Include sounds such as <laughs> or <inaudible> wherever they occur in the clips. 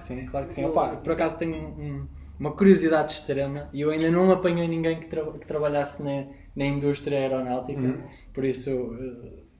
que sim, claro que sim. Opa, por acaso tenho um- uma curiosidade extrema e eu ainda não apanhei ninguém que, tra- que trabalhasse na, na indústria aeronáutica, Uhum. por isso,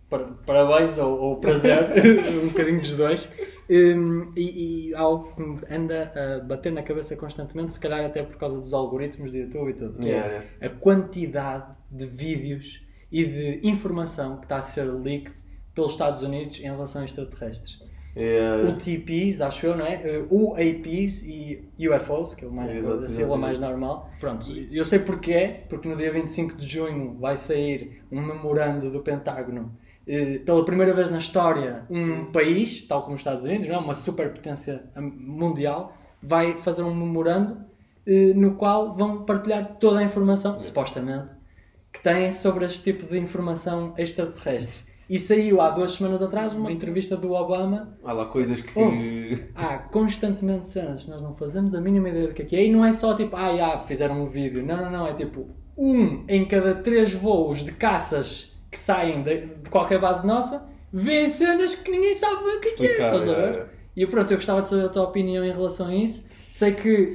par- parabéns ou, ou prazer, <laughs> um bocadinho dos dois. Hum, e, e algo que me anda a bater na cabeça constantemente, se calhar até por causa dos algoritmos do YouTube e tudo, é yeah. a quantidade de vídeos e de informação que está a ser leaked pelos Estados Unidos em relação a extraterrestres. É, UTPs, acho eu, não é? UAPs e UFOs, que é o mais, Exato, a sigla mais normal. Pronto, eu sei porquê, porque no dia 25 de junho vai sair um memorando do Pentágono. eh, Pela primeira vez na história, um país, tal como os Estados Unidos, não é? uma superpotência mundial, vai fazer um memorando eh, no qual vão partilhar toda a informação, supostamente, que têm sobre este tipo de informação extraterrestre. E saiu há duas semanas atrás uma entrevista do Obama há lá coisas que. Houve. há constantemente cenas que nós não fazemos a mínima ideia do que é que é. E não é só tipo, ah, já, fizeram um vídeo. Não, não, não. É tipo, um em cada três voos de caças que saem de, de qualquer base nossa vê cenas que ninguém sabe o que é que é. Estás a ver? é. E pronto, eu gostava de saber a tua opinião em relação a isso. Sei que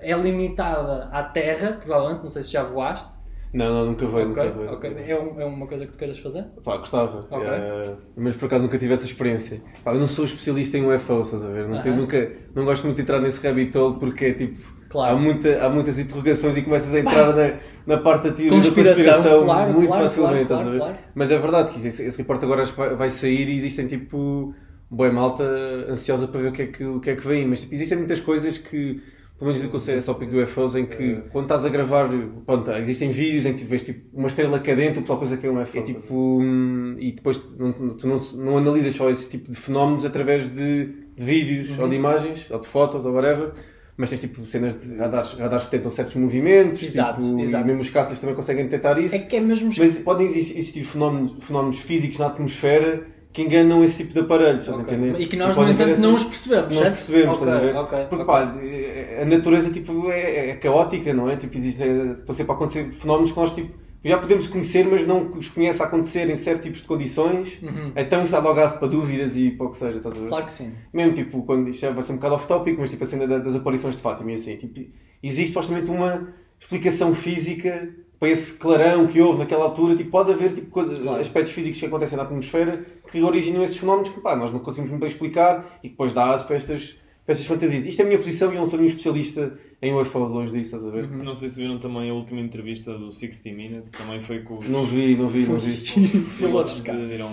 é limitada à Terra, provavelmente, não sei se já voaste. Não, não, nunca veio, Ok, nunca veio. É, um- é uma coisa que tu queiras fazer? Pá, gostava. Ok. Eh, mas por acaso nunca tive essa experiência. Pá, eu não sou especialista em UFO, estás a ver? Não, tenho, Aham. nunca, não gosto muito de entrar nesse rabbit hole porque é tipo. Claro. Há, muita, há muitas interrogações e começas a entrar na, na parte da teoria Conspiração, da conspiração claro, muito claro, facilmente. estás a ver? Mas é verdade que esse, esse reporte agora vai sair e existem tipo. Boa malta ansiosa para ver o que é que, o que, é que vem. Mas tipo, existem muitas coisas que. Pelo menos do que eu sei, esse tópico do UFOs, em que quando estás a gravar, pronto, existem vídeos em que tu vês tipo, uma estrela cá dentro, o pessoal pensa que é um UFO. É, tipo, hum, e depois não, tu não, não analisas só esse tipo de fenómenos através de, de vídeos ou de imagens, ou de fotos ou whatever, mas tens tipo cenas de radares, radares que detectam certos movimentos, Exato, tipo, exato. e mesmo os caças também conseguem detectar isso. É que é mesmo. Mas podem existir, existir fenómenos, fenómenos físicos na atmosfera que enganam esse tipo de aparelhos, estás a Ok. entender? E que nós, no entanto, não os percebemos. não os percebemos, Ok, estás a ver? ok, Porque pá, de- a natureza tipo, é, é caótica, não é? Tipo, existe, estão sempre a acontecer fenómenos que nós tipo, já podemos conhecer, mas não os conhece a acontecer em certos tipos de condições. Uhum. Então isso dá logo aço para dúvidas e para o que seja, estás a ver? Claro que sim. Mesmo tipo, quando isto vai ser um bocado off-topic, mas tipo a cena da- das aparições de Fátima e assim, tipo, existe supostamente uma explicação física para esse clarão que houve naquela altura, tipo, pode haver tipo, coisas, Claro. aspectos físicos que acontecem na atmosfera que originam esses fenómenos que pá, nós não conseguimos muito bem explicar e que depois dá aso para estas, para estas fantasias. Isto é a minha posição e eu não sou nenhum especialista em UFOs longe disso, estás a ver? Não sei se viram também a última entrevista do 60 Minutes, também foi com os Não vi, não vi, não vi. <laughs> pilotos viram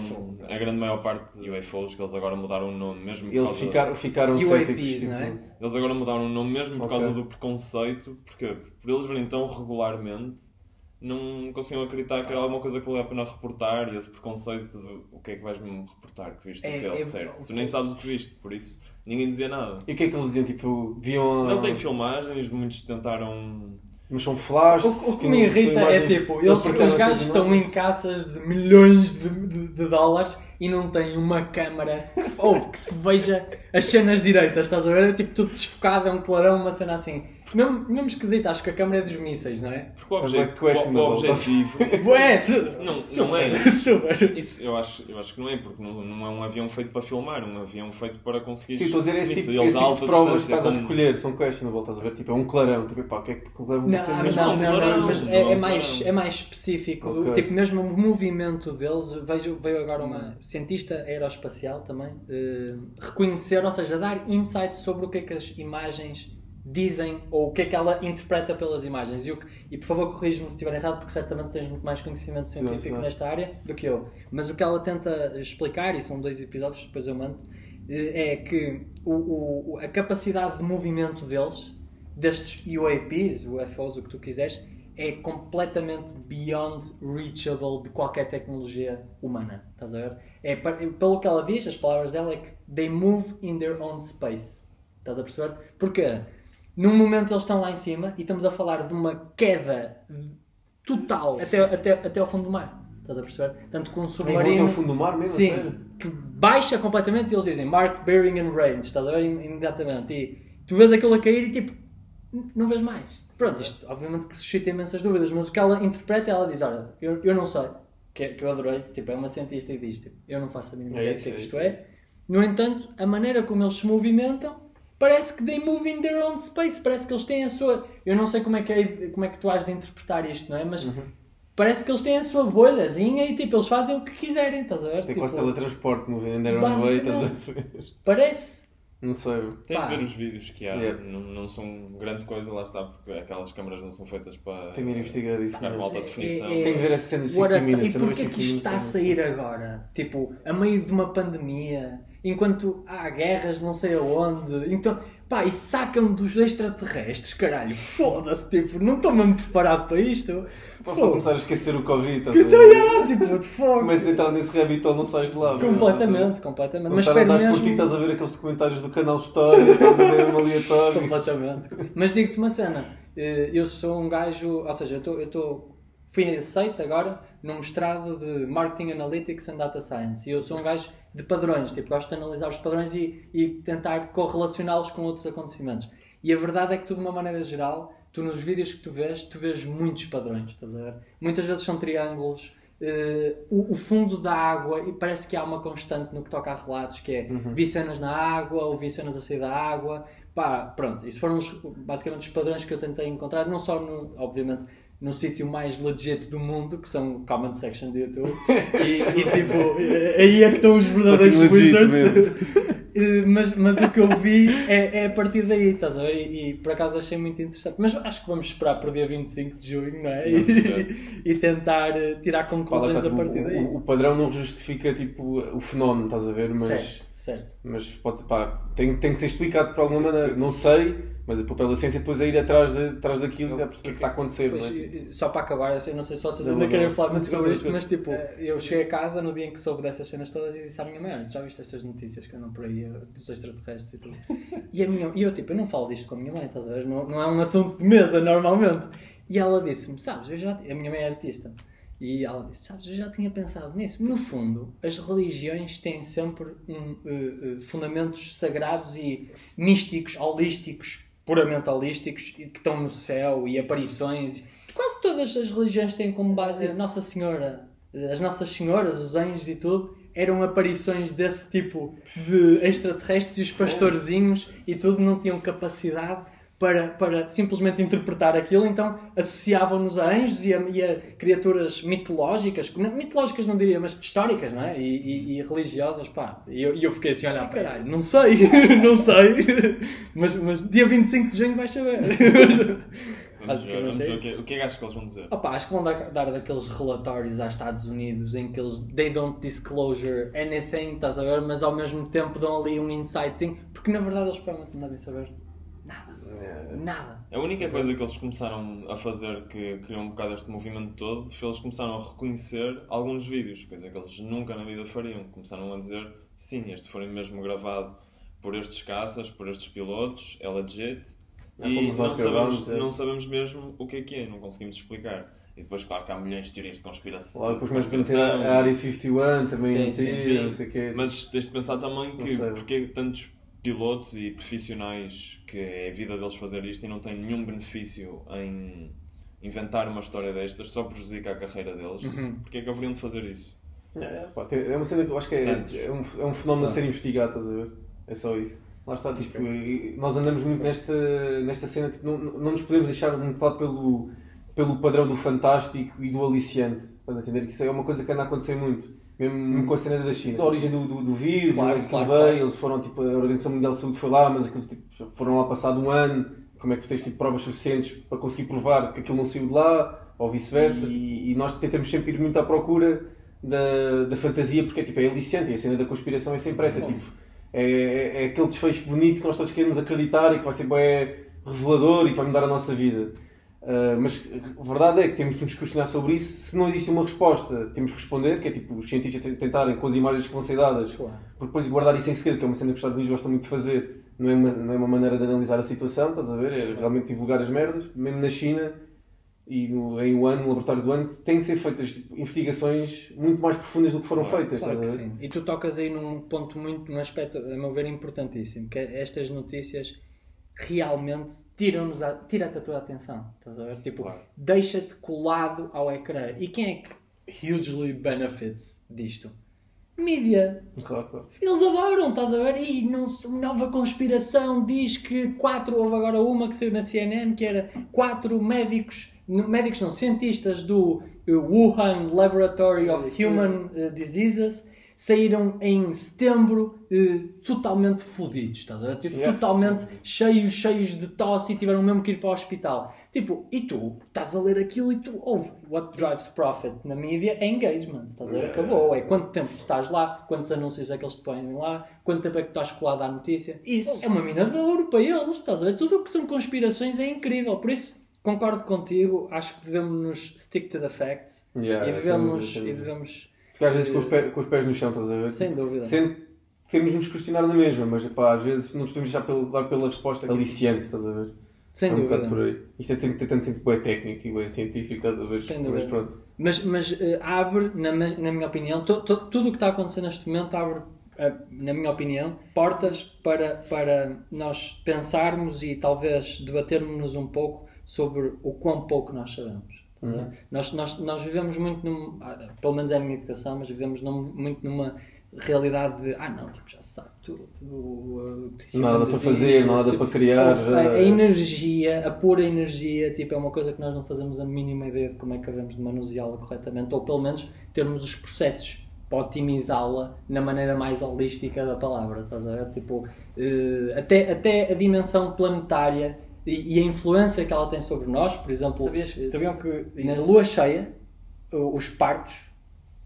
a grande maior parte de UFOs, que eles agora mudaram o nome mesmo por Eles causa... ficaram, ficaram UAPs. Tipo, não é? Eles agora mudaram o nome mesmo por Ok. causa do preconceito, porque por eles verem tão regularmente, não conseguiam acreditar que era alguma coisa que valia a pena reportar e esse preconceito de o que é que vais mesmo reportar que viste É- ao é- certo. Tu nem sabes o que viste, por isso ninguém dizia nada. E o que é que eles diziam? Tipo, viam. Não tem filmagens, muitos tentaram. Mas são flashes. O, o que me irrita é tipo, eles, os gajos estão em caças de milhões de, de- de dólares e não têm uma câmara que, ou que se veja as cenas direitas, estás a ver? É tipo tudo desfocado, é um clarão, uma cena assim. Mesmo, mesmo esquisito, acho que a câmara é dos mísseis, não é? Porque o, obje- é questionable, o, o objetivo. <laughs> Ué, su- <laughs> Não, super, não é. <laughs> super. Isso eu acho, eu acho que não é, porque não, não é um avião feito para filmar, é um avião feito para conseguir. Sim, estou a dizer esse tipo, esse tipo de provas que estás a com- recolher, são questionable, estás a ver? Tipo, é um clarão, tipo, pá, o que é que o clarão Não, não, não, não, não, clarão, mas é, é mais, é mais específico. Ok. Tipo, mesmo o movimento deles, vejo, veio agora uma cientista aeroespacial também, eh, reconhecer, ou seja, dar insight sobre o que é que as imagens dizem ou o que é que ela interpreta pelas imagens. E, o que- e por favor, corrija-me se estiver errado, porque certamente tens muito mais conhecimento científico sim. nesta área do que eu. Mas o que ela tenta explicar, e são dois episódios, depois eu mando, eh, é que o, o- a capacidade de movimento deles, destes UAPs, UFOs, o que tu quiseres, é completamente beyond reachable de qualquer tecnologia humana. Estás a ver? É, pelo que ela diz, as palavras dela é que they move in their own space. Estás a perceber? Porque num momento eles estão lá em cima e estamos a falar de uma queda total até, até, até ao fundo do mar. Estás a perceber? Tanto com um submarino. ao fundo do mar mesmo, a sério? Sim, que baixa completamente e eles dizem mark, bearing and range, estás a ver im- imediatamente. E tu vês aquilo a cair e tipo, não vês mais. Pronto, isto obviamente que suscita imensas dúvidas, mas o que ela interpreta, ela diz: Olha, eu, eu não sei, que, é- que eu adorei, tipo, é uma cientista e diz: tipo, Eu não faço a mínima É ideia do que é é que isto é. é. No entanto, a maneira como eles se movimentam parece que they move in their own space, parece que eles têm a sua. Eu não sei como é que, é, como é que tu has de interpretar isto, não é? Mas parece que eles têm a sua bolhazinha e tipo, eles fazem o que quiserem, estás a ver? É Tipo, quase teletransporte, movendo in their own way, estás a ver? parece. Não sei. Tens Pá. de ver os vídeos que há, Yeah. não, não são grande coisa, lá está, porque aquelas câmaras não são feitas para Tenho de investigar isso. ficar com alta é- definição. é- Tenho de ver essa cena dos What 60 a ta- Minutes. E porquê que 60 isto está a sair agora? Tipo, a meio de uma pandemia, enquanto há guerras não sei aonde. Então, pá, e sacam dos extraterrestres, caralho. Foda-se, tipo, não estou mesmo preparado para isto. Vou começar a esquecer o Covid. estás Que ver? é, tipo, de fogo. Mas entrar nesse hole não sais de lá. Completamente, completamente. Mas espero andar por ti, mesmo... estás a ver aqueles documentários do canal História, estás a ver um aleatório. Completamente. Mas digo-te uma cena, eh, eu sou um gajo, ou seja, eu estou- eu estou. Fui aceito agora num mestrado de Marketing Analytics and Data Science e eu sou um gajo de padrões, tipo, gosto de analisar os padrões e, e tentar correlacioná-los com outros acontecimentos. E a verdade é que tu, de uma maneira geral, tu nos vídeos que tu vês, tu vês muitos padrões, estás a ver? Muitas vezes são triângulos, eh, o, o fundo da água, e parece que há uma constante no que toca a relatos, que é vi cenas na água, ou vi cenas a sair da água, pá, pronto, isso foram os, basicamente os padrões que eu tentei encontrar, não só, no, obviamente, no sítio mais legit do mundo, que são comment section do YouTube, <laughs> e, e, tipo, eh, aí é que estão os verdadeiros wizards. <laughs> Eh, mas, mas o que eu vi é, é a partir daí, estás a ver? E, e, por acaso achei muito interessante. Mas acho que vamos esperar para o dia 25 de junho, não é? E, <laughs> e tentar eh, tirar conclusões a partir o, daí. o- o padrão não justifica tipo, o fenómeno, estás a ver? Mas, Certo, certo. mas pode, pá, tem, tem que ser explicado por alguma maneira. Não sei, mas o papel da ciência depois é ir atrás, de, atrás daquilo e é perceber o que está a acontecer. Pois, não é? e- e só para acabar, eu não sei se vocês Não, ainda não, querem não. falar muito sobre isto, mas tipo, eu cheguei a casa no dia em que soube dessas cenas todas e disse à minha mãe: já viste estas notícias que andam por aí dos extraterrestres e tudo. <laughs> E, a minha, e eu, tipo, eu não falo disto com a minha mãe, estás a ver? Não, não é um assunto de mesa normalmente. E ela disse-me: Sabes, eu já. A minha mãe é artista. E ela disse: Sabes, eu já tinha pensado nisso. No fundo, as religiões têm sempre um, eh, fundamentos sagrados e místicos, holísticos, puramente holísticos, e que estão no céu e aparições. Quase todas as religiões têm como base a Nossa Senhora, as Nossas Senhoras, os anjos e tudo. Eram aparições desse tipo de extraterrestres e os pastorzinhos e tudo não tinham capacidade para, para simplesmente interpretar aquilo, então associavam-nos a anjos e a, e a criaturas mitológicas, mitológicas não diria, mas históricas, não é? E, e- e religiosas, pá. E eu, eu fiquei assim, olha, caralho, não sei, <laughs> não sei, mas, mas dia 25 de junho vais saber. <laughs> Vamos ver, vamos é ver o que, o que é que achas que eles vão dizer. Opa, acho que vão dar, dar daqueles relatórios aos Estados Unidos em que eles they don't disclosure anything, estás a ver? Mas ao mesmo tempo dão ali um insightzinho, porque na verdade eles provavelmente não devem saber nada. Nada. A única coisa que eles começaram a fazer que criou um bocado este movimento todo foi eles começaram a reconhecer alguns vídeos, coisa que eles nunca na vida fariam. Começaram a dizer, sim, este foi mesmo gravado por estes caças, por estes pilotos, é legit. É E não sabemos, não sabemos mesmo o que é que é, não conseguimos explicar. E depois, claro que há milhões de teorias de conspiração. Lá depois começa a meter a Área 51 também, Sim, meter, sim, não sei o quê. Mas tens de pensar também que porque tantos pilotos e profissionais que é a vida deles fazer isto e não têm nenhum benefício em inventar uma história destas só prejudica a carreira deles, Uhum. porque é que haveriam de fazer isso? É, pá, tem- é uma cena que eu acho que é, é, um, é um fenómeno a ser investigado, estás a ver? É só isso. Lá está, tipo, e- nós andamos muito nesta, nesta cena, tipo, não, não nos podemos deixar muito lado pelo, pelo padrão do fantástico e do aliciante. Estás a entender? Que isso é uma coisa que anda a acontecer muito. Mesmo, mesmo com a cena da China. A origem do, do, do vírus, Claro, onde claro, veio, claro. eles foram, tipo, a Organização Mundial de Saúde foi lá, mas aqueles tipo, foram lá passado um ano. Como é que tu tens tipo, provas suficientes para conseguir provar que aquilo não saiu de lá, ou vice-versa? E, e nós tentamos sempre ir muito à procura da, da fantasia, porque é, tipo, é aliciante e a cena da conspiração é sempre essa. Tipo, é, é, é aquele desfecho bonito que nós todos queremos acreditar e que vai ser bem revelador e que vai mudar a nossa vida. Uh, mas a verdade é que temos que nos questionar sobre isso. Se não existe uma resposta, temos que responder, que é tipo os cientistas ten- tentarem com as imagens que vão ser dadas, Claro. porque depois guardar isso em segredo, que é uma cena que os Estados Unidos gostam muito de fazer, não é uma, não é uma maneira de analisar a situação, estás a ver? É realmente divulgar as merdas, mesmo na China e no, em Wuhan, no laboratório do Wuhan, têm que ser feitas tipo, investigações muito mais profundas do que foram Claro, feitas. Claro que sim. E tu tocas aí num ponto muito, num aspecto, a meu ver, importantíssimo, que é estas notícias realmente tiram-nos a, tira-te a tua atenção. Estás a ver? Tipo, Claro. deixa-te colado ao ecrã. E quem é que hugely benefits disto? Mídia. Claro, claro. Eles adoram, estás a ver? E não, nova conspiração diz que quatro, houve agora uma que saiu na CNN, que era quatro médicos, médicos não, cientistas do Wuhan Laboratory of Human eh, Diseases, saíram em setembro eh, totalmente fodidos, estás a ver? Tipo, Yeah. Totalmente cheios, cheios de tosse e tiveram mesmo que ir para o hospital. Tipo, e tu estás a ler aquilo e tu ouve. What drives profit na mídia é engagement, estás a ver? Acabou. É quanto tempo tu estás lá, quantos anúncios é que eles te põem lá, quanto tempo é que tu estás colado à notícia. Isso é uma mina de ouro para eles, estás a ver? Tudo o que são conspirações é incrível. Por isso, concordo contigo, acho que devemos nos stick to the facts Yeah, e, sem devemos, sem e devemos, Ficar às vezes com os, pés, com os pés no chão, estás a ver? sem dúvida. Sendo que temos de nos questionar na mesma, mas pá, às vezes não nos podemos deixar pelo, dar pela resposta aliciante, estás a ver? Sem é um dúvida. por aí. Isto é tanto sempre bem técnico e bem científico, estás a ver? Sem mas dúvida. pronto. Mas, mas eh, abre, na, na minha opinião, to- to- tudo o que está a acontecer neste momento abre, eh, na minha opinião, portas para, para nós pensarmos e talvez debatermos um pouco sobre o quão pouco nós sabemos. A ver? Nós, nós, nós vivemos muito, num, ah, pelo menos é a minha educação, mas vivemos num- muito numa realidade de ah não, tipo, já se sabe tudo. uh, Nada para fazer, nada tipo, para criar. a, a eh, energia, a pura energia, tipo, é uma coisa que nós não fazemos a mínima ideia de como é que havemos de manuseá-la corretamente, ou pelo menos termos os processos para otimizá-la na maneira mais holística da palavra, estás a ver? Tipo, eh, até, até a dimensão planetária e, e a influência que ela tem sobre nós, por exemplo, Sabias- sabiam que na lua cheia os partos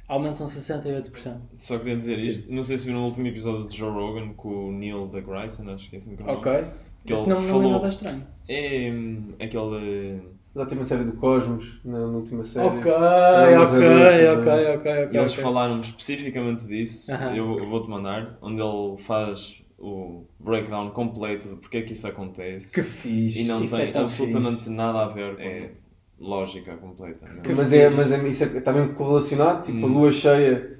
aumentam 68%. Só queria dizer isto. Não sei se viram no último episódio de Joe Rogan com o Neil deGrasse, acho que é assim que é o nome. Ok? Que Isso ele não, não é falou- nada estranho. É hum, aquele. Já tem uma série do Cosmos, na, na última série. Ok, é ok, ok, é. ok, ok. E eles falaram especificamente disso. Eu, eu vou-te mandar. Onde ele faz o breakdown completo do porquê que isso acontece. Que fixe. e não isso tem é absolutamente fixe. nada a ver. É lógica completa. Que Mas, é, mas é, isso é, está mesmo correlacionado? Tipo, a Hum. lua cheia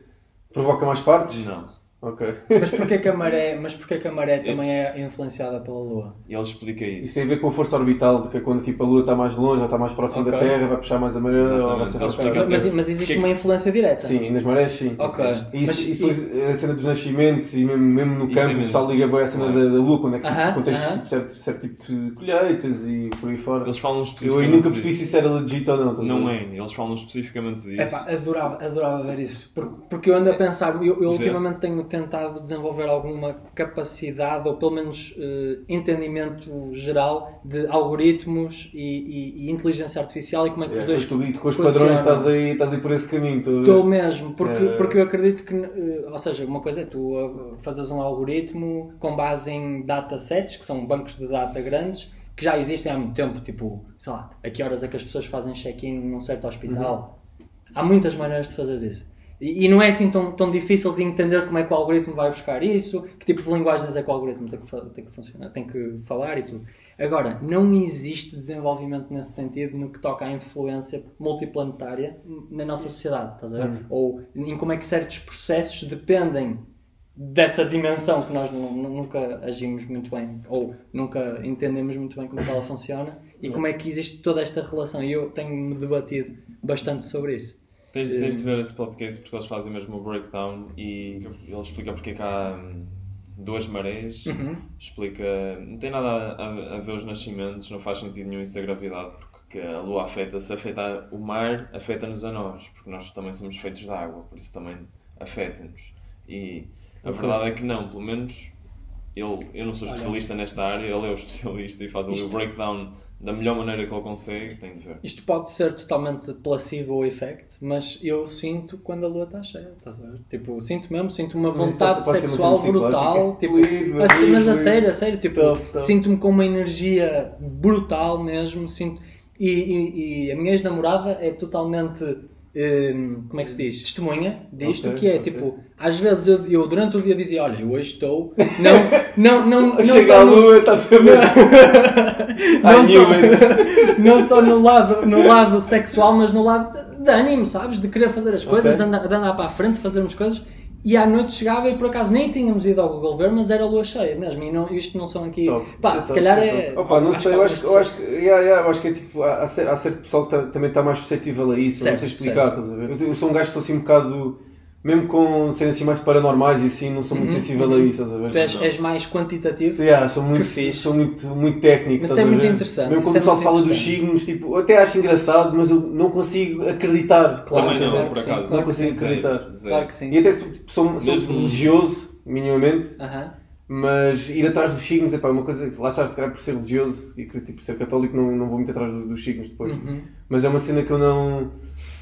provoca mais partes? Não. Ok. Mas porquê que a maré, <laughs> mas porquê que a maré também é influenciada pela Lua? E ele explica Isso isso. tem a ver com a força orbital, porque é quando tipo, a lua está mais longe, já está mais próximo da Ok. Terra, vai puxar mais a maré, ou vai ser Ele mais explica perto. Mas, mas existe que- uma influência direta? Sim, e nas marés sim. Ok. E isso, Mas- isso depois, a cena dos nascimentos e mesmo, mesmo no Isso campo, é o pessoal liga bem a cena Claro. da, da lua, quando é que Aham, quando tens aham. tipo, certo, certo tipo de colheitas e por aí fora. Eles falam Eu especificamente aí nunca percebi disso. se isso era legit ou não. estás a Não ver? é, eles falam especificamente disso. Epá, adorava, adorava ver isso. Por- Porque eu ando a pensar, eu, eu Ver. ultimamente tenho tentado desenvolver alguma capacidade, ou pelo menos eh, entendimento geral, de algoritmos e, e- e inteligência artificial e como é que É, os dois depois tu, com os padrões estás aí, estás aí por esse caminho. estou mesmo, porque, É. porque eu acredito que, eh, ou seja, uma coisa é tu uh, fazes um algoritmo com base em datasets, que são bancos de data grandes, que já existem há muito tempo, tipo, sei lá, a que horas é que as pessoas fazem check-in num certo hospital. Há muitas maneiras de fazer isso. E, e não é assim tão, tão difícil de entender como é que o algoritmo vai buscar isso, que tipo de linguagens é que o algoritmo tem que, tem que funcionar, tem que falar e tudo. Agora, não existe desenvolvimento nesse sentido no que toca à influência multiplanetária na nossa sociedade, estás a ver? Ou em como é que certos processos dependem dessa dimensão que nós nu- nu- nunca agimos muito bem ou nunca entendemos muito bem como é que ela funciona e como é que existe toda esta relação. E eu tenho-me debatido bastante sobre isso. Tens, tens de ver esse podcast porque eles fazem mesmo o breakdown e ele explica porque é que há hum, duas marés. Uhum. Explica. Não tem nada a, a- a ver os nascimentos, não faz sentido nenhum isso da gravidade porque a lua afeta, se afeta o mar, afeta-nos a nós, porque nós também somos feitos de água, por isso também afeta-nos. E a verdade é que não, pelo menos ele, eu não sou especialista nesta área, ele é o especialista e faz ali o breakdown da melhor maneira que ele consegue, tem de ver. Isto pode ser totalmente placebo effect, mas eu sinto quando a lua está cheia, estás a ver? Tipo, sinto mesmo, sinto uma vontade uma sexual brutal, tipo, Lido, a- lido, mas a sério, a sério, tipo, sinto-me com uma energia brutal mesmo, sinto, e, e- e a minha ex-namorada é totalmente, hum, como é que se diz, testemunha disto, Ok, que é ok. tipo, às vezes eu, eu durante o dia dizia, olha, eu hoje estou, não, <laughs> não, não, não Chega só à no- lua, estás a ver? <laughs> não, só, <laughs> não só no lado, no lado sexual, mas no lado de, de ânimo, sabes? De querer fazer as coisas, Ok. de, andar, de andar para a frente, fazermos coisas. E à noite chegava e por acaso nem tínhamos ido ao Google ver, mas era lua cheia mesmo. E não, isto não são aqui. Top. Pá, Isso se calhar é. Opa, não sei, eu acho, que- eu acho que, yeah, yeah, eu acho que é tipo, há, há cer- há certo pessoal que tá- também está mais suscetível a isso, Certo, não sei explicar, estás a ver? Eu, eu sou um gajo que sou assim um bocado mesmo com cenas assim mais paranormais e assim, não sou muito Uhum, sensível a isso, estás a ver? Tu és, és mais quantitativo. Yeah, sou muito, fixe. sou muito, muito técnico. Mas estás é a muito interessante, Mesmo quando isso o pessoal é fala dos signos, tipo, eu até acho engraçado, mas eu não consigo acreditar. Claro, Também não, por que acaso. claro Não consigo acreditar. zero. Claro que sim. E até sou, sou, sou Mesmo- religioso, minimamente, mas ir atrás dos signos é pá, uma coisa. Lá está, se calhar por ser religioso e que, tipo, ser católico, não, não vou muito atrás do- dos signos depois. Uhum. Mas é uma cena que eu não.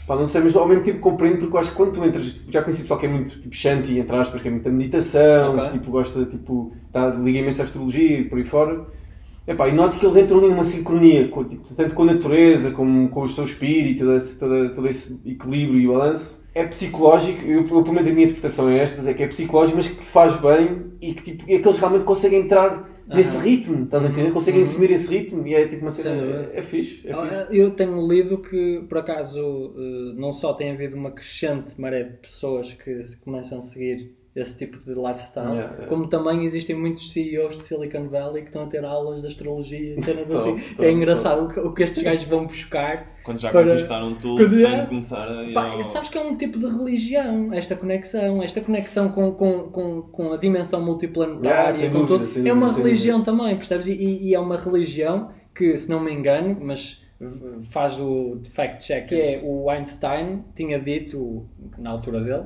Pá, não sei, mas ao mesmo tempo compreendo porque eu acho que quando tu entras. Já conheci pessoal que é muito tipo shanty, entre aspas, que é muita meditação, Ok. que tipo, gosta, tipo, tá, liga imenso à astrologia e por aí fora. Epá, e noto que eles entram ali numa sincronia, com, tipo, tanto com a natureza como com o seu espírito, todo esse, todo, todo esse equilíbrio e balanço. É psicológico, eu, eu, pelo menos a minha interpretação é esta, é que é psicológico, mas que faz bem e que, tipo, é que eles realmente conseguem entrar nesse Aham. ritmo, estás a entender? Conseguem Uhum. assumir esse ritmo e é tipo uma cena. É, é fixe. É fixe. Ah, Eu tenho lido que, por acaso, eh, não só tem havido uma crescente maré de pessoas que começam a seguir esse tipo de lifestyle, Yeah, yeah. como também existem muitos CEOs de Silicon Valley que estão a ter aulas de astrologia e cenas assim. que é engraçado o que, o que estes gajos vão buscar. Quando já Para- conquistaram tudo, Quando têm é- de começar a ir Pá, ao- sabes que é um tipo de religião, esta conexão, esta conexão com, com, com, com a dimensão multiplanetária, Yeah, com dúvida, tudo. é uma dúvida, religião também, percebes? E, e- é uma religião que, se não me engano, mas faz o fact-check, que é o Einstein tinha dito, na altura dele,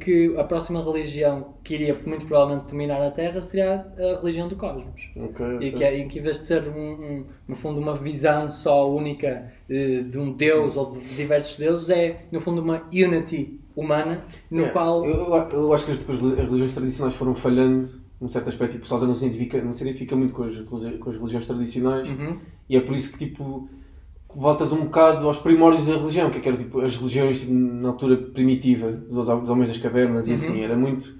que a próxima religião que iria muito provavelmente dominar a Terra seria a religião do cosmos. Ok, E ok. que, é- em que em vez de ser, um, um- no fundo, uma visão só única eh, de um deus ou de diversos deuses, é, no fundo, uma unity humana, no Yeah. qual... Eu, eu- acho que as, religiões tradicionais foram falhando num certo aspecto e o pessoal já não se identifica, não se identifica muito com as, com as- com as religiões tradicionais Uhum. e é por isso que tipo voltas um bocado aos primórdios da religião, que é que era tipo as religiões tipo, na altura primitiva dos, homens das cavernas e Uhum. assim, era muito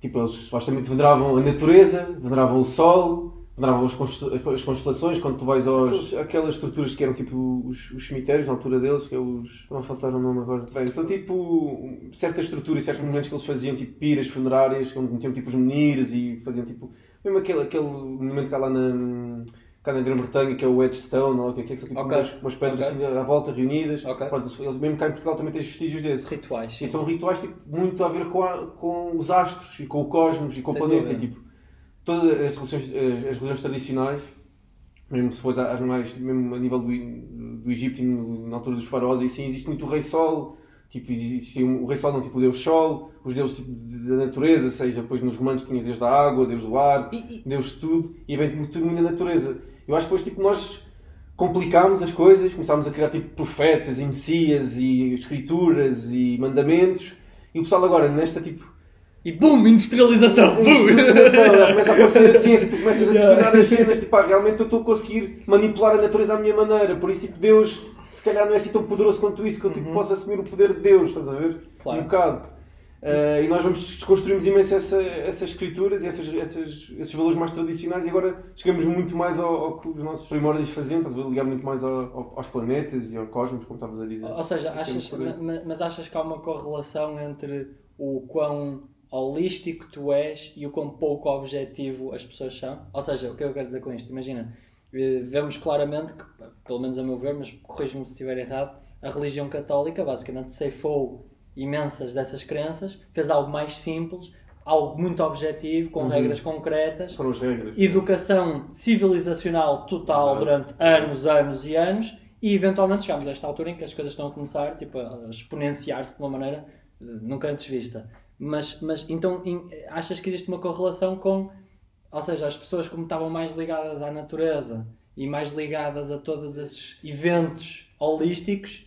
tipo, eles supostamente veneravam a natureza, veneravam o sol, veneravam as, constel- as constelações, quando tu vais aos aquelas estruturas que eram tipo os, os cemitérios na altura deles, que é os. não faltar o nome agora. Bem, são tipo certas estruturas, certos monumentos que eles faziam, tipo piras funerárias, onde metiam tipo os menires e faziam tipo. Mesmo aquele, aquele monumento que há lá na. Cá na Grã-Bretanha, que é o Edgestone, ou o que é que é, que são tipo Ok. umas, umas pedras Ok. assim à volta reunidas. Ok. Pronto, eles- mesmo cá em Portugal também tens vestígios desses. Rituais. sim. E são rituais tipo, muito a ver com, a- com os astros e com o cosmos e com Sem o planeta. dúvida. E, tipo, todas as religiões, as, as religiões tradicionais, mesmo se fores às mais, mesmo a nível do, do Egito, e na altura dos faraós, e assim, existe muito o Rei Sol. Tipo, existia um- o Rei Sol, não, tipo o Deus Sol, os deuses tipo, da natureza, seja, depois nos romanos tinha Deus da água, Deus do ar, E- e- Deus de tudo, e vem muito tudo da natureza. Eu acho que depois, tipo, nós complicámos as coisas, começámos a criar, tipo, profetas e messias e escrituras e mandamentos, e o pessoal agora, nesta, tipo, E BUM! Industrialização! Industrialização, começa a aparecer a ciência, tu começas a questionar as cenas, tipo, ah, realmente eu estou a conseguir manipular a natureza à minha maneira, por isso, tipo, Deus, se calhar não é assim tão poderoso quanto isso, que eu, tipo, posso assumir o poder de Deus, estás a ver? Claro. Um bocado. Uh, e nós vamos desconstruirmos imenso essa, essas escrituras e essas, essas- esses valores mais tradicionais e agora chegamos muito mais ao, ao que os nossos primórdios faziam, estás a? Ligar muito mais ao- ao- aos planetas e ao cosmos, como estavas a dizer. Ou seja, achas, muito por aí. ma- mas achas que há uma correlação entre o quão holístico tu és e o quão pouco objetivo as pessoas são? Ou seja, o que eu quero dizer com isto? Imagina, eh, vemos claramente que, pelo menos a meu ver, mas corrijo-me se estiver errado, a religião católica basicamente ceifou imensas dessas crenças, fez algo mais simples, algo muito objetivo, com Uhum. regras concretas, Foram as regras. educação civilizacional total Exato. durante anos, anos e anos e eventualmente chegamos a esta altura em que as coisas estão a começar tipo, a exponenciar-se de uma maneira eh, nunca antes vista. Mas, mas então em- achas que existe uma correlação com, ou seja, as pessoas como estavam mais ligadas à natureza e mais ligadas a todos esses eventos holísticos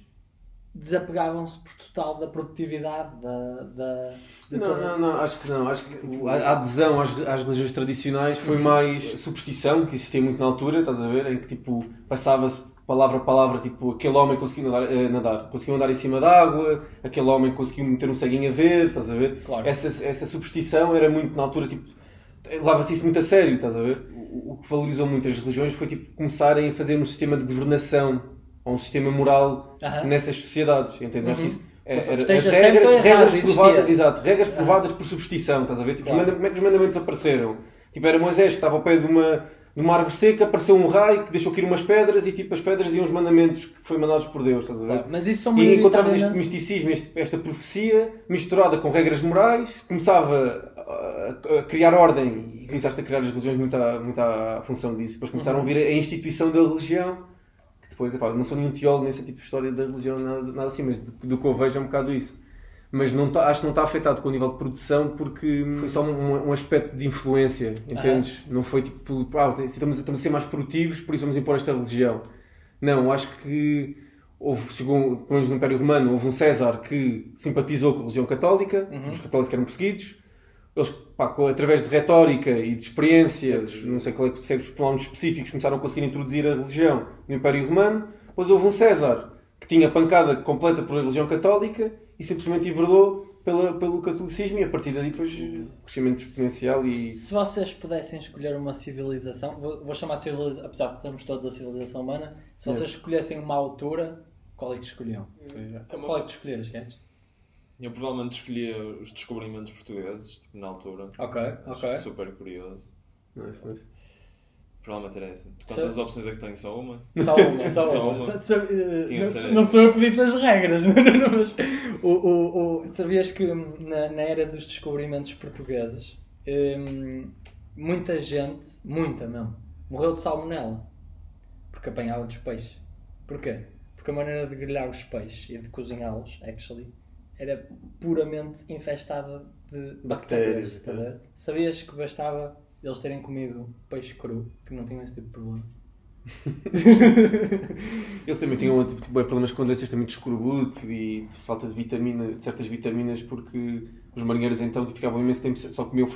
desapegavam-se por total da produtividade, da, da, Não, toda- não, não, acho que não. Acho que a adesão às, às religiões tradicionais foi mais superstição, que existia muito na altura, estás a ver? Em que tipo, passava-se palavra a palavra, tipo, aquele homem conseguiu nadar, eh, nadar, conseguiu andar em cima da água, aquele homem conseguiu meter um ceguinho a ver, estás a ver? Claro. Essa, essa superstição era muito na altura, tipo, levava-se isso muito a sério, estás a ver? O, o que valorizou muito as religiões foi tipo, começarem a fazer um sistema de governação, ou um sistema moral Aham. nessas sociedades, entendes? Acho que isso é, era, as regras, regras provadas, exato, regras provadas por superstição, estás a ver? Tipo, os Claro. manda- como é que os mandamentos apareceram? Tipo, era Moisés que estava ao pé de uma, numa árvore seca apareceu um raio que deixou cair umas pedras e tipo as pedras iam os mandamentos que foi mandados por Deus, estás a ver? Mas isso são E encontramos este misticismo, este- esta profecia misturada com regras morais, começava a, a criar ordem e começaste a criar as religiões muito à, muito à função disso. Depois começaram Uhum. a vir a instituição da religião, que depois, epá, não sou nenhum teólogo nesse tipo de história da religião, nada, nada assim, mas do, do que eu vejo é um bocado isso. Mas não tá, acho que não está afetado com o nível de produção porque foi só um, um aspecto de influência, entendes? Não foi tipo, ah, estamos, estamos a ser mais produtivos, por isso vamos impor esta religião. Não, acho que houve, chegou, pelo menos no Império Romano, houve um César que simpatizou com a religião católica, os católicos eram perseguidos. Eles, pá, através de retórica e de experiências, não sei qual é que se fenómenos específicos, começaram a conseguir introduzir a religião no Império Romano. Depois houve um César que tinha pancada completa por a religião católica e simplesmente enverdou pela, pelo catolicismo e a partir daí depois crescimento exponencial e... Se vocês pudessem escolher uma civilização, vou, vou chamar civilização, apesar de termos todos a civilização humana, se vocês escolhessem uma altura, qual é que escolhiam? Qual é que tu escolheres, Guedes? Eu provavelmente escolhia os descobrimentos portugueses, tipo, na altura. Ok, Acho ok. super curioso. Nice, nice. Provavelmente era essa. Quantas opções é que tenho? Só uma? Só uma, <laughs> só Só uma. uma. Só- só- eh, Tinha de não, ser não essa. sou eu que dito as regras, <laughs> mas o, o, o- sabias que na, na era dos descobrimentos portugueses hum, muita gente, muita mesmo, morreu de salmonela porque apanhava dos peixes. Porquê? Porque a maneira de grelhar os peixes e de cozinhá-los, actually, era puramente infestada de bactérias. Bactérias, estás a é. ver? Sabias que bastava eles terem comido peixe cru, que não tinham esse tipo de problema? <laughs> Eles também tinham tipo, problemas com doenças também de escorbuto e de falta de vitamina, de certas vitaminas, porque os marinheiros então ficavam imenso tempo só comiam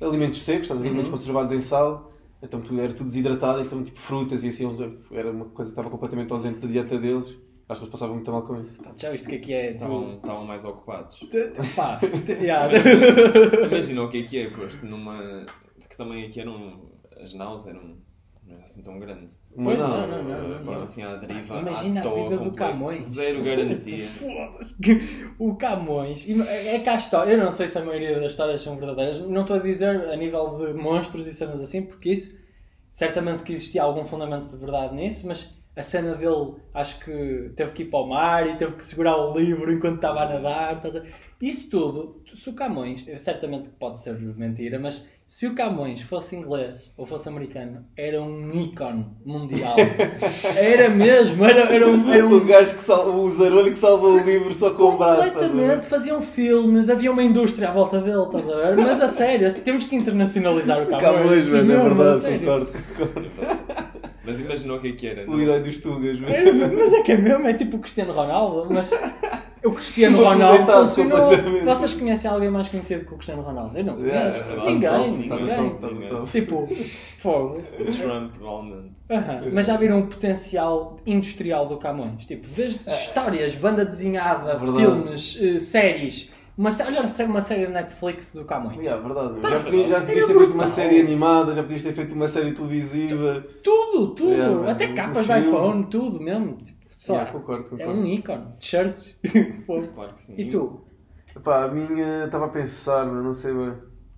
eh, alimentos secos, estás Uhum. alimentos conservados em sal, então tudo, era tudo desidratado, então tipo frutas e assim, eles- era uma coisa que estava completamente ausente da dieta deles. Acho que eles passavam muito mal com isso. Pá, Já viste o que é que é? Estavam, estavam mais ocupados. Tu... Pá, yeah. <laughs> Imagina o que é que é, posto numa. que também aqui eram. as naus eram. não era assim tão grande. Pois, não, não, não, não, não, pá, Iam assim à deriva, Imagina à a toa, vida do. Camões. Zero garantia. <laughs> Foda-se. que O Camões. É que há história. Eu não sei se a maioria das histórias são verdadeiras. Não estou a dizer a nível de monstros e cenas assim, porque isso. Certamente que existia algum fundamento de verdade nisso, mas a cena dele acho que teve que ir para o mar e teve que segurar o livro enquanto estava a nadar. estás a- Isso tudo, se o Camões, certamente pode ser mentira, mas se o Camões fosse inglês ou fosse americano, era um ícone mundial. <laughs> Era mesmo, era, era um, era um O gajo que salva, o zarolho que salva o livro só com o braço. Completamente, faziam filmes, havia uma indústria à volta dele, estás a ver? Mas a sério, temos que internacionalizar o <laughs> Camões. Camões, mano, é Não, verdade, concordo, concordo. <laughs> Mas imagina o que é que era. O não? herói dos Tugas. É, mas é que é mesmo, é tipo o Cristiano Ronaldo, mas <laughs> o Cristiano Ronaldo funcionou. completamente. Vocês conhecem alguém mais conhecido que o Cristiano Ronaldo? Eu não É, conheço. é verdade, ninguém, ninguém. top, top. Tipo, fogo. O Trump, provavelmente. Aham, Mas já viram o potencial industrial do Camões? Tipo, desde histórias, banda desenhada, Verdade. filmes, eh, séries. Uma, sé- olha, uma série de Netflix do Camões. Yeah, verdade. Pá, já podias, já podias ter feito uma brutal. série animada, já podias ter feito uma série televisiva. Tudo, tudo. Yeah, Até um capas de filme. iPhone, tudo mesmo. Tipo, sei lá, Yeah, concordo, é concordo. um ícone. T-shirts. <laughs> Fogo. Claro que sim. e tu? Pá, a minha estava a pensar, mas não sei bem.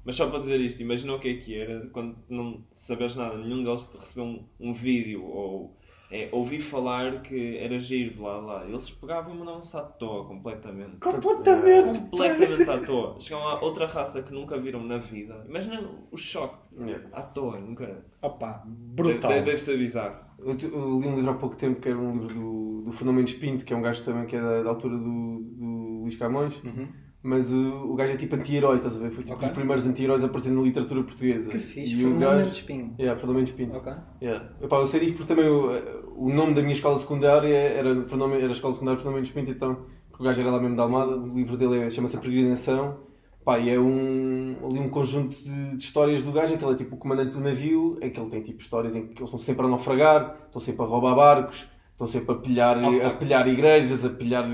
Mas só para dizer isto, imagina o que é que era quando não sabes nada, nenhum deles te recebeu um, um vídeo ou é, ouvi falar que era giro, blá blá. Eles pegavam e mandavam-se à toa completamente. Completamente. Completamente à toa. Chegam a outra raça que nunca viram na vida. Imagina o choque. Yeah. À toa, nunca. Opa, brutal. Deve, deve ser bizarro. Eu, eu li um livro há pouco tempo que era um livro do, do Fernando Mendes Pinto, que é um gajo também que é da, da altura do, do Luís Camões. Uhum. Mas o, o gajo é tipo anti-herói, estás a ver? Foi tipo Ok. os primeiros anti-heróis a aparecer na literatura portuguesa. Que fixe. E o Fernando gajo... Mendes Pinho. Yeah, Fernando Mendes Pinto. Ok. Yeah. Epá, eu sei disto porque também o, o nome da minha escola secundária era, era a Escola Secundária Fernando Mendes Pinto, então, porque o gajo era lá mesmo da Almada, o livro dele é- chama-se A Peregrinação, pá, e é um, ali um conjunto de, de histórias do gajo, em que ele é tipo o comandante do navio, em que ele tem tipo histórias em que eles estão sempre a naufragar, estão sempre a roubar barcos, estão sempre a pilhar, a pilhar igrejas, a pilhar,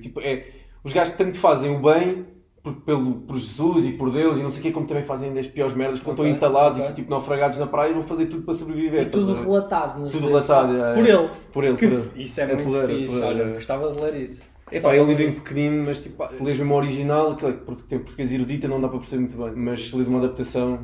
tipo, é, os gajos tanto fazem o bem, por, pelo, por Jesus e por Deus e não sei o quê, como também fazem as piores merdas, quando Ok, estão entalados ok. e tipo naufragados na praia e vão fazer tudo para sobreviver. E tudo a relatado nos Tudo relatado, é, Por é. ele. Por ele, Que por ele. Isso é, É muito é fixe. porreiro, Olha, é. gostava de ler isso. Epá, é um livrinho pequenino, mas tipo, pá, se lês mesmo o original, aquele que tem português erudita, não dá para perceber muito bem. Mas se lês uma adaptação,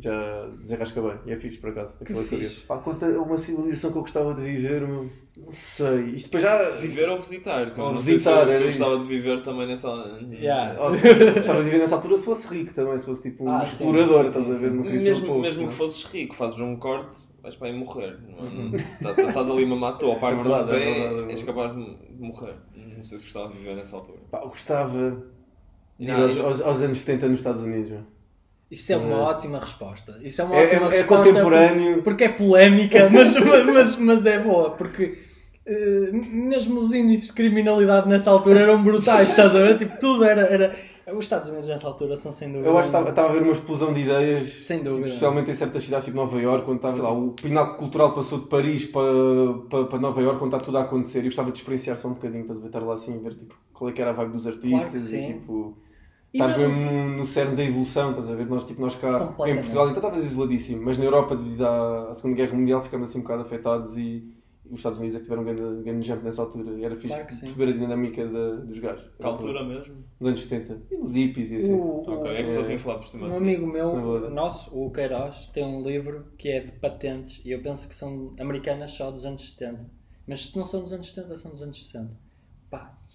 já desenrasca bem. E é fixe, por acaso. Aquilo é fixe. Pá, uma civilização que eu gostava de viver, meu, não sei. Isto depois já... Viver ou visitar? que eu Ou não visitar, sei se eu, se eu era gostava de viver também nessa. Yeah. Ou <laughs> gostava de viver nessa altura se fosse rico também, se fosse tipo um Ah, sim, explorador, sim, estás sim, a ver? sim. Mesmo, povo, mesmo não. que fosses rico, fazes um corte, vais para aí morrer. É? Não- tá- tá- Estás ali mamar à toa, partes É verdade, um é pé, é verdade. és capaz de de morrer. Não sei se gostava de viver nessa altura. Pá, eu gostava de ir Não, aos, eu- aos- aos anos 70 nos Estados Unidos. Isso é uma É. ótima resposta. Isso é uma É- ótima é- é resposta. contemporâneo. por- Porque é polémica, <laughs> mas, mas, mas é boa. Porque eh, mesmo os índices de criminalidade nessa altura eram brutais, estás a ver? Tipo, tudo era. era... Os Estados Unidos nessa altura são sem dúvida. Eu acho que estava- estava a ver uma explosão de ideias, Sem dúvida. especialmente em certas cidades tipo Nova Iorque, quando estava, lá, o pináculo cultural passou de Paris para, para, para Nova Iorque, quando está tudo a acontecer. E eu gostava de experienciar só um bocadinho, estás a ver, estar lá assim, ver tipo, qual é que era a vibe dos artistas Claro e tipo. Estás não- mesmo no, no cerne da evolução, estás a ver? Nós, tipo, nós cá em. Portugal então estavas isoladíssimo, mas na Europa, devido à, à Segunda Guerra Mundial, ficamos assim um bocado afetados e, os Estados Unidos é que tiveram um grande, grande jump nessa altura. E era fixe Claro perceber a dinâmica da- dos gajos. Que altura mesmo? Nos anos 70. E nos hippies e assim. O- Ok, é que só tinha falado por cima. Um amigo meu, nosso, o Queiroz, tem um livro que é de patentes e eu penso que são americanas só dos anos 70. Mas se não são dos anos 70, são dos anos 60.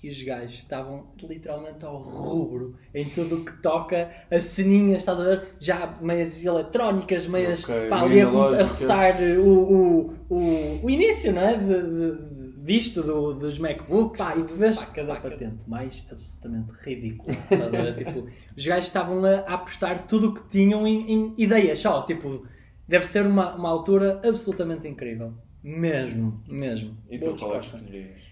Pá, e os gajos estavam literalmente ao rubro em tudo o que toca a ceninhas, estás a ver? Já meias eletrónicas, meias Ok, pá, ali a, roçar o, o, o, o início, não é? De, de- disto, do, dos MacBooks, pá, e tu vês cada patente mais absolutamente ridícula. Estás a ver? tipo, os gajos estavam a, apostar tudo o que tinham em, em ideias só. Tipo, deve ser uma, uma altura absolutamente incrível. Mesmo, mesmo. E tu qual é que escolherias?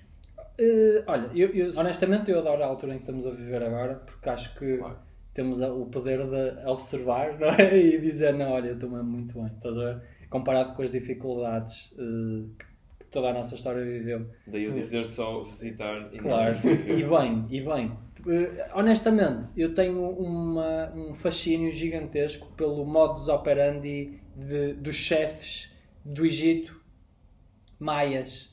Eh, olha, eu, eu- honestamente eu adoro a altura em que estamos a viver agora, porque acho que Claro. temos o poder de observar <laughs> não é? e dizer, não, olha, eu estou mesmo muito bem, estás a ver? Comparado com as dificuldades eh, que toda a nossa história viveu. Daí eu dizer só visitar e Claro, <laughs> e bem, e bem. Eh, honestamente, eu tenho uma, um fascínio gigantesco pelo modus operandi de- dos chefes do Egito, maias.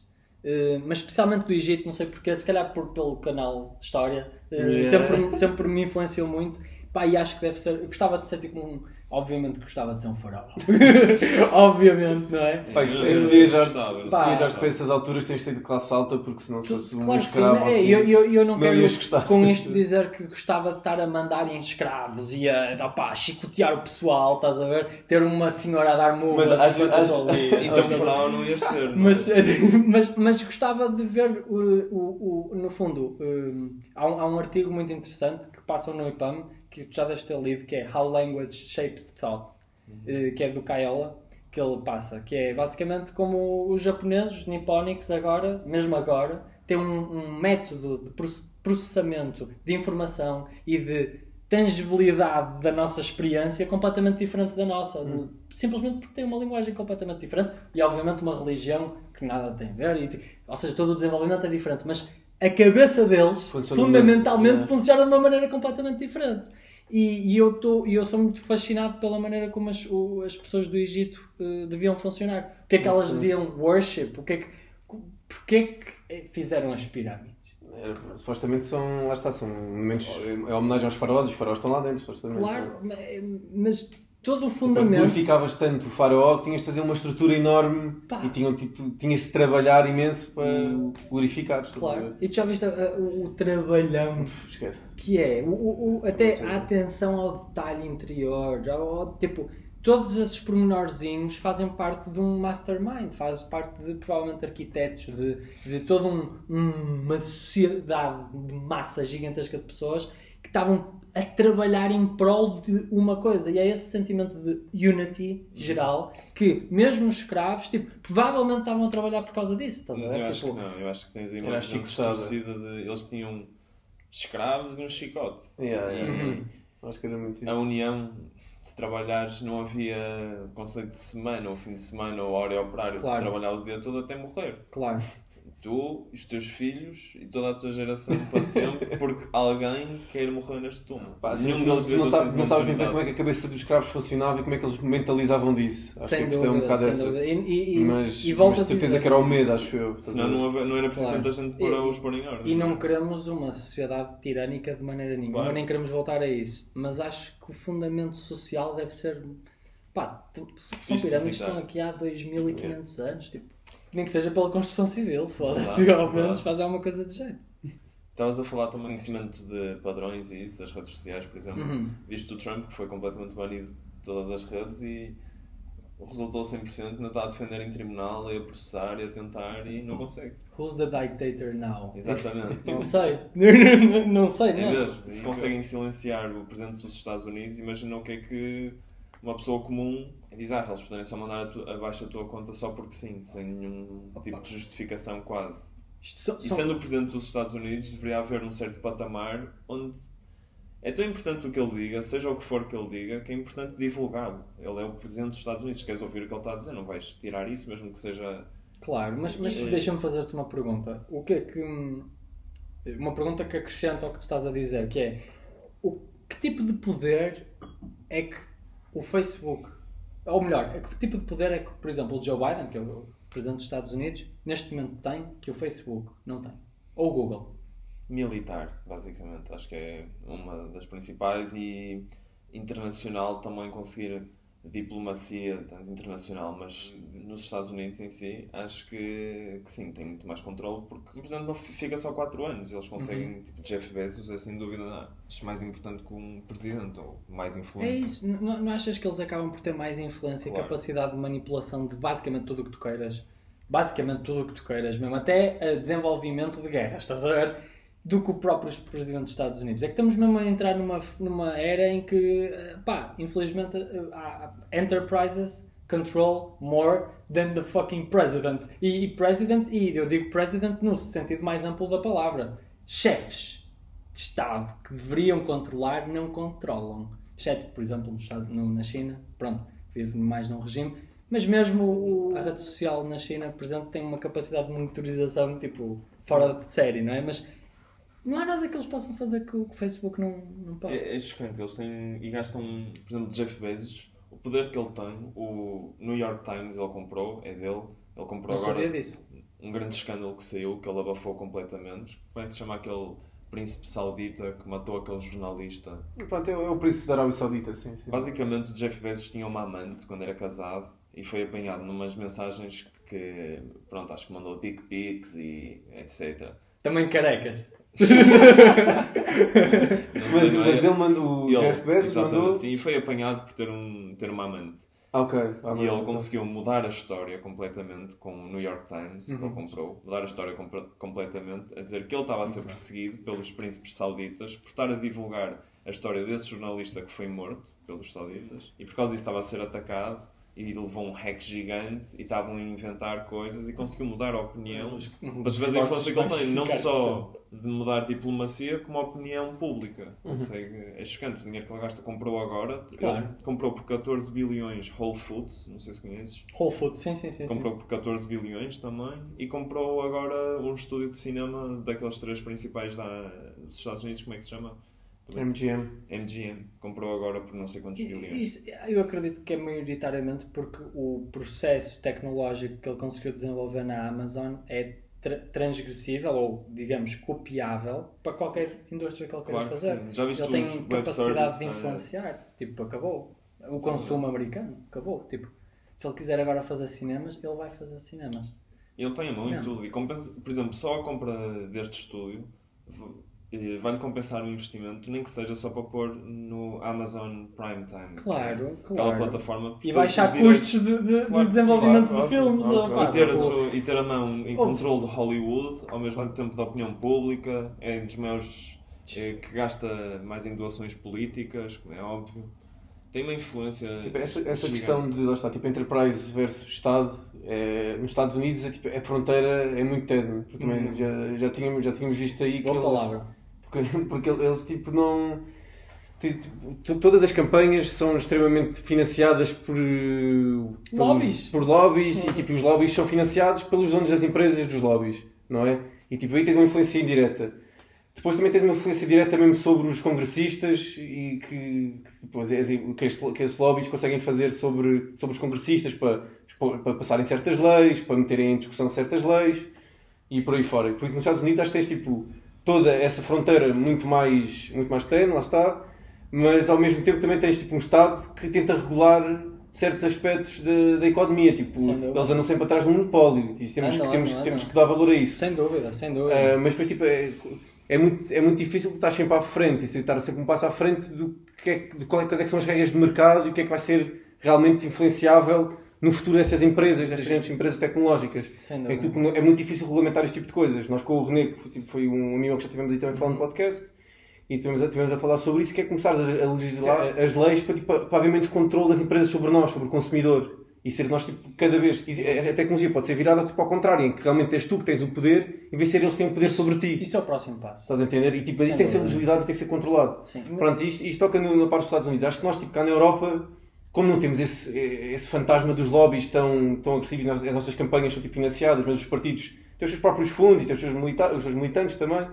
Eh, mas especialmente do Egito, não sei porquê, se calhar por, pelo canal História, eh, Yeah. sempre, sempre me influenciou muito. Pá, e acho que deve ser. Eu gostava de ser tipo um. Obviamente que gostava de ser um faraó. <laughs> Obviamente, não é? Pá, se- gostava, se Pá. viajares para essas alturas tens de ser de classe alta, porque senão se fosse um Claro que sim, escravo é, assim, eu, eu, eu não não quero ias gostar. com isto dizer que gostava de estar a mandar em escravos e a opá, chicotear o pessoal, estás a ver? Ter uma senhora a dar murras Mas acho- acho- ali, Então faraó não ias ser. não é? mas, <laughs> mas, mas gostava de ver, o, o, o- no fundo, um, há, um, há um artigo muito interessante que passam no IPAM, que tu já deves ter lido, que é How Language Shapes Thought, eh, que é do Kaiola, que ele passa, que é basicamente como os japoneses, os nipónicos agora, mesmo agora, têm um, um método de proce- processamento de informação e de tangibilidade da nossa experiência completamente diferente da nossa. Simplesmente porque tem uma linguagem completamente diferente e, obviamente, uma religião que nada tem a ver. E, ou seja, todo o desenvolvimento é diferente. Mas a cabeça deles, Funciona fundamentalmente, mesmo. funciona de uma maneira completamente diferente. E, e eu, tô, eu sou muito fascinado pela maneira como as, o- as pessoas do Egito eh, deviam funcionar. O que é que elas deviam worship? O que é que, porque é que eh, fizeram as pirâmides? É, supostamente são, lá está, são momentos, é homenagem aos faraós, os faraós estão lá dentro, supostamente. Claro, ma- mas todo o Quando fundamento. glorificavas tanto o faraó que tinhas de fazer uma estrutura enorme Pá. e tinham, tipo, tinhas de trabalhar imenso para a Claro. E tu já viste uh, o, o trabalhão Uf, Esquece. que é? O, o- o- até a atenção ao detalhe interior, ao, ao- tipo, todos esses pormenorzinhos fazem parte de um mastermind, fazem parte de provavelmente arquitetos, de, de toda um- uma sociedade de massa gigantesca de pessoas que estavam a trabalhar em prol de uma coisa. E é esse sentimento de unity geral que, mesmo os escravos, tipo, provavelmente estavam a trabalhar por causa disso. Estás a ver? Eu acho Tipo, que não, eu acho que tens aí uma a distorcida de. Eles tinham escravos e um chicote. Yeah, yeah, E yeah. Acho que era muito a isso. união, se trabalhares, não havia conceito de semana, ou fim de semana, ou hora operária, Claro. trabalhavas o dia todo até morrer. Claro. Tu, os teus filhos e toda a tua geração para sempre, <laughs> porque alguém quer morrer neste túmulo. Pá, assim, Nenhum tu, deles tu não, sabes, sentimento não sabes muito bem como é que a cabeça dos escravos funcionava e como é que eles mentalizavam disso. Acho sem que isto é um dúvida, bocado essa. dúvida. E, e, e, Mas, e mas a certeza dizer, que era o medo, acho eu. Senão não, não era preciso Claro. tanta gente para E- os pôr em ordem. E não queremos uma sociedade tirânica de maneira nenhuma, Claro. nem queremos voltar a isso. Mas acho que o fundamento social deve ser Pá, tu- são pirâmides que visitar. estão aqui há 2500 anos, tipo, nem que seja pela construção civil, foda-se, ao menos fazer alguma coisa de jeito. Estavas a falar também do conhecimento de padrões e isso, das redes sociais, por exemplo. Uhum. Visto o Trump, que foi completamente banido de todas as redes e resultou 100%, ainda está a defender em tribunal, e a processar e a tentar e não consegue. Who's the dictator now? Exatamente. <laughs> Não sei. <laughs> não sei, É não. mesmo. Se conseguem silenciar o Presidente dos Estados Unidos, imagina o que é que uma pessoa comum. É bizarro, eles poderem só mandar abaixo a tua conta só porque sim, sem nenhum tipo de justificação quase. Só- E sendo o Presidente dos Estados Unidos, deveria haver um certo patamar onde é tão importante o que ele diga, seja o que for que ele diga, que é importante divulgá-lo. Ele é o Presidente dos Estados Unidos, queres ouvir o que ele está a dizer, não vais tirar isso, mesmo que seja. Claro, mas, mas É. deixa-me fazer-te uma pergunta. O que é que. hum, Uma pergunta que acrescenta ao que tu estás a dizer, que é o, que tipo de poder é que o Facebook, ou melhor, é que tipo de poder é que, por exemplo, o Joe Biden, que é o Presidente dos Estados Unidos, neste momento tem que o Facebook não tem? Ou o Google? militar, basicamente. Acho que é uma das principais e internacional também conseguir diplomacia, tanto internacional, mas nos Estados Unidos em si, acho que, que sim, tem muito mais controle, porque o Presidente não fi- fica só 4 anos, eles conseguem, tipo, Jeff Bezos é sem dúvida, acho mais importante que um Presidente, ou mais É influência. isso, não, não achas que eles acabam por ter mais influência e Claro. capacidade de manipulação de basicamente tudo o que tu queiras? Basicamente tudo o que tu queiras, mesmo até a desenvolvimento de guerras, estás a ver? Do que o próprio Presidente dos Estados Unidos. É que estamos mesmo a entrar numa, numa era em que, eh, pá, infelizmente, eh, há enterprises control more than the fucking president. E, e president, e eu digo president no sentido mais amplo da palavra. Chefes de Estado que deveriam controlar não controlam. Exceto, por exemplo, no Estado, no- na China, pronto, vive mais num regime. Mas mesmo o- a rede social na China, por exemplo, tem uma capacidade de monitorização tipo fora de série, não é? Mas não há nada que eles possam fazer que o, Facebook não, não possa. É, é chocante, eles têm e gastam, por exemplo, Jeff Bezos, o poder que ele tem, o New York Times ele comprou, é dele, ele comprou não agora sabia disso. um grande escândalo que saiu, que ele abafou completamente. Como é que se chama aquele príncipe saudita que matou aquele jornalista? E pronto, é, é o príncipe da Arábia Saudita, sim. sim. Basicamente, o Jeff Bezos tinha uma amante quando era casado e foi apanhado numas mensagens que, pronto, acho que mandou dick pics e etc. Também carecas. <laughs> Não sei, Mas, é? mas ele mandou, o Ele- Jeff Bezos mandou... sim, e foi apanhado por ter, um, ter uma amante. Ok. Ah, E ele mas- conseguiu mudar a história completamente com o New York Times, que Uhum. ele comprou, mudar a história comple- completamente, a dizer que ele estava a ser perseguido pelos príncipes sauditas por estar a divulgar a história desse jornalista que foi morto pelos sauditas e por causa disso estava a ser atacado e levou um hack gigante e estavam a inventar coisas e conseguiu mudar a opinião para a influência que ele tem, não só de mudar diplomacia como a opinião pública. Consegue, é chocante o dinheiro que ele gasta. Comprou agora, Claro. comprou por 14 bilhões Whole Foods, não sei se conheces. Whole Foods, sim, sim, sim. sim. Comprou por 14 bilhões também e comprou agora um estúdio de cinema daqueles três principais da, dos Estados Unidos, como é que se chama? MGM. MGM. Comprou agora por não sei quantos bilhões. Isso, eu acredito que é maioritariamente porque o processo tecnológico que ele conseguiu desenvolver na Amazon é tra- transgressível ou, digamos, copiável para qualquer indústria que ele queira Claro que fazer. sim. Já viste ele tem capacidade de é? influenciar. Tipo, acabou. O Sim. consumo americano, acabou. Tipo, se ele quiser agora fazer cinemas, ele vai fazer cinemas. Ele tem a mão em tudo. E compensa, por exemplo, só a compra deste estúdio vai-lhe compensar o investimento, nem que seja só para pôr no Amazon Prime Time. Claro, que é Aquela claro. plataforma. por E baixar direitos. custos de, de- de Claro sim, desenvolvimento claro, de filmes. opá, óbvio. E ter, a sua, e ter a mão em controle de Hollywood, ao mesmo tempo da opinião pública, é um dos maiores eh, que gasta mais em doações políticas, como é óbvio. Tem uma influência. Tipo, essa, essa questão de, lá está, tipo, enterprise versus Estado, é, nos Estados Unidos a, tipo, a fronteira é muito ténue, porque também Uhum. já, já, tínhamos, já tínhamos visto aí que Boa eles, palavra. Porque, porque eles tipo não. ti- tipo, to- Todas as campanhas são extremamente financiadas por, Lobbies. por lobbies e Sim. tipo, os lobbies são financiados pelos donos das empresas dos lobbies, não é? E tipo, aí tens uma influência indireta. Depois também tens uma influência direta mesmo sobre os congressistas e que, depois é assim, que, estes, que estes lobbies conseguem fazer sobre, sobre os congressistas para, para passarem certas leis, para meterem em discussão certas leis e por aí fora. E por isso nos Estados Unidos acho que tens tipo toda essa fronteira muito mais, muito mais tenue, lá está, mas ao mesmo tempo também tens tipo um Estado que tenta regular certos aspectos da, da economia. Tipo, eles andam sempre atrás um monopólio e temos, Andam, que, temos, temos andam. que dar valor a isso. Sem dúvida, sem dúvida. Ah, mas depois, tipo, é, é, muito, é muito difícil estar sempre à frente e estar sempre um passo à frente do que é, de qual é, quais é que são as regras de mercado e o que é que vai ser realmente influenciável no futuro destas empresas, destas grandes empresas tecnológicas. É, é muito difícil regulamentar este tipo de coisas. Nós com o René, que foi, tipo, um amigo que já tivemos aí também falando no podcast, e tivemos, tivemos a falar sobre isso, que é começar a, legislar as leis para, tipo, para haver menos controle das empresas sobre nós, sobre o consumidor. E ser nós, tipo, cada vez, a tecnologia pode ser virada tipo, ao contrário, em que realmente és tu que tens o poder, em vez de ser eles que têm o poder sobre ti. Isso é o próximo passo. Estás a entender? E tipo, Sem isto tem que ser legislado e tem que ser controlado. Sim. Pronto, isto, isto toca no- na parte dos Estados Unidos. Acho que nós, tipo, cá na Europa, como não temos esse, esse fantasma dos lobbies tão, tão agressivos, as nossas campanhas são tipo, financiadas, mas os partidos têm os seus próprios fundos e têm os seus, milita os seus militantes também.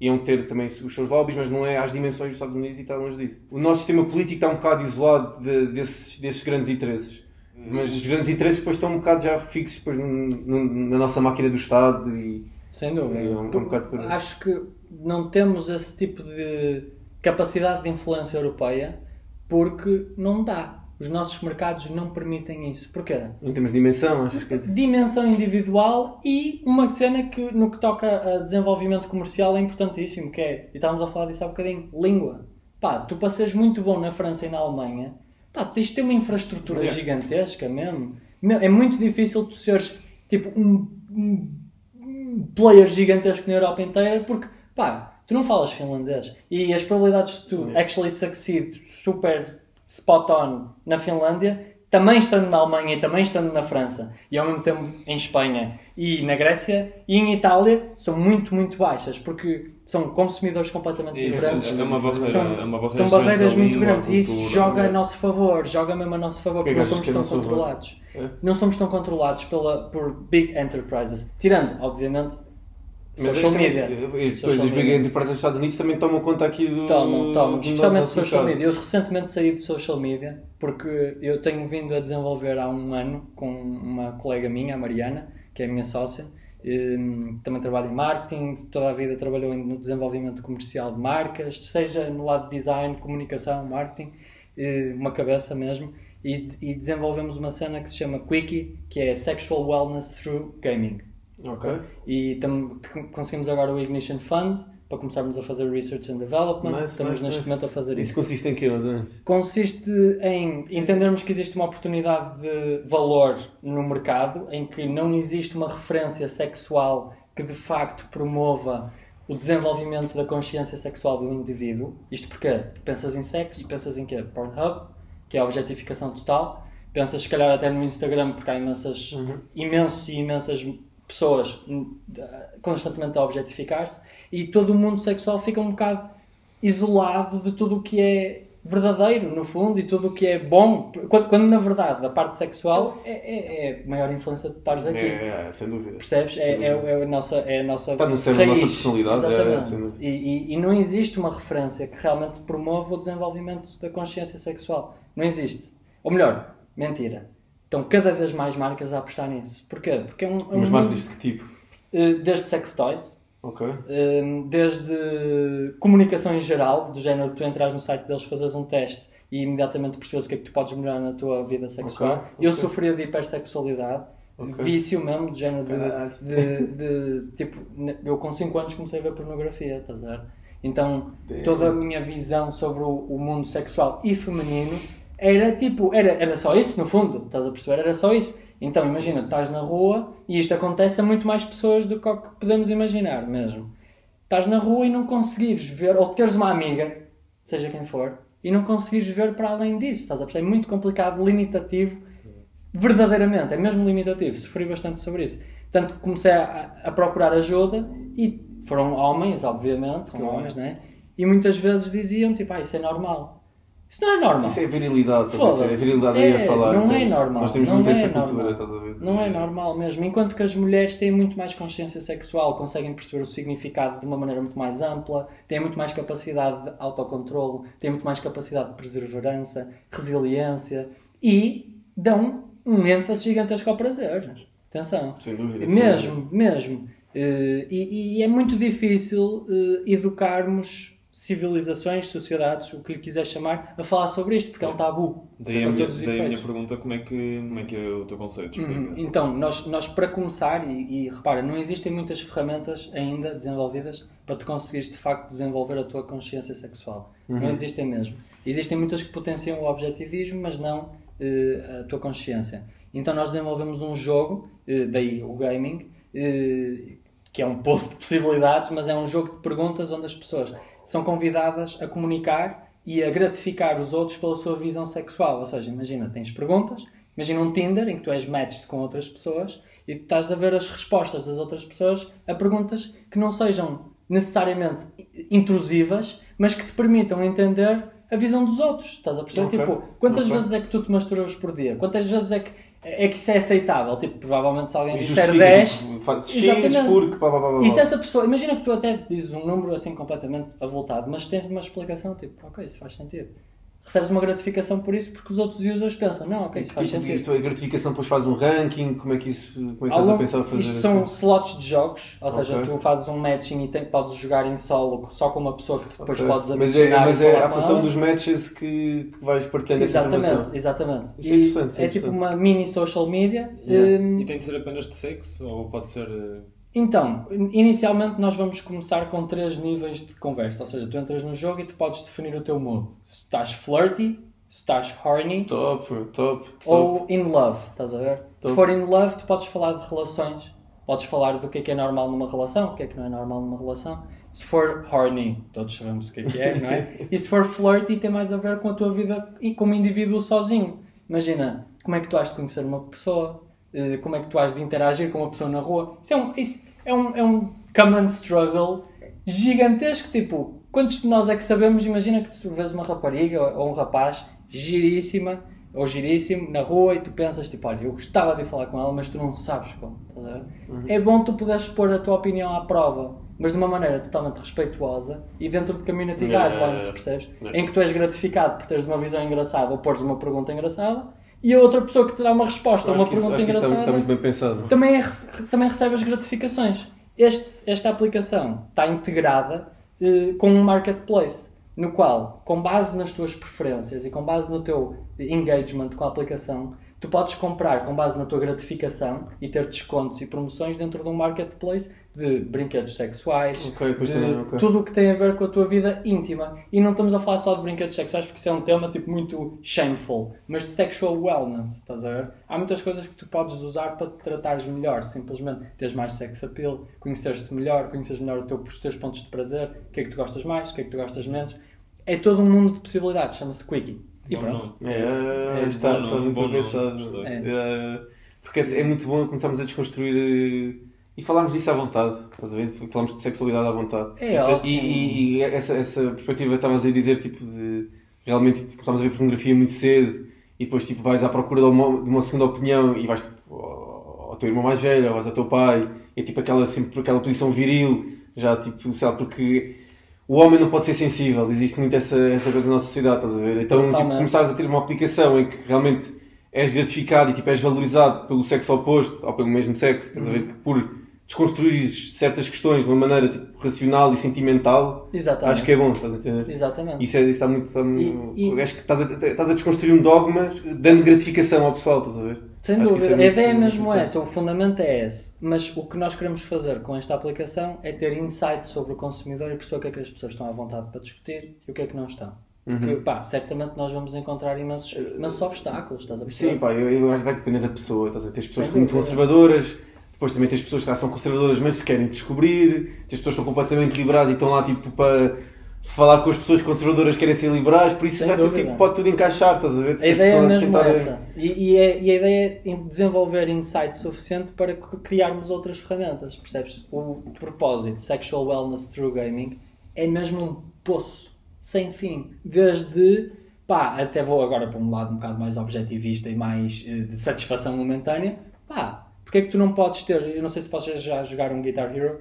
Iam ter também os seus lobbies, mas não é às dimensões dos Estados Unidos e está longe disso. O nosso sistema político está um bocado isolado de- desses, desses grandes interesses. Mas os grandes interesses depois estão um bocado já fixos depois na nossa máquina do Estado e Sem dúvida. É um- é um bocado por. Acho que não temos esse tipo de capacidade de influência europeia porque não dá. Os nossos mercados não permitem isso. Porquê? em termos de dimensão, acho que é Dimensão individual e uma cena que no que toca a desenvolvimento comercial é importantíssimo, que é, e estávamos a falar disso há bocadinho, língua. Pá, tu para seres muito bom na França e na Alemanha, pá, tens de ter uma infraestrutura Yeah. gigantesca mesmo. Me- É muito difícil tu seres tipo um, um- player gigantesco na Europa inteira porque, pá, tu não falas finlandês e as probabilidades de tu Yeah. actually succeed super spot on na Finlândia também estando na Alemanha e também estando na França e ao mesmo tempo em Espanha e na Grécia e em Itália são muito, muito baixas porque são consumidores completamente Isso, diferentes. é uma barreira, São, é uma barreira são barreiras a muito língua, grandes a e isso cultura, joga a né? nosso favor, joga mesmo a nosso favor, que é porque que não somos é a tão favor? controlados. É? Não somos tão controlados pela, por big enterprises, tirando, obviamente, Mas social é media. sempre- E depois as big media. enterprises dos Estados Unidos também tomam conta aqui do. Tomam, tomam, especialmente social media. Eu recentemente saí de social media porque eu tenho vindo a desenvolver há um ano com uma colega minha, a Mariana, que é a minha sócia, hum, que também trabalha em marketing, toda a vida trabalhou no desenvolvimento comercial de marcas, seja no lado de design, comunicação, marketing, uma cabeça mesmo, e, e desenvolvemos uma cena que se chama Quickie, que é Sexual Wellness Through Gaming. Ok. E tam- conseguimos agora o Ignition Fund para começarmos a fazer Research and Development. Nice, Estamos nice, neste nice. momento a fazer Isso isso. consiste em quê? Consiste em entendermos que existe uma oportunidade de valor no mercado em que não existe uma referência sexual que de facto promova o desenvolvimento da consciência sexual do indivíduo. Isto porque pensas em sexo, pensas em quê? Pornhub, que é a objetificação total. Pensas se calhar até no Instagram, porque há imensas, imensos e imensas pessoas hum, constantemente a objetificar-se e todo o mundo sexual fica um bocado isolado de tudo o que é verdadeiro, no fundo, e tudo o que é bom. Quando, quando, na verdade, a parte sexual é, é, é a maior influência de estares aqui. É, é, sem dúvida. Percebes? É, é, é a nossa, é a nossa Está no da nossa personalidade, é, Exatamente. sem dúvida. e, e, e não existe uma referência que realmente promova o desenvolvimento da consciência sexual. Não existe. Ou melhor, mentira. Estão cada vez mais marcas a apostar nisso. Porquê? Porque é um, é um Mas mais mundo, disto que tipo? eh, desde sex toys, Ok. um, desde comunicação em geral, do género de tu entras no site deles, fazes um teste e imediatamente percebes o que é que tu podes melhorar na tua vida sexual. Ok, Eu ok. sofria de hipersexualidade, Ok. vício mesmo, do género Caralho. de, de, de, tipo, eu com 5 anos comecei a ver pornografia, estás a ver? Então, Damn. toda a minha visão sobre o, o mundo sexual e feminino era tipo, era, era só isso no fundo, estás a perceber? Era só isso. Então, imagina, estás na rua e isto acontece a muito mais pessoas do que que podemos imaginar mesmo. Estás na rua e não conseguires ver, ou teres uma amiga, seja quem for, e não conseguires ver para além disso, estás a perceber? É muito complicado, limitativo, verdadeiramente, é mesmo limitativo. Sofri bastante sobre isso. Portanto, comecei a, a procurar ajuda e foram homens, obviamente, são homens, né? E muitas vezes diziam, tipo, ah, isso é normal. Isso não é normal. Isso é virilidade, estás a ver? É virilidade aí a É, falar. não é normal, Nós temos não muito é essa normal. cultura, estás a ver? Não é normal mesmo. Enquanto que as mulheres têm muito mais consciência sexual, conseguem perceber o significado de uma maneira muito mais ampla, têm muito mais capacidade de autocontrole, têm muito mais capacidade de perseverança, resiliência e dão um ênfase gigantesco ao prazer. Atenção. Sem dúvida. Mesmo, mesmo. Eh, e, e é muito difícil eh, educarmos civilizações, sociedades, o que lhe quiser chamar, a falar sobre isto, porque é um tabu. Daí, a minha, todos os daí a minha pergunta: como é, que, como é que é o teu conceito? Uhum. Então, nós, nós para começar, e, e repara, não existem muitas ferramentas ainda desenvolvidas para tu conseguires de facto desenvolver a tua consciência sexual. Não existem mesmo. Existem muitas que potenciam o objetivismo, mas não eh, a tua consciência. Então nós desenvolvemos um jogo, eh, daí o gaming, eh, que é um poço de possibilidades, mas é um jogo de perguntas onde as pessoas são convidadas a comunicar e a gratificar os outros pela sua visão sexual. Ou seja, imagina, tens perguntas, imagina um Tinder em que tu és matched com outras pessoas e tu estás a ver as respostas das outras pessoas a perguntas que não sejam necessariamente intrusivas, mas que te permitam entender a visão dos outros. Estás a perceber? Ok. Tipo, quantas Ok. vezes é que tu te masturbas por dia? Quantas vezes é que, é que isso é aceitável? Tipo, provavelmente se alguém disser justificas, 10, tipo, X porque pá, pá, pá, e se essa pessoa, imagina que tu até dizes um número assim completamente avultado, mas tens uma explicação, tipo, ok, isso faz sentido. Recebes uma gratificação por isso porque os outros users pensam, não, ok, isso faz Tipo, sentido. isso, a gratificação depois faz um ranking, como é que isso, como é que Ao estás a pensar a fazer isto assim? são slots de jogos, ou seja, Ok. tu fazes um matching e tem, podes jogar em solo só com uma pessoa que depois Ok. podes mas é, mas é a função dos matches que, que vais partilhando essa Exatamente, informação. exatamente. Isso é interessante, é é tipo uma mini social media. Yeah. hum, E tem de ser apenas de sexo? Ou pode ser. eh, Então, inicialmente nós vamos começar com três níveis de conversa. Ou seja, tu entras no jogo e tu podes definir o teu mood. Se estás flirty, se estás horny Top, top, top. ou in love, estás a ver? Se Top. for in love, tu podes falar de relações. Podes falar do que é que é normal numa relação, o que é que não é normal numa relação. Se for horny, todos sabemos o que é que é, não é? <laughs> E se for flirty, tem mais a ver com a tua vida e como indivíduo sozinho. Imagina, como é que tu has de conhecer uma pessoa? Eh, Como é que tu has de interagir com uma pessoa na rua? Isso é um, isso é um, é um common struggle gigantesco. Tipo, quantos de nós é que sabemos? Imagina que tu vês uma rapariga ou um rapaz giríssima ou giríssimo na rua e tu pensas tipo, olha, eu gostava de falar com ela, mas tu não sabes como. Ver? É bom tu poderes pôr a tua opinião à prova, mas de uma maneira totalmente respeituosa e dentro de community Yeah, guidelines, yeah, percebes? yeah. Em que tu és gratificado por teres uma visão engraçada ou pores uma pergunta engraçada e a outra pessoa que te dá uma resposta a uma que isso, pergunta acho que isso está, engraçada está muito bem pensado. também, é também recebe as gratificações. Este- esta aplicação está integrada eh, com um marketplace, no qual, com base nas tuas preferências e com base no teu engagement com a aplicação, tu podes comprar com base na tua gratificação e ter descontos e promoções dentro de um marketplace de brinquedos sexuais, Ok, depois de também, ok. tudo o que tem a ver com a tua vida íntima. E não estamos a falar só de brinquedos sexuais porque isso é um tema tipo muito shameful, mas de sexual wellness, estás a ver? Há muitas coisas que tu podes usar para te tratares melhor, simplesmente teres mais sex appeal, conheceres-te melhor, conheces melhor o teu- os teus pontos de prazer, o que é que tu gostas mais, o que é que tu gostas menos. É todo um mundo de possibilidades, chama-se Quickie. E Bom pronto. nome. É, É está, bom está nome, muito bom pensado. É, porque é, é muito bom começarmos a desconstruir eh, e falarmos disso à vontade. Estás a ver? Falamos de sexualidade à vontade. É e, ótimo. e, e essa, essa perspectiva estavas a dizer, tipo, de realmente tipo, começámos a ver pornografia muito cedo e depois tipo, vais à procura de uma, de uma segunda opinião e vais tipo, ao, ao teu irmão mais velho, ou vais ao teu pai, e é tipo aquela, sempre aquela posição viril, já tipo, sei lá, porque o homem não pode ser sensível, existe muito essa, essa coisa na nossa sociedade, estás a ver? Então, tipo, começares a ter uma aplicação em que realmente és gratificado e tipo, és valorizado pelo sexo oposto, ou pelo mesmo sexo, estás a ver? Que por desconstruires certas questões de uma maneira tipo, racional e sentimental, Exatamente. acho que é bom, estás a entender? Exatamente. Isso, é, isso está muito. Está, E- e- Acho que estás a, estás a desconstruir um dogma dando gratificação ao pessoal, estás a ver? Sem Acho que dúvida, é a muito- ideia é muito mesmo essa, o fundamento é esse. Mas o que nós queremos fazer com esta aplicação é ter insight sobre o consumidor e perceber o que é que as pessoas estão à vontade para discutir e o que é que não estão. Porque, Uhum. pá, certamente nós vamos encontrar imensos, imensos obstáculos, estás a perceber? Sim, pá, eu, eu acho que vai depender da pessoa. Estás a? Tens pessoas Sem muito dúvida. conservadoras, depois também tens pessoas que são conservadoras, mas que querem descobrir, tens pessoas que são completamente liberais e estão lá tipo para falar com as pessoas conservadoras que querem ser liberais, por isso tudo, dúvida. tipo, pode tudo encaixar, estás a ver? A ideia é mesmo essa. E, e é- e a ideia é desenvolver insight suficiente para criarmos outras ferramentas. Percebes? O propósito, Sexual Wellness Through Gaming, é mesmo um poço sem fim. Desde. Pá, até vou agora para um lado um bocado mais objetivista e mais eh, de satisfação momentânea. Pá, porque é que tu não podes ter. Eu não sei se vocês já jogaram Guitar Hero.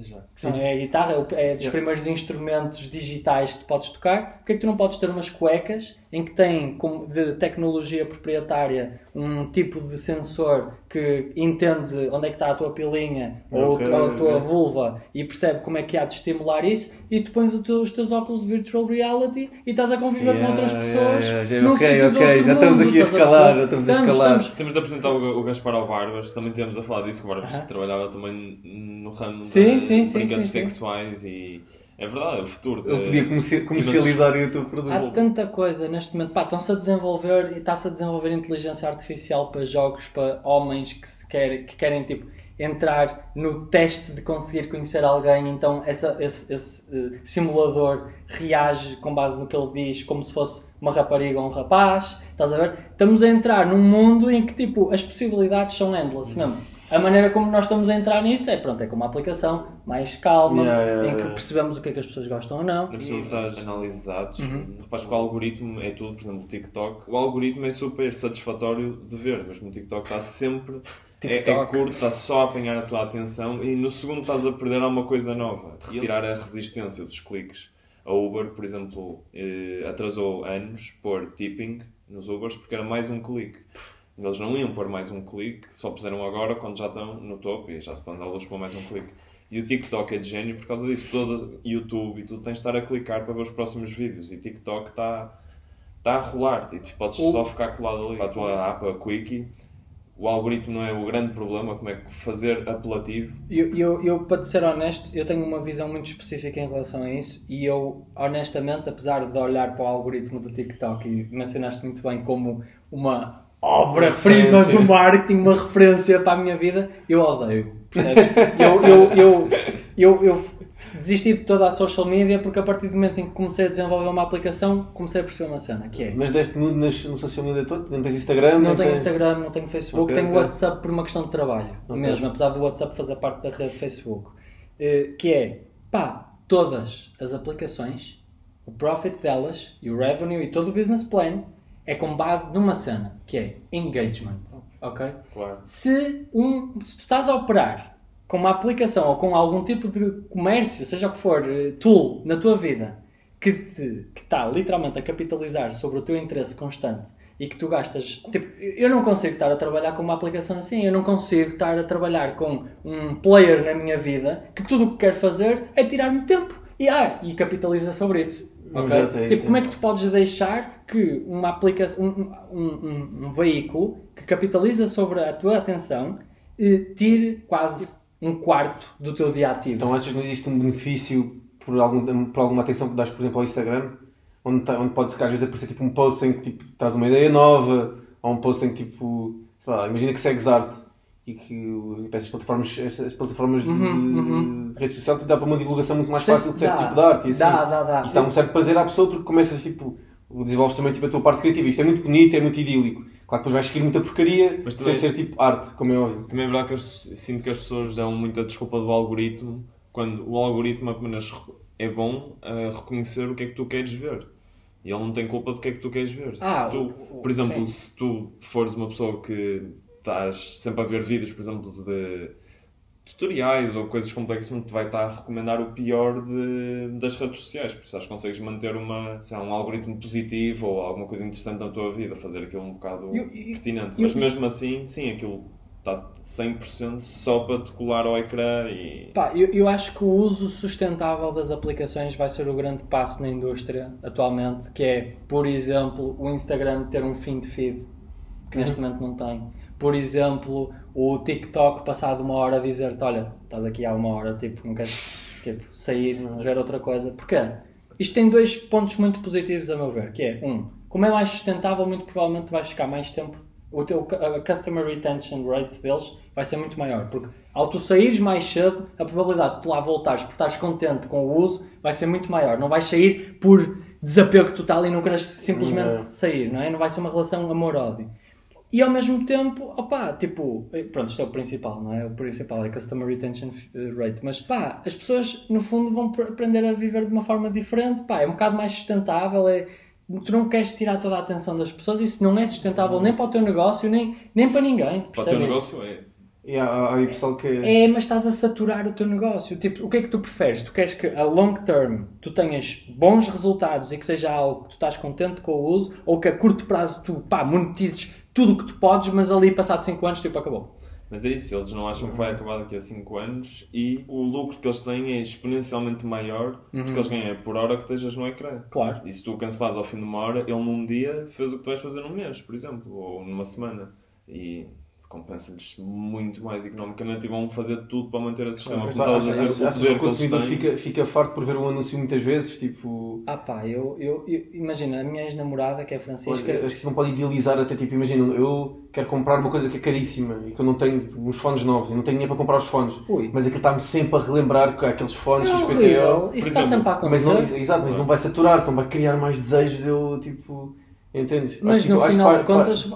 Já. Não, é a guitarra, é é dos Yeah. primeiros instrumentos digitais que tu podes tocar. Porquê é que tu não podes ter umas cuecas em que tem como de tecnologia proprietária um tipo de sensor que entende onde é que está a tua pilinha ou a tua vulva e percebe como é que há de estimular isso e tu pões os teus óculos de virtual reality e estás a conviver com Yeah, outras yeah, pessoas yeah, yeah. Ok, ok, outro já estamos mundo, aqui a escalar, já estamos a escalar. Temos de apresentar o, o Gaspar ao Barbas, também temos a falar disso, o Barbas Aham. trabalhava também no ramo Sim, sim, sim, brinquedos sim, sim. sexuais e é verdade, é o futuro. de- Ele podia comerci- comercializar o teu Há produto. tanta coisa neste momento. Pá, estão-se a desenvolver e está-se a desenvolver inteligência artificial para jogos, para homens que, se querem, que querem tipo, entrar no teste de conseguir conhecer alguém. Então essa, esse, esse, eh, simulador reage com base no que ele diz, como se fosse uma rapariga ou um rapaz. Estás a ver? Estamos a entrar num mundo em que tipo, as possibilidades são endless mesmo. A maneira como nós estamos a entrar nisso é, pronto, é com uma aplicação mais calma, Yeah, yeah, em que yeah. percebemos o que é que as pessoas gostam ou não. Na pessoa que estás análise de dados, Uhum. repares que o algoritmo é tudo, por exemplo, o TikTok. O algoritmo é super satisfatório de ver, mas no TikTok está sempre. <laughs> É, é TikTok. curto, está só a apanhar a tua atenção e no segundo estás a perder alguma coisa nova. Retirar a resistência dos cliques. A Uber, por exemplo, eh, atrasou anos pôr tipping nos Ubers porque era mais um clique. Eles não iam pôr mais um clique, só puseram agora quando já estão no topo e já se dar luz para mais um clique. E o TikTok é de gênio por causa disso. Todas, YouTube e tudo tens de estar a clicar para ver os próximos vídeos. E TikTok está está a rolar e tu podes O- só ficar colado ali. A tua app, a Quickie, o algoritmo não é o grande problema, como é que fazer apelativo. Eu, eu, eu, para te ser honesto, eu tenho uma visão muito específica em relação a isso e eu, honestamente, apesar de olhar para o algoritmo do TikTok e mencionaste muito bem como uma obra-prima do marketing, uma referência para a minha vida, eu odeio, percebes? <laughs> eu, eu, eu, eu, eu desisti de toda a social media porque a partir do momento em que comecei a desenvolver uma aplicação, comecei a perceber uma cena, que é... Mas deste nude nas, no social media todo? Não tens Instagram? Não tenho Instagram, não tenho Facebook, Ok, tenho ok. WhatsApp por uma questão de trabalho, Ok. mesmo, apesar do WhatsApp fazer parte da rede Facebook. Eh, que é, pá, todas as aplicações, o profit delas e o revenue e todo o business plan é com base numa cena, que é engagement, ok? Claro. Se, um, se tu estás a operar com uma aplicação ou com algum tipo de comércio, seja o que for, eh, tool na tua vida, que te que está literalmente a capitalizar sobre o teu interesse constante e que tu gastas. Tipo, eu não consigo estar a trabalhar com uma aplicação assim, eu não consigo estar a trabalhar com um player na minha vida que tudo o que quer fazer é tirar-me tempo e, ah, e capitaliza sobre isso. Ok? Exato, é Tipo, como é é. que tu podes deixar que uma aplicação, um, um, um, um veículo que capitaliza sobre a tua atenção eh, tire quase um quarto do teu dia ativo? Então achas que não existe um benefício por, algum, por alguma atenção que dás, por exemplo, ao Instagram? Onde, tá- onde pode, às vezes, aparecer tipo, um post em que tipo, traz uma ideia nova, ou um post em que, tipo, sei lá, imagina que segues arte e que essas plataformas, essas plataformas de, Uhum, de rede social te dá para uma divulgação muito mais Sim, fácil de certo dá. tipo de arte e assim. Dá, dá, dá. Isso dá um certo prazer à pessoa porque começas tipo, desenvolves também tipo, a tua parte criativa. Isto é muito bonito, é muito idílico. Claro que depois vais seguir muita porcaria Mas sem também- ser tipo arte, como é óbvio. Também é verdade que eu sinto que as pessoas dão muita desculpa do algoritmo quando o algoritmo apenas é bom a reconhecer o que é que tu queres ver. E ele não tem culpa do que é que tu queres ver. Ah, se tu, por exemplo, sim. se tu fores uma pessoa que estás sempre a ver vídeos, por exemplo, de tutoriais ou coisas complexas, te vai estar a recomendar o pior de- das redes sociais. Por isso acho que consegues manter uma, sei lá, um algoritmo positivo ou alguma coisa interessante na tua vida, fazer aquilo um bocado Eu- eu- pertinente. eu- Mas mesmo assim, sim, aquilo está 100% só para te colar ao ecrã e... Pá, eu, eu acho que o uso sustentável das aplicações vai ser o grande passo na indústria atualmente, que é, por exemplo, o Instagram ter um fim de feed, que neste momento não tem. Por exemplo, o TikTok passado uma hora dizer-te, olha, estás aqui há uma hora, tipo, não queres tipo, sair, ver outra coisa. Porquê? Isto tem dois pontos muito positivos a meu ver, que é, um, como é mais sustentável, muito provavelmente vais ficar mais tempo o teu customer retention rate deles vai ser muito maior, porque ao tu saíres mais cedo, a probabilidade de tu lá voltares por estares contente com o uso vai ser muito maior. Não vais sair por desapego total e não queres simplesmente Não. sair, não é? Não vai ser uma relação amor-ódio. E ao mesmo tempo, opá, tipo, eh, pronto, isto é o principal, não é? O principal é Customer Retention eh, Rate, mas pá, as pessoas no fundo vão pr- aprender a viver de uma forma diferente, pá, é um bocado mais sustentável, é, tu não queres tirar toda a atenção das pessoas, isso não é sustentável nem para o teu negócio, nem, nem para ninguém. Para o teu negócio é... E há, há aí pessoal que. é- É, mas estás a saturar o teu negócio. Tipo, o que é que tu preferes? Tu queres que a long term tu tenhas bons resultados e que seja algo que tu estás contente com o uso, ou que a curto prazo tu pá, monetizes tudo o que tu podes, mas ali passado 5 anos tipo acabou. Mas é isso, eles não acham que vai acabar daqui a 5 anos e o lucro que eles têm é exponencialmente maior porque eles ganham por hora que estejas no ecrã. Claro. E se tu cancelares ao fim de uma hora, ele num dia fez o que tu vais fazer num mês, por exemplo, ou numa semana. E compensa-lhes muito mais economicamente e vão fazer tudo para manter esse sistema. Mas a achas, dizer, o achas poder o que eles consumidor fica, fica farto por ver um anúncio muitas vezes? Tipo. Ah pá, eu, eu, eu- imagina, a minha ex-namorada, que é a Francisca, Acho que isso não pode idealizar até tipo, imagina, eu quero comprar uma coisa que é caríssima e que eu não tenho tipo, uns fones novos, eu não tenho dinheiro para comprar os fones, Ui. mas aquilo está-me sempre a relembrar que há aqueles fones é XPTO. horrível. Isso está exemplo, sempre a Mas acontecer. não, exato, mas não vai saturar, só vai criar mais desejo de eu, tipo, entendes? Mas Acho no tipo, final de contas,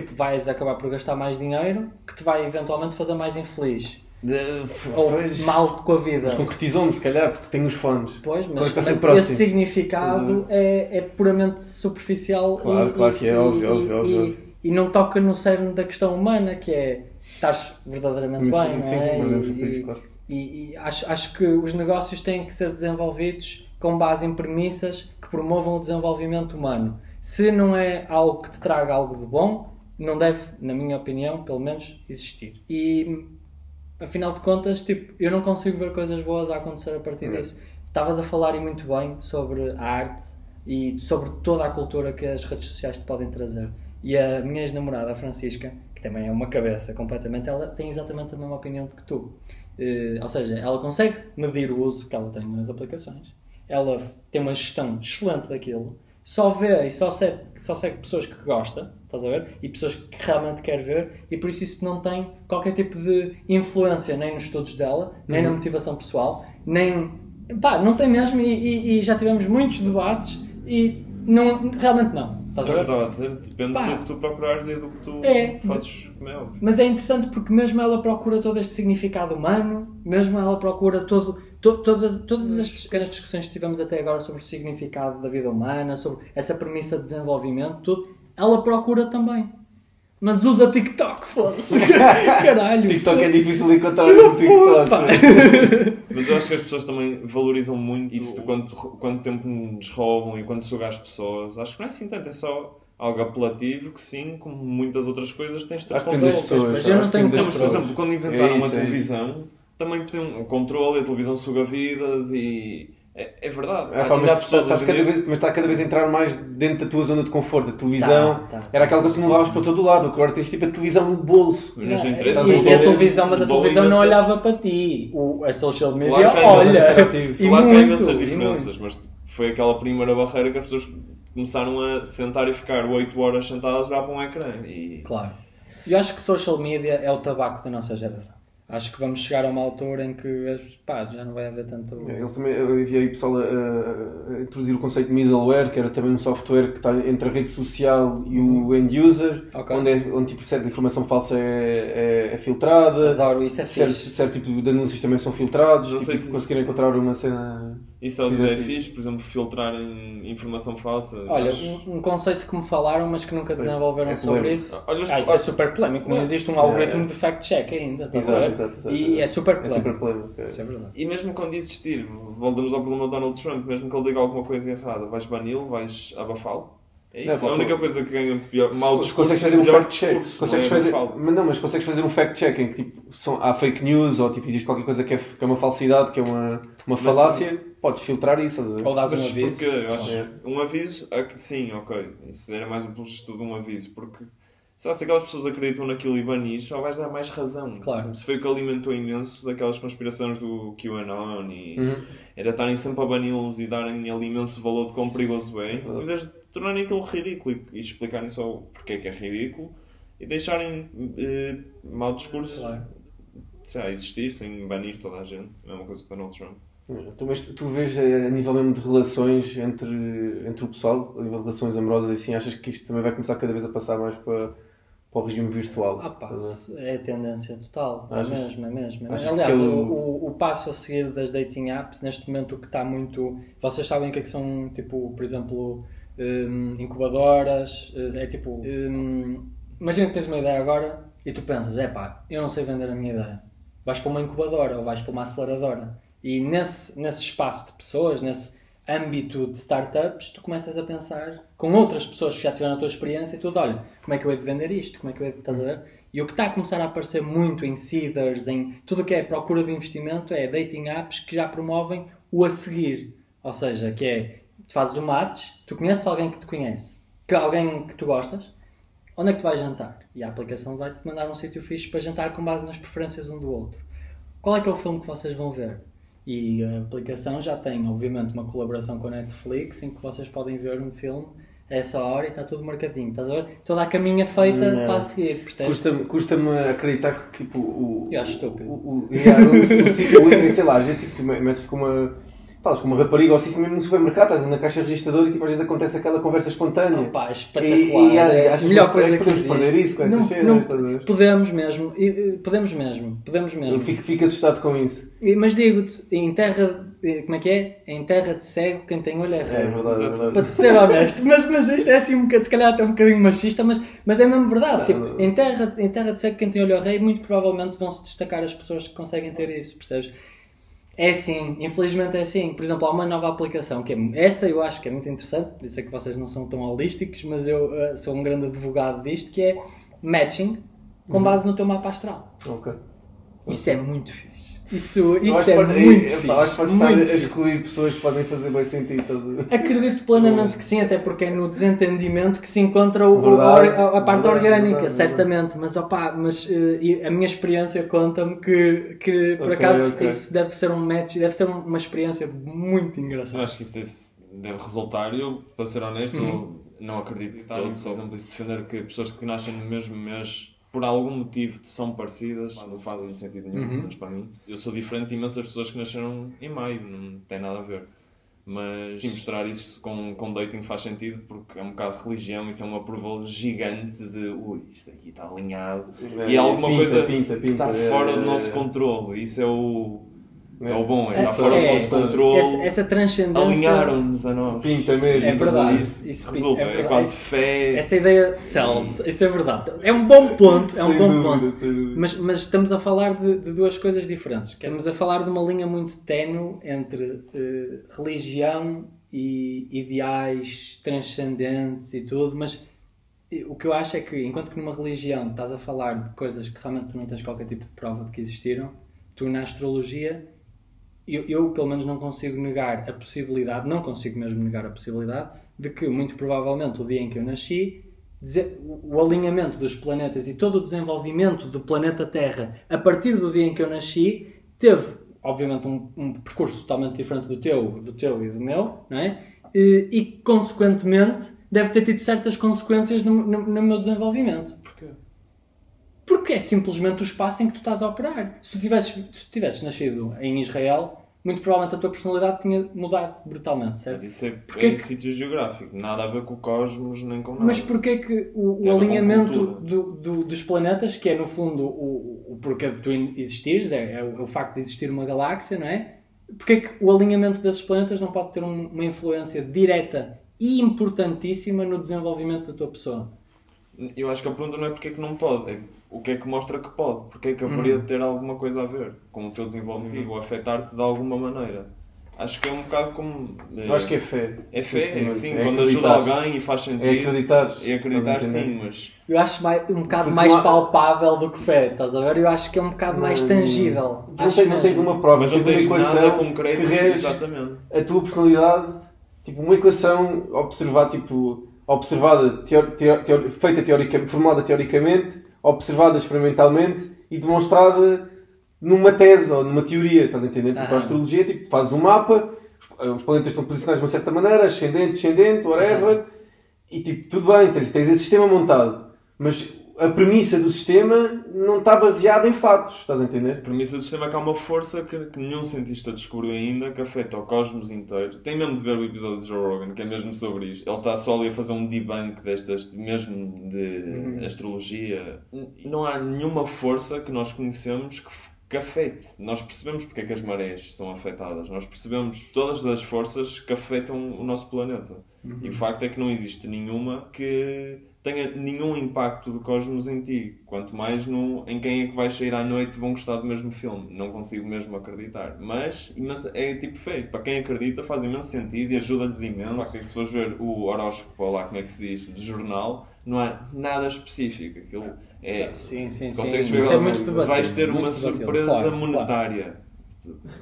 tipo, vais acabar por gastar mais dinheiro que te vai eventualmente fazer mais infeliz. De- Ou pois, mal com a vida. Mas concretizou-me, se calhar, porque tenho os fones. Pois, é mas, mas próximo? esse significado é, é puramente superficial Claro, e, claro e- que é, óbvio, e- óbvio, e- óbvio. e não toca no cerne da questão humana, que é estás verdadeiramente Muito- bem, sim, não sim, é? E- fazer isso, e- claro. e, e acho, acho que os negócios têm que ser desenvolvidos com base em premissas que promovam o desenvolvimento humano. Se não é algo que te traga algo de bom, não deve, na minha opinião, pelo menos, existir. E afinal de contas, tipo, eu não consigo ver coisas boas a acontecer a partir É. disso. Estavas a falar e muito bem sobre a arte e sobre toda a cultura que as redes sociais te podem trazer. E a minha ex-namorada, a Francisca, que também é uma cabeça completamente, ela tem exatamente a mesma opinião que tu. Eh, ou seja, ela consegue medir o uso que ela tem nas aplicações, ela tem uma gestão excelente daquilo, só vê e só segue, só segue pessoas que gosta, estás a ver? E pessoas que realmente quer ver, e por isso isso não tem qualquer tipo de influência nem nos estudos dela, nem na motivação pessoal, nem. Pá, não tem mesmo, e, e- e já tivemos muitos debates, e não, realmente não. Estás a É ver? eu estava a dizer, depende Pá. do que tu procurares e do que tu É. fazes como é óbvio. Mas é interessante porque mesmo ela procura todo este significado humano, mesmo ela procura todo, to- todas, todas as pequenas discussões que tivemos até agora sobre o significado da vida humana, sobre essa premissa de desenvolvimento, tudo, ela procura também. Mas usa TikTok, foda-se. <laughs> Caralho. TikTok é difícil de encontrar esse TikTok. <laughs> Mas eu acho que as pessoas também valorizam muito isso de quanto, quanto tempo nos roubam e quanto suga as pessoas. Acho que não é assim tanto, é só algo apelativo que sim, como muitas outras coisas, tens de ter controle. pessoas. mas eu não tenho mas por exemplo, quando inventaram É isso, uma é televisão, também podiam um controle, a televisão suga vidas e. É, é verdade. É, Há pá, mas, pessoas dia- vez, mas está cada vez a entrar mais dentro da tua zona de conforto. A televisão Tá, tá. era aquela coisa que tu não levavas para todo lado. Agora tens tipo a televisão no bolso. Mas não Não, interessa, e, não e a televisão, mas a televisão não olhava para ti. O, a social media Claro que olha. E Claro que há muito, imensas e diferenças, mas foi aquela primeira barreira que as pessoas começaram a sentar e ficar 8 horas sentadas a olhar para um ecrã. E Claro. Eu acho que social media é o tabaco da nossa geração. Acho que vamos chegar a uma altura em que pá, já não vai haver tanto. Eles também, eu vi aí pessoal a, a- a introduzir o conceito de middleware, que era também um software que está entre a rede social e o end user, Ok. onde, é, onde tipo, certa informação falsa é, é, é filtrada, Adoro isso, é certo, fixe. certo tipo de anúncios também são filtrados, Não sei tipo, se- conseguirem encontrar uma cena. isso a dizer é Sim. fixe, por exemplo, filtrarem informação falsa. Olha, mas- um, um conceito que me falaram, mas que nunca desenvolveram é sobre isso. Olha, Ah, isso é super polémico. Não existe um É, algoritmo é. de fact-check ainda. estás a ver? Exato, exato. E é super É polémico. super é. É. E mesmo quando existir, voltamos ao problema do Donald Trump, mesmo que ele diga alguma coisa errada, vais bani-lo, vais abafá-lo? É isso. claro. a única coisa que ganha pior, mal discurso consegues fazer um melhor fact check, discurso, consegues não é fazer, mas não, mas consegues fazer um fact check em que tipo, são, há fake news ou tipo, existe qualquer coisa que é, que é uma falsidade, que é uma, uma falácia, podes filtrar isso. Ou dás um Mas aviso. porque eu acho É. um aviso, é que- sim, ok, isso era mais um apologista de um aviso, porque se se aquelas pessoas acreditam naquilo e banis, só vais dar mais razão. Claro. Se foi o que alimentou imenso daquelas conspirações do QAnon e Uhum. era estarem sempre a bani-los e darem ali imenso valor de quão perigoso é, em vez de tornarem aquilo ridículo e, explicarem só o porquê que é ridículo e deixarem eh, mau discurso Claro. sei lá, existir sem banir toda a gente. É uma coisa que Donald Trump. Tu, mas tu vês eh, a nível mesmo de relações entre, entre o pessoal, a nível de relações amorosas e assim, achas que isto também vai começar cada vez a passar mais para, para o regime virtual? Ah, pá, é a tendência total. É Achas? mesmo, é mesmo. Achas Aliás, que o, ele- o, o passo a seguir das dating apps, neste momento, o que está muito. Vocês sabem o que é que são, tipo, por exemplo, hum, incubadoras? eh, É tipo. hum, imagina que tens uma ideia agora e tu pensas, é pá, eu não sei vender a minha ideia. Vais para uma incubadora ou vais para uma aceleradora. E nesse, nesse espaço de pessoas, nesse âmbito de startups, tu começas a pensar com outras pessoas que já tiveram a tua experiência e tudo, olha, como é que eu hei de vender isto? Como é que eu hei de... Estás a ver? E o que está a começar a aparecer muito em seeders, em tudo o que é procura de investimento, é dating apps que já promovem o a seguir. Ou seja, que é, tu fazes o match, tu conheces alguém que te conhece, que alguém que tu gostas, onde é que tu vais jantar? E a aplicação vai-te mandar um sítio fixe para jantar com base nas preferências um do outro. Qual é que é o filme que vocês vão ver? E a aplicação já tem, obviamente, uma colaboração com a Netflix em que vocês podem ver um filme a essa hora e está tudo marcadinho. Estás a ver? Toda a caminha feita Não. para a seguir, percebes? Custa-me custa acreditar que tipo, o. Eu acho estúpido. O, o, yeah, o, o, o, o, sei lá, tipo, tu metes com uma. Falas com uma rapariga ou assim, mesmo no supermercado, estás na caixa registradora e tipo, às vezes acontece aquela conversa espontânea. Opa, E- espetacular. e, é e a melhor que coisa que podemos existe. perder isso com essas não, cenas, não- podemos mesmo, podemos mesmo, podemos mesmo. Eu fico, fico assustado com isso. Mas digo-te, em terra, eh, como é que é? Em terra de cego, quem tem olho é É rei. verdade, é Exato. Para verdade. te ser honesto, <laughs> mas, mas isto é assim um bocado, se calhar até um bocadinho machista, mas, mas é mesmo verdade. Não, tipo, não. Em, terra, em terra de cego, quem tem olho ao rei, muito provavelmente vão se destacar as pessoas que conseguem ter isso, percebes? É assim, infelizmente é assim. Por exemplo, há uma nova aplicação que é, essa eu acho que é muito interessante. Eu sei que vocês não são tão holísticos, mas eu eh, sou um grande advogado disto, que é matching com Uhum. base no teu mapa astral. Ok. Isso é muito fixe. Isso, isso é pode- muito eu- fixe. Acho que pode muito estar a excluir pessoas que podem fazer bem sentido. ver? Acredito plenamente que sim, até porque é no desentendimento que se encontra o- Verdade, a, a parte verdade, orgânica, verdade, certamente. Mas, opá, mas e a minha experiência conta-me que, que por Ok, acaso, ok. isso deve ser um match, deve ser um- uma experiência muito Eu engraçada. acho que isso deve, deve resultar. Eu, para ser honesto, Uhum. eu não acredito todo. Por exemplo, isso defender que pessoas que nascem no mesmo mês, por algum motivo, são parecidas, não fazem sentido nenhum, Uhum. pelo menos para mim. Eu sou diferente de imensas pessoas que nasceram em maio, não tem nada a ver. Mas sim, misturar isso com, com dating faz sentido porque é um bocado de religião, isso é um approval gigante de ui, isto aqui está alinhado e é alguma Pinta, coisa pinta, que pinta, está é, fora é, do é. nosso controle. Isso é o, é o bom, é, É, está fora é, do nosso controle. Essa, essa transcendência. Alinharam-nos a nós. Pinta mesmo. É Isso- verdade. Isso, Isso resulta, é é, quase Isso- fé. Essa ideia sells, isso é verdade. É um bom ponto, é um Sem bom dúvida, ponto. Mas, mas estamos a falar de, de duas coisas diferentes. Estamos a falar de uma linha muito ténue entre eh, religião e ideais transcendentes e tudo, mas eh, o que eu acho é que, enquanto que numa religião estás a falar de coisas que realmente tu não tens qualquer tipo de prova de que existiram, tu na astrologia, eu, eu pelo menos não consigo negar a possibilidade, não consigo mesmo negar a possibilidade, de que muito provavelmente o dia em que eu nasci o alinhamento dos planetas e todo o desenvolvimento do planeta Terra a partir do dia em que eu nasci teve, obviamente, um, um percurso totalmente diferente do teu, do teu e do meu, não é? E, e, consequentemente, deve ter tido certas consequências no, no- no meu desenvolvimento. Porquê? Porque é simplesmente o espaço em que tu estás a operar. Se tu tivesses, se tu tivesses nascido em Israel, muito provavelmente a tua personalidade tinha mudado brutalmente, Mas certo? isso é, Porquê é que- sítio geográfico, nada a ver com o cosmos nem com nada. Mas porquê que o, o alinhamento do, do- dos planetas, que é no fundo o, o porquê de tu existires, é, é o, é o facto de existir uma galáxia, não é? Porquê que o alinhamento desses planetas não pode ter um- uma influência direta e importantíssima no desenvolvimento da tua pessoa? Eu acho que a pergunta não é porque é que não pode, é o que é que mostra que pode, porque é que haveria de ter alguma coisa a ver com o teu desenvolvimento ou afetar-te de alguma maneira. Acho que é um bocado como. eh, Eu acho que é fé. É fé, sim, É quando ajuda alguém e faz sentido. É acreditar. É acreditar, sim, mas. Eu acho mais, um bocado Porque mais não há- palpável do que fé, estás a ver? Eu acho que é um bocado mais Hum, tangível. Não, tens, não tens uma prova, Mas não tens uma tens equação nada concreto, que rege exatamente. a tua personalidade, tipo uma equação observada, tipo, observada, teo- teo- teo- feita teoricamente, formulada teoricamente, observada experimentalmente e demonstrada numa tese ou numa teoria, estás a entender? Tipo, a astrologia, tipo, fazes um mapa, os- planetas estão posicionados de uma certa maneira, ascendente, descendente, whatever, e tipo, tudo bem, tens, tens esse sistema montado, mas a premissa do sistema não está baseada em fatos, estás a entender? A premissa do sistema é que há uma força que, que nenhum cientista descobriu ainda que afeta o cosmos inteiro. Tem mesmo de ver o episódio de Joe Rogan, que é mesmo sobre isto. Ele está só ali a fazer um debunk destas, mesmo de astrologia. N- Não há nenhuma força que nós conhecemos que, que afete. Nós percebemos porque é que as marés são afetadas. Nós percebemos todas as forças que afetam o nosso planeta. E o facto é que não existe nenhuma que tenha nenhum impacto de cosmos em ti. Quanto mais no, em quem é que vais sair à noite e vão gostar do mesmo filme. Não consigo mesmo acreditar. Mas imenso- é tipo feio. Para quem acredita faz imenso sentido e ajuda-lhes imenso. Facto é que se fores ver o horóscopo, ou lá como é que se diz, do jornal, não há nada específico. Aquilo é... Sim, sim, sim. Consegues ver, é muito debatido, vais ter muito uma debatido. surpresa Claro, claro. monetária.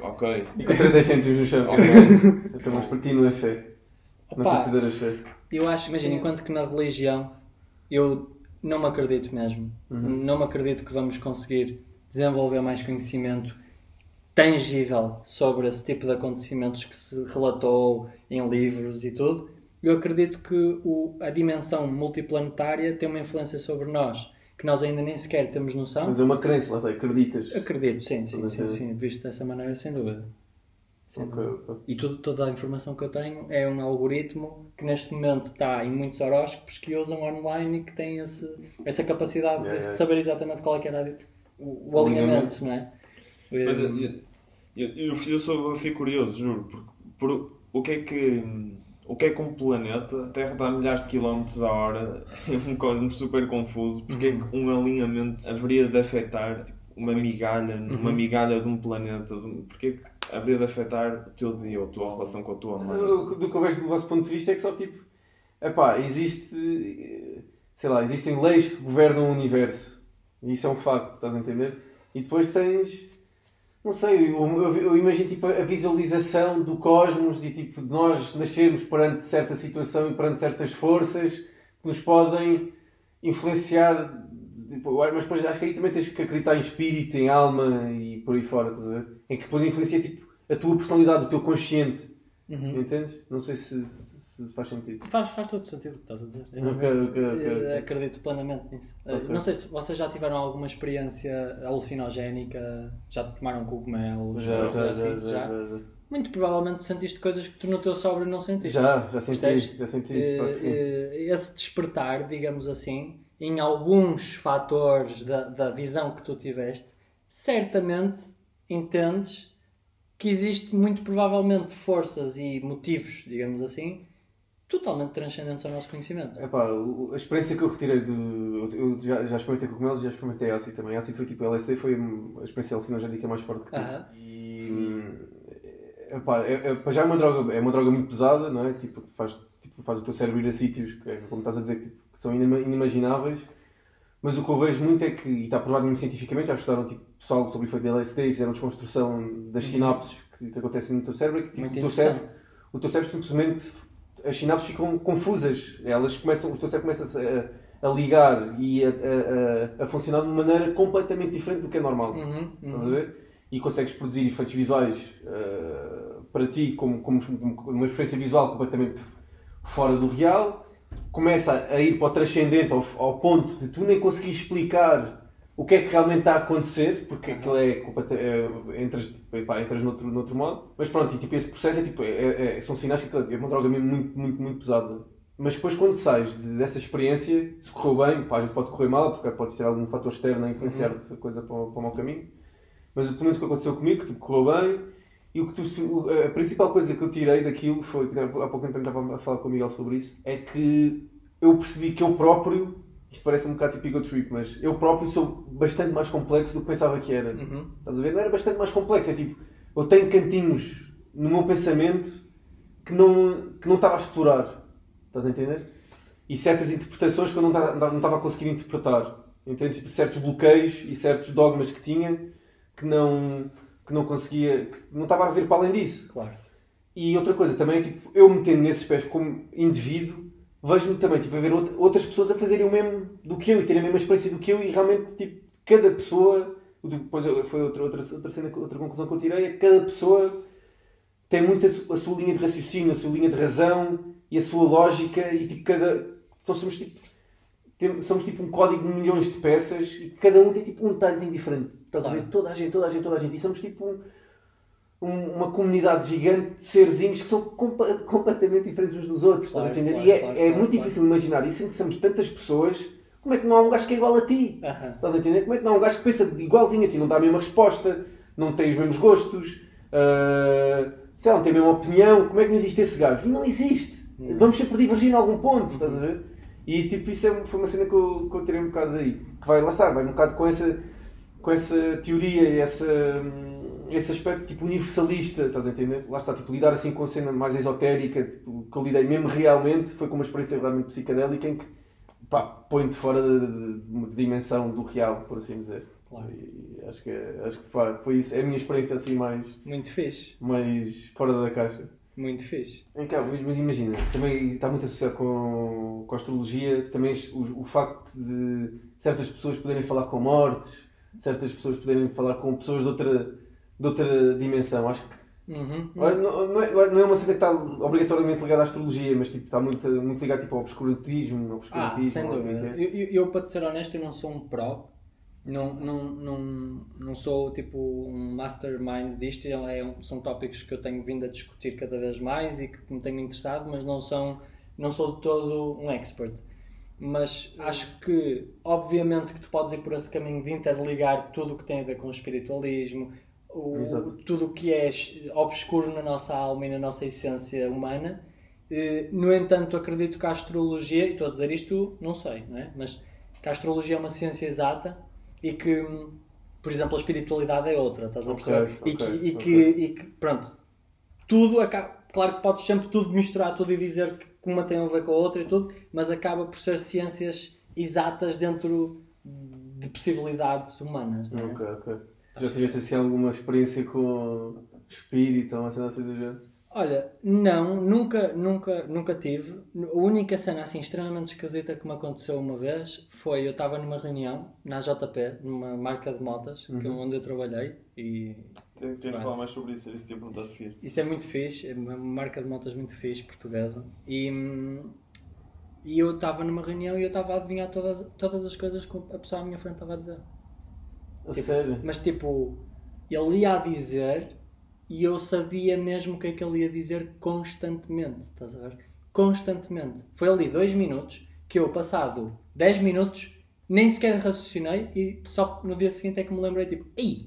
Ok. E com 30 cêntimos no chão. Ok. Então, mas para ti não é fé. Não Opa. consideras fé. Eu acho, imagina, enquanto que na religião eu não me acredito mesmo. Não me acredito que vamos conseguir desenvolver mais conhecimento tangível sobre esse tipo de acontecimentos que se relatou em livros e tudo. Eu acredito que o- a dimensão multiplanetária tem uma influência sobre nós, que nós ainda nem sequer temos noção. Mas é uma crença, lá acreditas. Acredito, sim, sim, sim, sim. Visto dessa maneira, sem dúvida. Sem Ok, dúvida. ok. E tudo, toda a informação que eu tenho é um algoritmo que neste momento está em muitos horóscopos que usam online e que tem esse, essa capacidade Yeah, de yeah. saber exatamente qual é que era o, o O alinhamento, não é? Mas Eh, eu, eu, eu, eu sou, eu fico curioso, juro, porque por, o que é que. O que é que um planeta, a Terra dá milhares de quilómetros a hora, <laughs> é um cosmos super confuso, porque é que um alinhamento haveria de afetar tipo, uma migalha, uma migalha de um planeta, porque é que haveria de afetar o teu dia ou a tua relação com a tua mãe? Do do que eu vejo do vosso ponto de vista é que só tipo. Epá, existe. Sei lá, existem leis que governam o universo. E isso é um facto, estás a entender? E depois tens. Não sei, eu, eu- eu imagino tipo a visualização do cosmos e tipo de nós nascermos perante certa situação e perante certas forças que nos podem influenciar. Tipo, mas depois acho que aí também tens que acreditar em espírito, em alma e por aí fora, estás a ver? Em que depois influencia tipo, a tua personalidade, o teu consciente. uhum. Entendes? Não sei se, se faz sentido. Faz, faz todo sentido o que estás a dizer. Eu, Ok, ok, ok, eu ok. acredito plenamente nisso. Eh, Ok. Não sei se vocês já tiveram alguma experiência alucinogénica, já tomaram cogumelos, Já, já, coisa já, assim? já, já, já. Muito provavelmente sentiste coisas que tu no teu sóbrio não sentiste. Já, já senti, Percebes? já senti, sim. eh, esse despertar, digamos assim, em alguns fatores da, da visão que tu tiveste, certamente entendes que existe muito provavelmente forças e motivos, digamos assim, totalmente transcendentes ao nosso conhecimento. Epá, a experiência que eu retirei do. Eu já, já experimentei cogumelos e já experimentei ácido também. Ácido foi tipo LSD, foi a experiência alucinogénica mais forte que tive. Aham. E. Epá, é, é, já é uma droga, é uma droga muito pesada, não é? Tipo, faz, tipo, faz o teu cérebro ir a sítios que, é como estás a dizer, que, tipo, são inima- inimagináveis. Mas o que eu vejo muito é que, e está provado mesmo cientificamente, já estudaram tipo, pessoal sobre o efeito de LSD e fizeram desconstrução das sinapses que, que acontecem no teu cérebro. que, tipo, o teu cérebro o teu cérebro simplesmente as sinapses ficam confusas. Elas começam, o teu cérebro começa a, a ligar e a, a, a, funcionar de uma maneira completamente diferente do que é normal. Uhum, Estás a uhum. ver? E consegues produzir efeitos visuais eh, para ti como, como uma experiência visual completamente fora do real. Começa a ir para o transcendente ao, ao ponto de tu nem conseguir explicar o que é que realmente está a acontecer, porque aquilo é, é entras, tipo, epá, entras noutro, noutro modo. Mas pronto, e, tipo, esse processo é, tipo, é- é- são sinais que aquilo é uma droga mesmo muito, muito, muito pesada. Mas depois quando sais de- dessa experiência, se correu bem, pá, às vezes pode correr mal, porque pode ter algum fator externo a influenciar-te a coisa para, para o mau caminho. Mas pelo menos o que aconteceu comigo, que tipo, correu bem. E o que tu, a principal coisa que eu tirei daquilo foi, há pouco tempo estava a falar com o Miguel sobre isso, é que eu percebi que eu próprio, isto parece um bocado tipo ego trip, mas eu próprio sou bastante mais complexo do que pensava que era. Uhum. Estás a ver? Não era bastante mais complexo, é tipo, eu tenho cantinhos no meu pensamento que não, que não estava a explorar. Estás a entender? E certas interpretações que eu não estava, não estava a conseguir interpretar. Entendes? Certos bloqueios e certos dogmas que tinha que não, que não conseguia, que não estava a ver para além disso. Claro. E outra coisa também é tipo, eu metendo nesses pés como indivíduo, vejo-me também tipo, a ver outra- outras pessoas a fazerem o mesmo do que eu e terem a mesma experiência do que eu e realmente tipo, cada pessoa, depois foi outra, outra, outra, cena, outra conclusão que eu tirei, é que cada pessoa tem muito a sua linha de raciocínio, a sua linha de razão e a sua lógica e tipo cada. Então somos tipo. Somos tipo um código de milhões de peças e cada um tem tipo um detalhezinho diferente. Estás a ver? Claro. Toda a gente, toda a gente, toda a gente. E somos tipo um- um- uma comunidade gigante de serzinhos que são compa- completamente diferentes uns dos outros. estás a Claro, entender? claro, e é, claro, é claro, muito claro. difícil imaginar. E que somos tantas pessoas, como é que não há um gajo que é igual a ti? Aham. Estás a entender? Como é que não há um gajo que pensa igualzinho a ti, não dá a mesma resposta, não tem os mesmos gostos, ah, sei lá, não tem a mesma opinião? Como é que não existe esse gajo? E não existe. Vamos sempre divergir em algum ponto, estás a ver? E isso, tipo, isso é, foi uma cena que eu, que eu tirei um bocado daí. Que vai, lá está, vai um bocado com essa, com essa teoria e essa, hum, esse aspecto tipo universalista, estás a entender? Lá está, tipo, lidar assim com a cena mais esotérica, tipo, que eu lidei mesmo realmente, foi com uma experiência realmente psicadélica em que põe-te fora de uma dimensão do real, por assim dizer. Claro. E acho que, é- acho que foi, foi isso, é a minha experiência assim mais, Muito fixe. mais fora da caixa. Muito fixe. Em cá, mas mas imagina, também está muito associado com, com a astrologia, também o, o facto de certas pessoas poderem falar com mortes, certas pessoas poderem falar com pessoas de outra, de outra dimensão. Acho que Uhum. não, não, é, não é uma cena que está obrigatoriamente ligada à astrologia, mas tipo, está muito, muito ligado tipo, ao obscurantismo. Ao Ah, obscurantismo sem o que é dúvida. que é. Eu, eu, eu, para te ser honesto, eu não sou um pro. Não, não, não, não sou tipo um mastermind disto. É um- são tópicos que eu tenho vindo a discutir cada vez mais e que me tenho interessado, mas não, são, não sou de todo um expert. Mas acho que, obviamente, que tu podes ir por esse caminho de interligar tudo o que tem a ver com o espiritualismo, o, Exato. tudo o que é obscuro na nossa alma e na nossa essência humana. Eh, No entanto, acredito que a astrologia, e estou a dizer isto, não sei, não é? mas que a astrologia é uma ciência exata e que, por exemplo, a espiritualidade é outra, estás a perceber? e, ok, que, e, que, e que, pronto, tudo acaba. Claro que podes sempre tudo misturar tudo e dizer que uma tem a ver com a outra e tudo, mas acaba por ser ciências exatas dentro de possibilidades humanas, não é? Ok, ok. Já tiveste assim alguma experiência com espírito ou uma cena assim do género? Olha, não, nunca, nunca, nunca tive. A única cena assim extremamente esquisita que me aconteceu uma vez foi eu estava numa reunião na JP, numa marca de motas, que é onde eu trabalhei e Tenho que falar mais sobre isso, era isso que te ia perguntar a seguir. isso é muito fixe, é uma marca de motas muito fixe, portuguesa. E, hum, e eu estava numa reunião e eu estava a adivinhar todas, todas as coisas que a pessoa à minha frente estava a dizer. A Tipo, sério? Mas tipo, ele ia a dizer e eu sabia mesmo o que é que ele ia dizer constantemente, estás a ver? Constantemente. Foi ali dois minutos que eu, passado 10 minutos, nem sequer raciocinei e só no dia seguinte é que me lembrei, tipo, ei,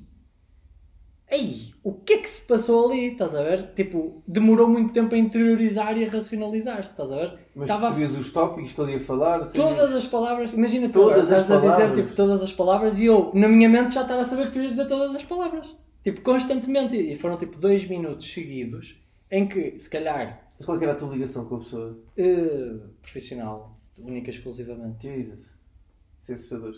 ei, o que é que se passou ali, estás a ver? Tipo, demorou muito tempo a interiorizar e a racionalizar-se, estás a ver? Mas Estava- percebias os tópicos que ele ia falar? sabias- Todas as palavras, imagina tu Todas estás a dizer tipo, todas as palavras e eu, na minha mente, já estava a saber que tu ias dizer todas as palavras. Tipo, constantemente. E foram tipo dois minutos seguidos em que, se calhar, Mas qual é era a tua ligação com a pessoa? eh, profissional, única e exclusivamente. Jesus. Isso é assustador.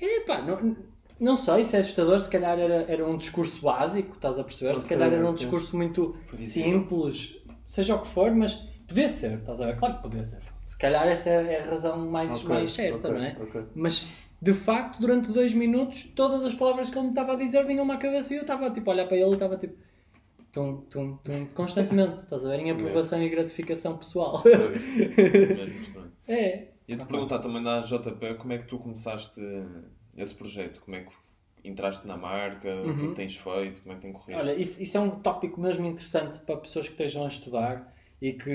Epá, não, não sei se é assustador, se calhar era, era um discurso básico, estás a perceber? se Ok, calhar era um discurso muito Previsível. simples, seja o que for, mas podia ser, estás a ver? Claro que podia ser. Se calhar essa é a razão mais, Ok, mais certa, ok, não é? ok. Mas de facto, durante dois minutos, todas as palavras que ele me estava a dizer vinham-me à cabeça e eu estava tipo a olhar para ele e estava tipo. Tum, tum, tum, constantemente, estás a ver? Em aprovação e gratificação pessoal. <laughs> Mesmo estranho. é. E te perguntar também da JP como é que tu começaste esse projeto? Como é que entraste na marca? O que é Uhum. que tens feito? Como é que tem corrido? Olha, isso, isso é um tópico mesmo interessante para pessoas que estejam a estudar e que,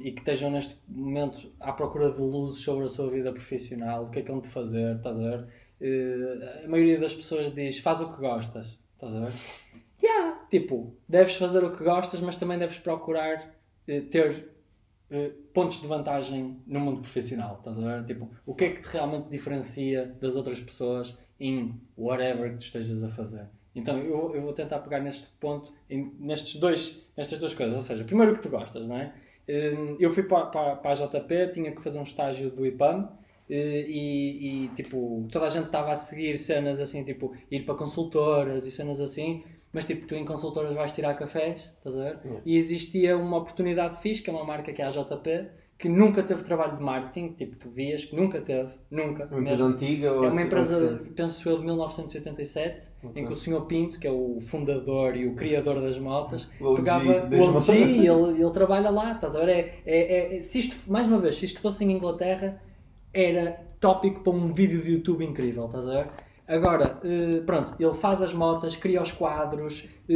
e que estejam neste momento à procura de luzes sobre a sua vida profissional, o que é que hão de fazer, estás a ver? Eh, a maioria das pessoas diz, faz o que gostas, estás a ver? Yeah, tipo, deves fazer o que gostas, mas também deves procurar eh, ter eh, pontos de vantagem no mundo profissional, estás a ver? Tipo, o que é que te realmente diferencia das outras pessoas em whatever que tu estejas a fazer. Então eu, eu vou tentar pegar neste ponto, nestes dois, nestas duas coisas. Ou seja, primeiro o que tu gostas, não é? Hum, Eu fui para, para, para a JP, tinha que fazer um estágio do IPAM eh, e, e, tipo, toda a gente estava a seguir cenas assim, tipo, ir para consultoras e cenas assim, mas tipo, tu em consultoras vais tirar cafés, estás a ver? Yeah. E existia uma oportunidade fixe, que é uma marca que é a JP, que nunca teve trabalho de marketing, tipo, tu vias que nunca teve, nunca. Uma mesmo. empresa antiga ou É uma assim, empresa, penso eu, de 1987, Ok. em que o Sr. Pinto, que é o fundador e o criador das motas, O pegava o. OG e ele, ele trabalha lá, estás a ver? É, é, é- é- se isto, mais uma vez, se isto fosse em Inglaterra, era tópico para um vídeo de YouTube incrível, estás a ver? Agora, eh, pronto, ele faz as motas, cria os quadros, eh,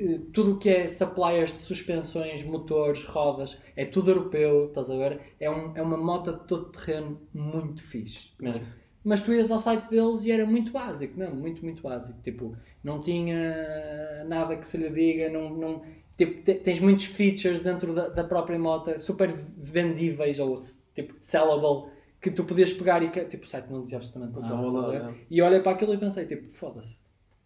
eh, tudo o que é suppliers de suspensões, motores, rodas, é tudo europeu, estás a ver? É, um, é uma moto de todo terreno muito fixe, mesmo. Mas tu ias ao site deles e era muito básico mesmo, muito, muito básico. Tipo, não tinha nada que se lhe diga, não, não, tipo, te- tens muitos features dentro da, da própria moto, super vendíveis ou tipo sellable, que tu podias pegar e que tipo, o site não dizia absolutamente nada. Estás a lá, é. E olhei para aquilo e pensei, tipo, foda-se,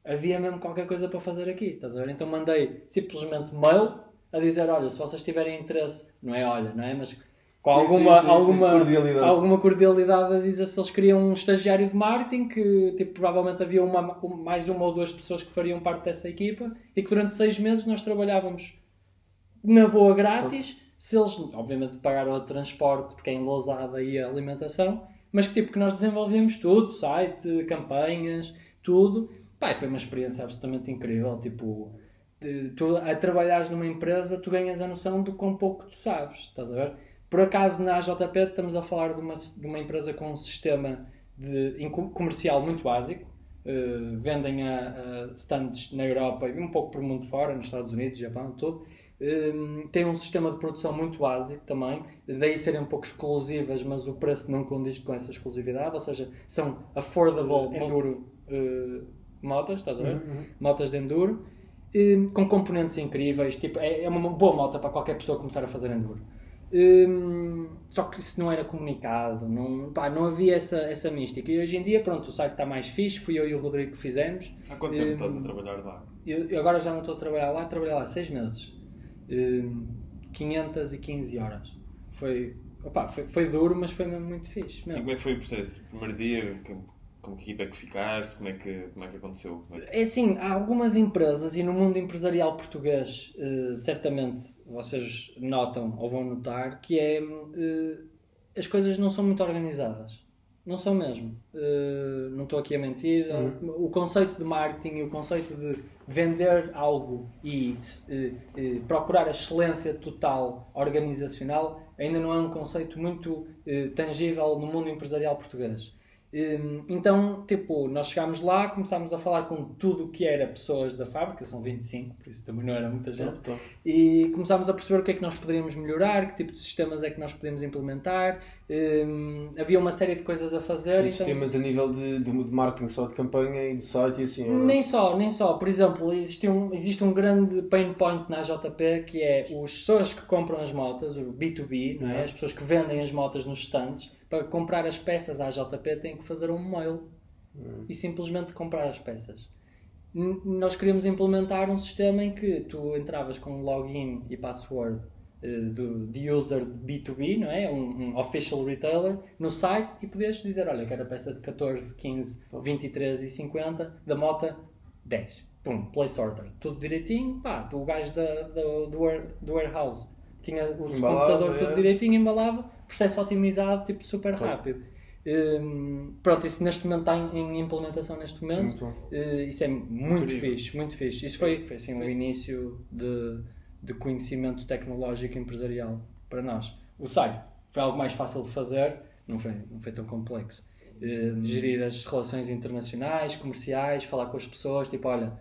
havia mesmo qualquer coisa para fazer aqui, estás a ver? Então mandei simplesmente mail a dizer, olha, se vocês tiverem interesse, não é olha, não é? Mas com Sim, alguma, sim, sim, alguma, cordialidade. alguma cordialidade a dizer se eles queriam um estagiário de marketing, que tipo, provavelmente havia uma, um- mais uma ou duas pessoas que fariam parte dessa equipa e que durante seis meses nós trabalhávamos na boa grátis, se eles obviamente pagaram o transporte, porque é em Lousada e a alimentação, mas que tipo que nós desenvolvíamos tudo, site, campanhas, tudo. E foi uma experiência absolutamente incrível, tipo, tu a trabalhares numa empresa, tu ganhas a noção do quão pouco tu sabes, estás a ver? Por acaso na AJP estamos a falar de uma, de uma empresa com um sistema de, comercial muito básico, Uh, vendem a, a stands na Europa e um pouco por mundo fora, nos Estados Unidos, Japão, tudo. Um, tem um sistema de produção muito básico também, daí serem um pouco exclusivas, mas o preço não condiz com essa exclusividade, ou seja, são affordable enduro uh, motas, estás a ver? Motas de enduro, um, com componentes incríveis, tipo, é, é uma boa moto para qualquer pessoa começar a fazer enduro. Um, só que isso não era comunicado, não, pá, não havia essa, essa mística. E hoje em dia, pronto, o site está mais fixe, fui eu e o Rodrigo que fizemos. Há quanto tempo Hum, estás a trabalhar lá? Eu, eu agora já não estou a trabalhar lá, trabalhei lá seis meses. Um, 515 horas. Foi, opá, foi, foi duro, mas foi mesmo muito fixe. E Mesmo. como é que foi o processo? Tipo, primeiro dia, como que equipa é que ficaste? Como é que, como é que aconteceu? Como é que- É assim, há algumas empresas e no mundo empresarial português, eh, certamente vocês notam ou vão notar que é eh, as coisas não são muito organizadas. Não são mesmo. Eh, não estou aqui a mentir. O conceito de marketing e o conceito de vender algo e eh, eh, procurar a excelência total organizacional ainda não é um conceito muito tangível no mundo empresarial português. Hum, Então, tipo, nós chegámos lá, começámos a falar com tudo o que era pessoas da fábrica, são 25, por isso também não era muita gente, e começámos a perceber o que é que nós poderíamos melhorar, que tipo de sistemas é que nós podemos implementar. Hum, havia uma série de coisas a fazer. E então- sistemas a nível de, de, de marketing só de campanha e de site e assim. Nem só, nem só. Por exemplo, existe um, existe um grande pain point na JP que é as pessoas que compram as motas, o B2B, não é? as pessoas que vendem as motas nos stands, para comprar as peças à JP têm que fazer um mail e simplesmente comprar as peças. N- Nós queríamos implementar um sistema em que tu entravas com login e password eh, do, de user de B2B, não é? Um, um official retailer, no site e podias dizer: Olha, quero a peça de 14, 15, 23 e 50, da moto 10. Pum, place order. Tudo direitinho, pá, o gajo da, da- do, do warehouse tinha o Embalava, computador tudo é. direitinho, embalava, processo otimizado, tipo super Claro. rápido. Hum, pronto, isso neste momento está em, em implementação neste Sim, momento. muito bom. Eh, isso é muito Incrível. fixe, muito fixe. Isso foi, foi assim, o início de, de conhecimento tecnológico empresarial para nós. O site foi algo mais fácil de fazer, não foi, não foi tão complexo. Eh, gerir as relações internacionais, comerciais, falar com as pessoas, tipo, olha,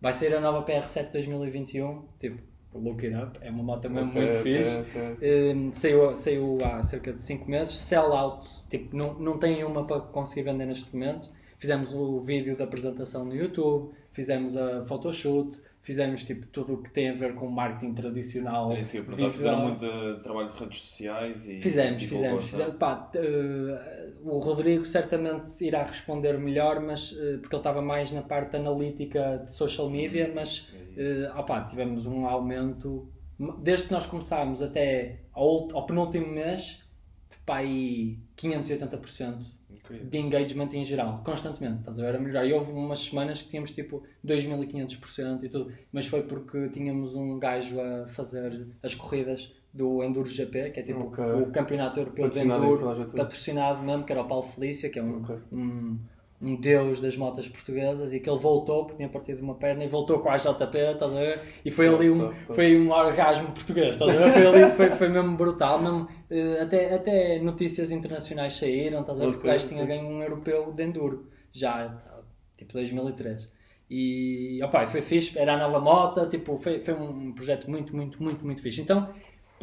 vai sair a nova PR7 2021, tipo, look it up, é uma moto mesmo Ok, muito ok, fixe. ok. Um, saiu, saiu há cerca de 5 meses, sell out, tipo, não, não tem uma para conseguir vender neste momento. Fizemos o vídeo da apresentação no YouTube, fizemos a photoshoot, fizemos tipo, tudo o que tem a ver com marketing tradicional. É isso que eu. Fizeram muito trabalho de redes sociais e. Fizemos, e fizemos, divulgação. fizemos. Pá, eh, o Rodrigo certamente irá responder melhor, mas eh, porque ele estava mais na parte analítica de social media, mas eh, opá, tivemos um aumento desde que nós começámos até ao, ao penúltimo mês de pá, aí 580% Incrível. de engagement em geral, constantemente, estás a ver a melhorar. E houve umas semanas que tínhamos tipo 2500% e tudo, mas foi porque tínhamos um gajo a fazer as corridas do Enduro GP, que é tipo Ok. o campeonato europeu de Enduro, patrocinado mesmo, que era o Paulo Felícia, que é um, Ok. um, um deus das motas portuguesas, e que ele voltou porque tinha partido uma perna e voltou com a JP, estás a ver? E foi ali um, foi um orgasmo português, estás a ver? Foi, ali, foi, foi mesmo brutal, mesmo, eh, até, até notícias internacionais saíram, estás a ver? Porque o gajo tinha ganho um europeu de Enduro, já, tipo 2003. E, opá, foi fixe, era a nova moto, tipo, foi, foi um projeto muito, muito, muito, muito fixe. Então,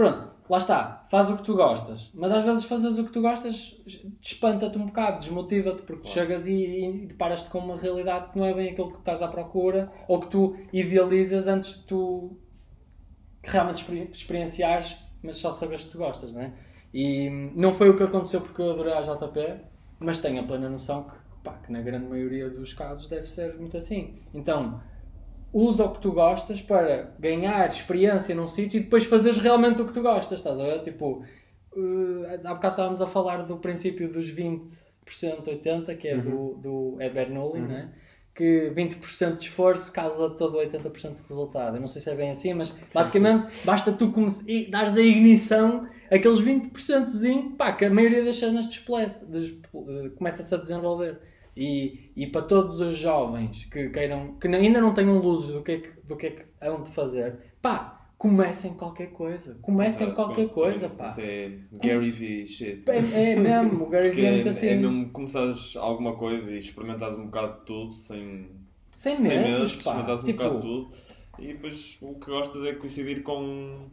pronto, lá está, faz o que tu gostas, mas às vezes fazes o que tu gostas espanta-te um bocado, desmotiva-te, porque tu chegas e, e deparas-te com uma realidade que não é bem aquilo que tu estás à procura, ou que tu idealizas antes de tu realmente exper- experienciares, mas só sabes que tu gostas, não é? E não foi o que aconteceu porque eu adorei a JP, mas tenho a plena noção que, pá, que na grande maioria dos casos deve ser muito assim. Então, usa o que tu gostas para ganhar experiência num sítio e depois fazeres realmente o que tu gostas, estás a ver? Tipo, eh, há bocado estávamos a falar do princípio dos 20%, 80%, que é do, do é Bernoulli, não é? Que 20% de esforço causa todo 80% de resultado. Eu não sei se é bem assim, mas basicamente basta tu dares a ignição, aqueles 20%zinho, pá, que a maioria das cenas desplece- des- eh, começa-se a desenvolver. E, e para todos os jovens que queiram, que ainda não tenham luzes do que é que, do que, é que hão de fazer, pá, comecem qualquer coisa. Comecem Exato, qualquer pronto, coisa, é- pá. Isso é Gary V shit. É, é mesmo, o <laughs> Gary Vee é é, muito assim. é mesmo começares alguma coisa e experimentares um bocado de tudo sem, Sem sem medos, experimentares um Tipo, bocado de tudo e depois o que gostas é coincidir com,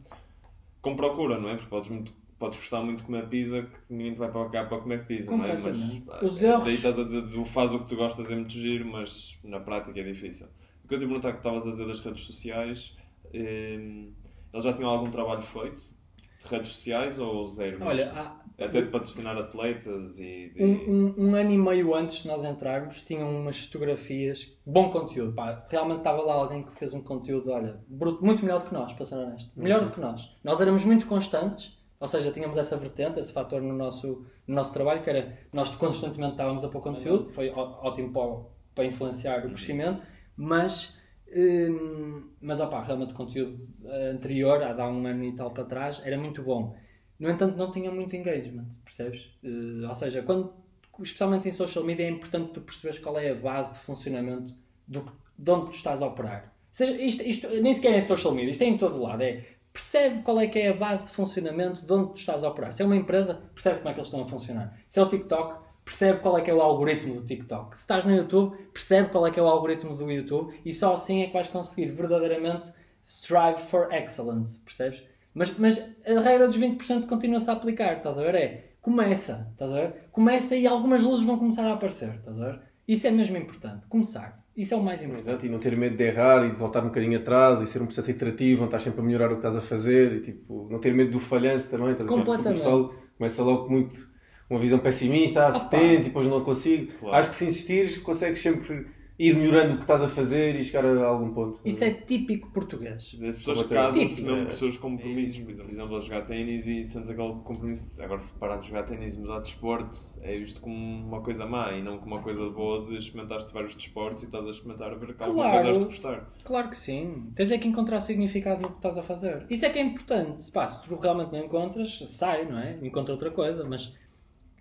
com procura, não é? Porque podes, muito, podes gostar muito de comer pizza que ninguém te vai para cá para comer pizza, não é? Mas Completamente. Os ah, erros- daí estás a dizer faz o que tu gostas é muito giro, mas na prática é difícil. O que eu te perguntar que estavas a dizer das redes sociais, hum, eles já tinham algum trabalho feito de redes sociais ou zero? mesmo? Olha, há Até de patrocinar atletas e. de- um, um- um ano e meio antes de nós entrarmos, tinham umas fotografias, bom conteúdo. Pá, realmente estava lá alguém que fez um conteúdo, olha, bruto, muito melhor do que nós, para ser honesto. Melhor do que nós. Nós éramos muito constantes, ou seja, tínhamos essa vertente, esse fator no nosso, no nosso trabalho, que era nós constantemente estávamos a pôr conteúdo, foi ó- ótimo para, para influenciar o crescimento, mas. hum, mas opá, realmente o conteúdo eh, anterior, há de um ano e tal para trás, era muito bom. No entanto, não tinha muito engagement, percebes? Eh, ou seja, quando, especialmente em social media, é importante tu perceberes qual é a base de funcionamento do, de onde tu estás a operar. Seja, isto, isto nem sequer é social media, isto é em todo lado. É, percebe qual é que é a base de funcionamento de onde tu estás a operar. Se é uma empresa, percebe como é que eles estão a funcionar. Se é o TikTok, percebe qual é que é o algoritmo do TikTok. Se estás no YouTube, percebe qual é que é o algoritmo do YouTube e só assim é que vais conseguir verdadeiramente strive for excellence, percebes? Mas, mas a regra dos 20% continua-se a aplicar, estás a ver? É, começa, estás a ver? Começa e algumas luzes vão começar a aparecer, estás a ver? Isso é mesmo importante, começar. Isso é o mais importante. Exato, e não ter medo de errar e de voltar um bocadinho atrás e ser um processo iterativo, onde estás sempre a melhorar o que estás a fazer e tipo, não ter medo do falhanço também. Estás a O pessoal Completamente. começa logo muito uma visão pessimista, ah, se e depois não consigo. Claro. Acho que se insistires consegues sempre ir melhorando o que estás a fazer e chegar a algum ponto. Isso é típico português. As pessoas casam-se mesmo é- com os seus compromissos. Por exemplo, por exemplo, a jogar ténis e sentes aquele compromisso. de- Agora, se parar de jogar ténis e mudar de desporto, é visto como uma coisa má e não como uma coisa boa de experimentaste vários desportos e estás a experimentar a ver que alguma Claro. coisa has de gostar. Claro que sim. Tens é que encontrar significado no que estás a fazer. Isso é que é importante. Pá, se tu realmente não encontras, sai, não é? Encontra outra coisa. Mas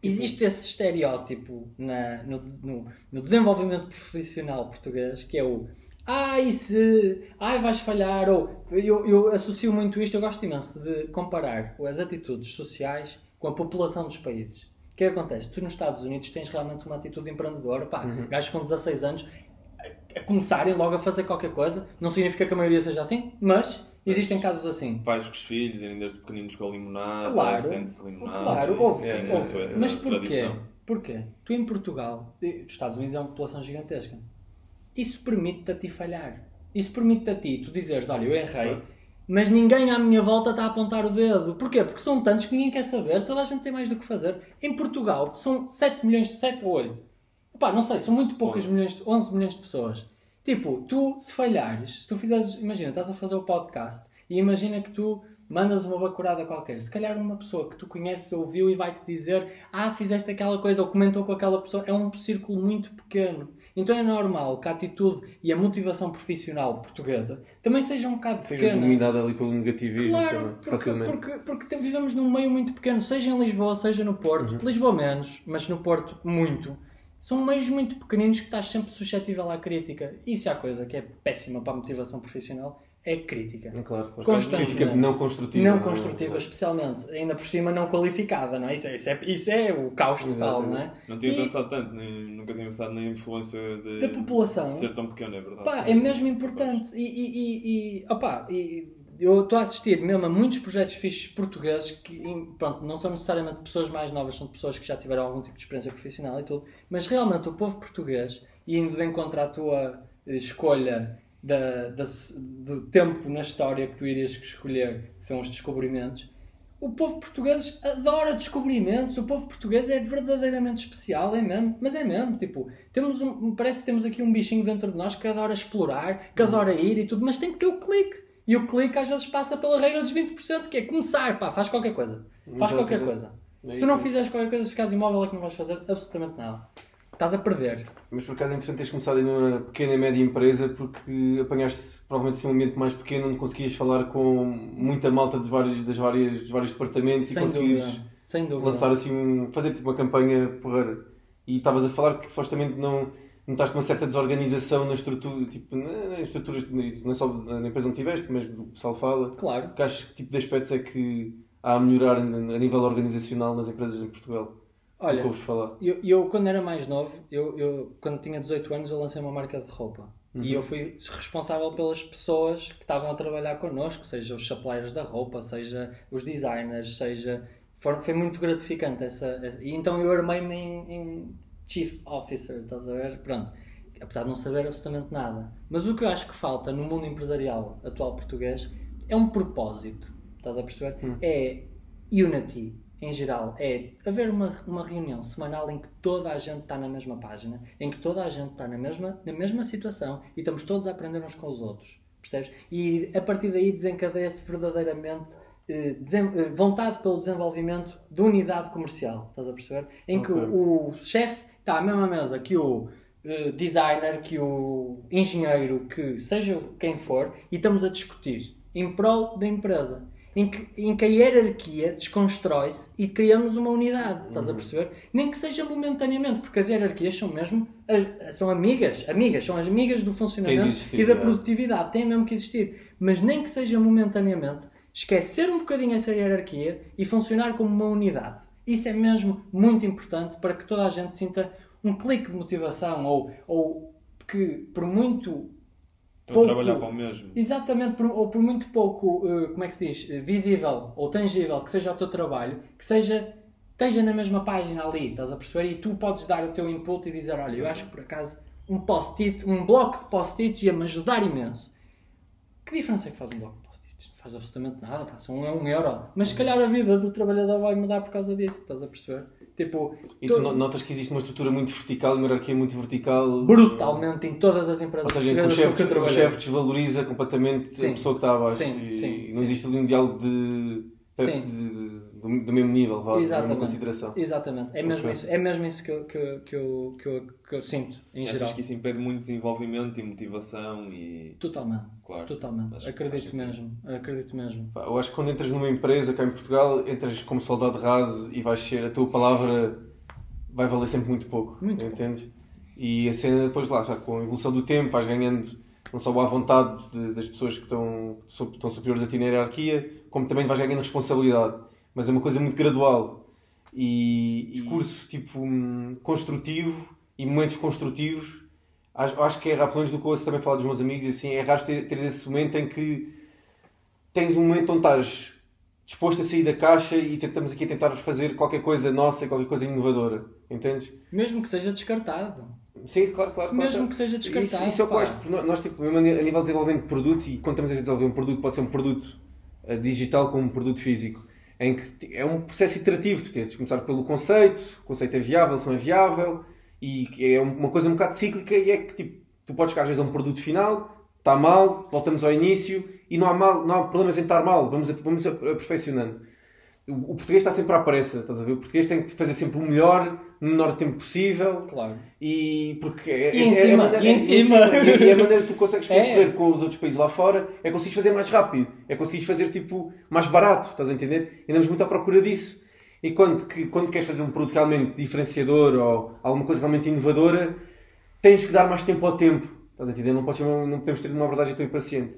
existe esse estereótipo na- no, no- no desenvolvimento profissional português que é o ai se, ai vais falhar, ou eu, eu associo muito isto, eu gosto imenso de comparar as atitudes sociais com a população dos países. O que é que acontece? Tu nos Estados Unidos tens realmente uma atitude empreendedora, pá, gajos com 16 anos a começarem logo a fazer qualquer coisa. Não significa que a maioria seja assim, mas existem casos assim. Pais com os filhos, irem desde pequeninos com a limonada, Claro. de limonada. Claro, houve, enfim, houve. essa Mas porquê? tradição. Porquê? Tu em Portugal, os Estados Unidos é uma população gigantesca. Isso permite-te a ti falhar. Isso permite-te a ti, tu dizeres, olha, eu errei, Claro. mas ninguém à minha volta está a apontar o dedo. Porquê? Porque são tantos que ninguém quer saber, toda a gente tem mais do que fazer. Em Portugal são 7 milhões, 7 ou 8. Pá, não sei, são muito poucas 11. milhões, 11 milhões de pessoas. Tipo, tu, se falhares, se tu fizeres, imagina, estás a fazer o podcast e imagina que tu mandas uma bacurada qualquer. Se calhar uma pessoa que tu conheces ouviu e vai-te dizer ah, fizeste aquela coisa ou comentou com aquela pessoa. É um círculo muito pequeno. Então é normal que a atitude e a motivação profissional portuguesa também seja um bocado Seja pequena. dominada ali pelo negativismo Claro, também, porque, facilmente. porque, porque te- vivemos num meio muito pequeno, seja em Lisboa, seja no Porto. Uhum. Lisboa menos, mas no Porto muito. São meios muito pequeninos que estás sempre suscetível à crítica. Isso é a coisa que é péssima para a motivação profissional, é crítica. É Claro, claro. Constantemente. Crítica não construtiva. Não é? construtiva, especialmente. Ainda por cima não qualificada, não é? Isso é, isso é, isso é o caos total, não é? Não tinha E- pensado tanto, nem, nunca tinha pensado na influência de, Da população. de ser tão pequeno, é verdade. Pá, é mesmo importante. E, e, e, e, opá, e eu estou a assistir mesmo a muitos projetos fixos portugueses que, pronto, não são necessariamente pessoas mais novas, são pessoas que já tiveram algum tipo de experiência profissional e tudo, mas realmente o povo português, e indo de encontro à tua eh, escolha da, da- do tempo na história que tu irias escolher, que são os descobrimentos, o povo português adora descobrimentos. O povo português é verdadeiramente especial, é mesmo. Mas é mesmo, tipo, temos um, parece que temos aqui um bichinho dentro de nós que adora explorar, que adora ir e tudo, mas tem que ter o clique. E o clique às vezes passa pela regra dos 20%, que é começar, pá, faz qualquer coisa. Faz Exato, qualquer exato. coisa. É Se tu não fizeres qualquer coisa, se ficares imóvel, é que não vais fazer absolutamente nada. Estás a perder. Mas por acaso é interessante teres começado em uma pequena e média empresa porque apanhaste provavelmente assim, um ambiente mais pequeno onde conseguias falar com muita malta dos vários, das várias, dos vários departamentos Sem e conseguires lançar assim, fazer tipo uma campanha porreira. E estavas a falar que supostamente não notaste uma certa desorganização na estrutura, tipo, na- nas estruturas, não é só na empresa onde estiveste, mas do que o pessoal fala. Claro. Que acho que tipo de aspectos é que há a melhorar a nível organizacional nas empresas em Portugal? Olha, que falar? Eu, eu, quando era mais novo, eu, eu, quando tinha 18 anos, eu lancei uma marca de roupa. Uhum. E eu fui responsável pelas pessoas que estavam a trabalhar connosco, seja os suppliers da roupa, seja os designers, seja. for- foi muito gratificante essa. essa- E então eu armei-me em, em Chief Officer, estás a ver? Pronto. Apesar de não saber absolutamente nada. Mas o que eu acho que falta no mundo empresarial atual português é um propósito. Estás a perceber? É unity em geral. É haver uma, uma reunião semanal em que toda a gente está na mesma página, em que toda a gente está na mesma, na mesma situação e estamos todos a aprender uns com os outros. Percebes? E a partir daí desencadeia-se verdadeiramente eh, eh, vontade pelo desenvolvimento de unidade comercial. Estás a perceber? Em que o, o chefe está à mesma mesa que o eh, designer, que o engenheiro, que seja quem for, e estamos a discutir em prol da empresa. Em que, em que a hierarquia desconstrói-se e criamos uma unidade, estás a perceber? Nem que seja momentaneamente, porque as hierarquias são mesmo as- são amigas, amigas, são as amigas do funcionamento existir, e da é. produtividade, têm mesmo que existir. Mas nem que seja momentaneamente, esquecer um bocadinho essa hierarquia e funcionar como uma unidade. Isso é mesmo muito importante para que toda a gente sinta um clique de motivação ou, ou que por muito Para pouco- trabalhar para o mesmo. Exatamente, por- ou por muito pouco, eh, como é que se diz, visível ou tangível que seja o teu trabalho, que seja, esteja na mesma página ali, estás a perceber? E tu podes dar o teu input e dizer, olha, eu acho que por acaso um post-it, um bloco de post-its ia-me ajudar imenso. Que diferença é que faz um bloco faz absolutamente nada, pá, são um, um euro. Mas se calhar a vida do trabalhador vai mudar por causa disso, estás a perceber? Tipo, E tu- no- notas que existe uma estrutura muito vertical, uma hierarquia muito vertical. brutalmente em todas as empresas Ou seja, o chefe, o chefe desvaloriza completamente Sim. a pessoa que está abaixo. Sim, e sim, não existe ali um diálogo de, de- do, do mesmo nível, vá, da mesma consideração. Exatamente. É mesmo isso, é mesmo isso que, eu, que, eu- que, eu, que, eu, que eu sinto, em Achas geral. que isso impede muito desenvolvimento e motivação e. Totalmente. Claro. Totalmente. Acredito mesmo. Acredito mesmo. Pá, Eu acho que quando entras numa empresa cá em Portugal, entras como soldado raso e vais ser, a tua palavra vai valer sempre muito pouco. Muito pouco. entendes? E a cena depois lá, já com a evolução do tempo, vais ganhando não só a vontade de- das pessoas que estão, estão superiores a ti na hierarquia, como também vais ganhando responsabilidade. Mas é uma coisa muito gradual. E discurso tipo hum, construtivo e momentos construtivos, acho, acho que é raro, pelo menos do que eu ouço também falar dos meus amigos, e assim, é raro ter, ter esse momento em que tens um momento onde estás disposto a sair da caixa e estamos aqui a tentar fazer qualquer coisa nossa, qualquer coisa inovadora. Entendes? Mesmo que seja descartado. Sim, claro, claro. claro Mesmo claro. que seja descartado. Isso, isso é o que eu porque Nós, tipo, mesmo a nível de desenvolvimento de produto, e quando estamos a desenvolver um produto, pode ser um produto eh, digital como um produto físico, em que é um processo iterativo. Tu tens de começar pelo conceito, o conceito é viável, se não é viável, e é uma coisa um bocado cíclica, e é que tipo, tu podes chegar às vezes a um produto final, está mal, voltamos ao início, e não há, mal, não há problemas em estar mal, vamos, vamos aperfeiçoando. O, o português está sempre à pressa, estás a ver? O português tem que fazer sempre o melhor, no menor tempo possível, Claro. e porque é, E é- em é a cima, maneira- e em é- cima. e é a maneira que tu consegues <laughs> É. concorrer com os outros países lá fora é conseguires fazer mais rápido, é conseguires fazer tipo mais barato, estás a entender? E andamos muito à procura disso. E quando, que, quando queres fazer um produto realmente diferenciador ou alguma coisa realmente inovadora, tens que dar mais tempo ao tempo, estás a entender? Não, podes, não podemos ter uma abordagem tão impaciente.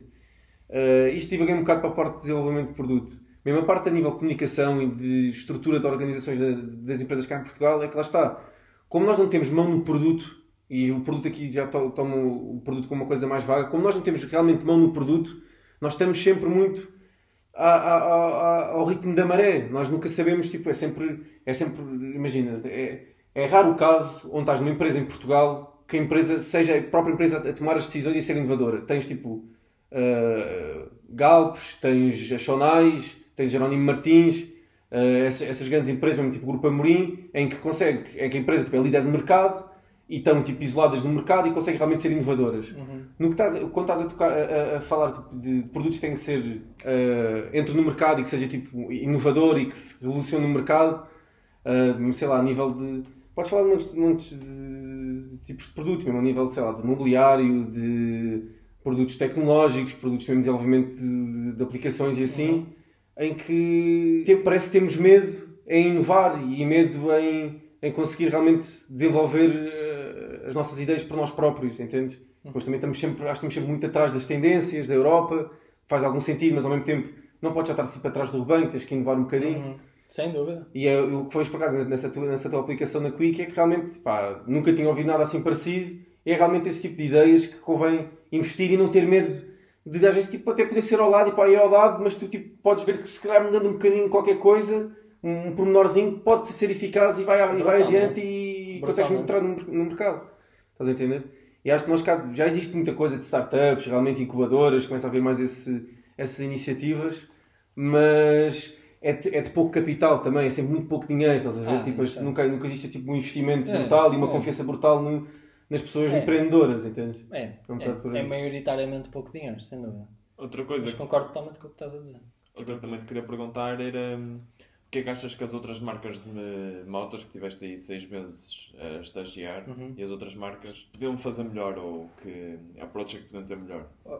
Uh, isto divaguei um bocado para a parte de desenvolvimento de produto. Mesmo a parte a nível de comunicação e de estrutura de organizações da- das empresas cá em Portugal é que lá está. Como nós não temos mão no produto, e o produto aqui já to- toma o produto como uma coisa mais vaga, como nós não temos realmente mão no produto, nós estamos sempre muito ao ritmo da maré. Nós nunca sabemos, tipo, é sempre, é sempre imagina, é, é raro o caso onde estás numa empresa em Portugal que a empresa seja a própria empresa a tomar as decisões e a ser inovadora. Tens tipo uh, Galpes, tens a Shonais, tens Jerónimo Martins, uh, essas, essas, grandes empresas, mesmo tipo o Grupo Amorim, em que consegue, em que a empresa tipo, é líder de mercado e estão tipo, isoladas no mercado e conseguem realmente ser inovadoras. Uhum. No que estás, quando estás a, tocar, a, a falar tipo, de produtos que têm que ser uh, entre no mercado e que seja tipo, inovador e que se revolucione no mercado, uh, sei lá, a nível de. Podes falar de muitos, muitos de, tipos de produtos, mesmo a nível sei lá, de mobiliário, de produtos tecnológicos, produtos mesmo de desenvolvimento de, de aplicações e assim, uhum. Em que parece que temos medo em inovar e medo em, em conseguir realmente desenvolver uh, as nossas ideias por nós próprios, entendes? Uhum. Depois também estamos sempre, acho que estamos sempre muito atrás das tendências da Europa, faz algum sentido, mas ao mesmo tempo não podes já estar sempre atrás do rebanho, tens que inovar um bocadinho. Uhum. Sem dúvida. E é, o que foi por acaso nessa tua, nessa tua aplicação na Quick é que realmente pá, nunca tinha ouvido nada assim parecido. É realmente esse tipo de ideias que convém investir e não ter medo de às vezes tipo, até poder ser ao lado e para ir ao lado, mas tu tipo, podes ver que se calhar mudando um bocadinho qualquer coisa, um, um pormenorzinho, pode ser eficaz e vai, e vai adiante e consegues entrar no, no mercado. Estás a entender? E acho que nós cá já existe muita coisa de startups, realmente incubadoras, começa a haver mais esse, essas iniciativas, mas é de, é de, pouco capital também, é sempre muito pouco dinheiro, estás a ver? Ah, tipo, é. nunca, nunca existe tipo, um investimento é, brutal e uma é. confiança brutal no, nas pessoas é. empreendedoras, entende? É, é, um é, maioritariamente pouco dinheiro, sem dúvida. Outra coisa. Mas concordo totalmente com o que estás a dizer. Outra coisa também te queria perguntar era hum, o que é que achas que as outras marcas de motos que tiveste aí seis meses a estagiar uhum. e as outras marcas podiam fazer melhor ou que approach é que podiam ter melhor? Oh.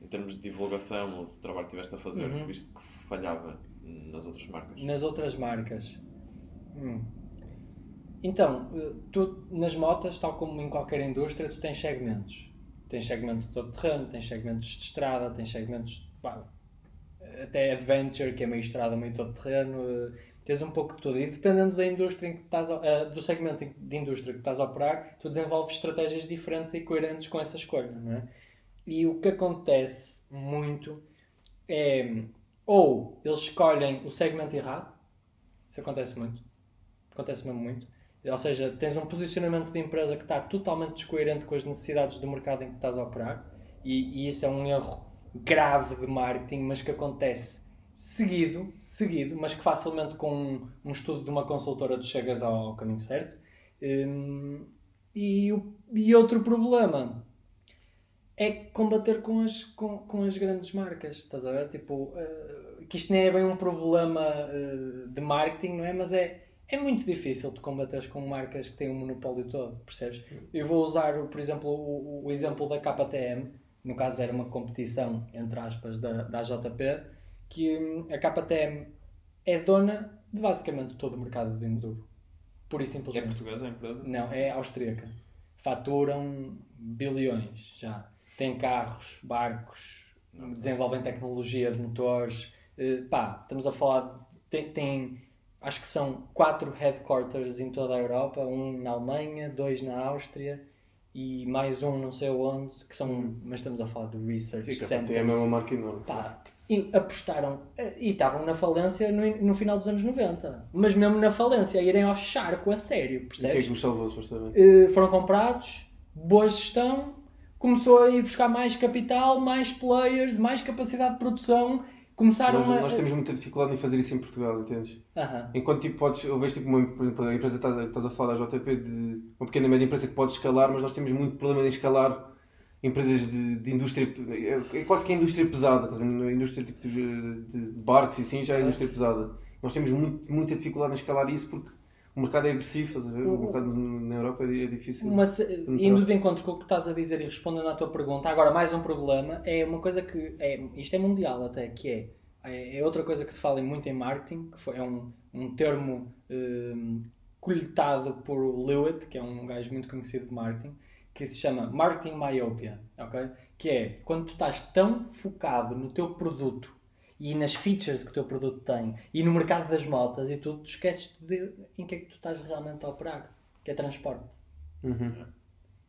Em termos de divulgação, o trabalho que tiveste a fazer, uhum. visto que falhava nas outras marcas? Nas outras marcas. Hum. Então, tu nas motas, tal como em qualquer indústria, tu tens segmentos. Tens segmento de todo terreno, tens segmentos de estrada, tens segmentos pá, até adventure, que é meio estrada, meio todo terreno. Tens um pouco de tudo. E dependendo da indústria em que estás, uh, do segmento de indústria que estás a operar, tu desenvolves estratégias diferentes e coerentes com essa escolha, não é? E o que acontece muito é ou eles escolhem o segmento errado, isso acontece muito, acontece mesmo muito, ou seja, tens um posicionamento de empresa que está totalmente descoerente com as necessidades do mercado em que estás a operar, e, e isso é um erro grave de marketing, mas que acontece seguido, seguido, mas que facilmente com um, um estudo de uma consultora tu chegas ao, ao caminho certo. Um, e, e outro problema é combater com as, com, com as grandes marcas, estás a ver? Tipo, uh, que isto nem é bem um problema uh, de marketing, não é? Mas é, é muito difícil de combater com marcas que têm um monopólio todo, percebes? Eu vou usar, por exemplo, o, o exemplo da KTM, no caso era uma competição, entre aspas, da, da JP, que hum, a KTM é dona de basicamente todo o mercado de enduro. Pura e simplesmente. É portuguesa a empresa? Não, é austríaca. Faturam bilhões já têm carros, barcos, desenvolvem tecnologia de motores. Uh, pá, estamos a falar. Tem, tem, acho que são quatro headquarters em toda a Europa: um na Alemanha, dois na Áustria e mais um não sei onde, que são. Hum. Mas estamos a falar de research Sim, centers. Tem a mesma marca enorme. Pá, e apostaram eh, e estavam na falência no, no, final dos anos 90. Mas mesmo na falência, irem ao charco a sério, percebes? E o que é que nos salvou, supostamente? Uh, foram comprados, boa gestão, começou a ir buscar mais capital, mais players, mais capacidade de produção. Começaram nós, a... nós temos muita dificuldade em fazer isso em Portugal, entendes? Enquanto tipo, podes, eu vejo tipo, uma, exemplo, a empresa que estás, a falar da JP, de uma pequena média empresa que pode escalar, mas nós temos muito problema em escalar empresas de, de indústria, é, é quase que a indústria pesada, estás a ver? A indústria tipo, de, de barcos e assim já é a indústria pesada. Nós temos muito, muita dificuldade em escalar isso porque o mercado é agressivo, estás a ver? O, mercado na Europa é, é difícil. Mas, indo de encontro com o que estás a dizer e respondendo à tua pergunta, agora mais um problema é uma coisa que é, isto é mundial até, que é, é, é outra coisa que se fala muito em marketing, que foi, é um, um termo um, coletado por Lewitt, que é um gajo muito conhecido de marketing, que se chama marketing myopia, ok? Que é quando tu estás tão focado no teu produto e nas features que o teu produto tem e no mercado das motas e tudo, tu esqueces de em que é que tu estás realmente a operar, que é transporte. Uhum.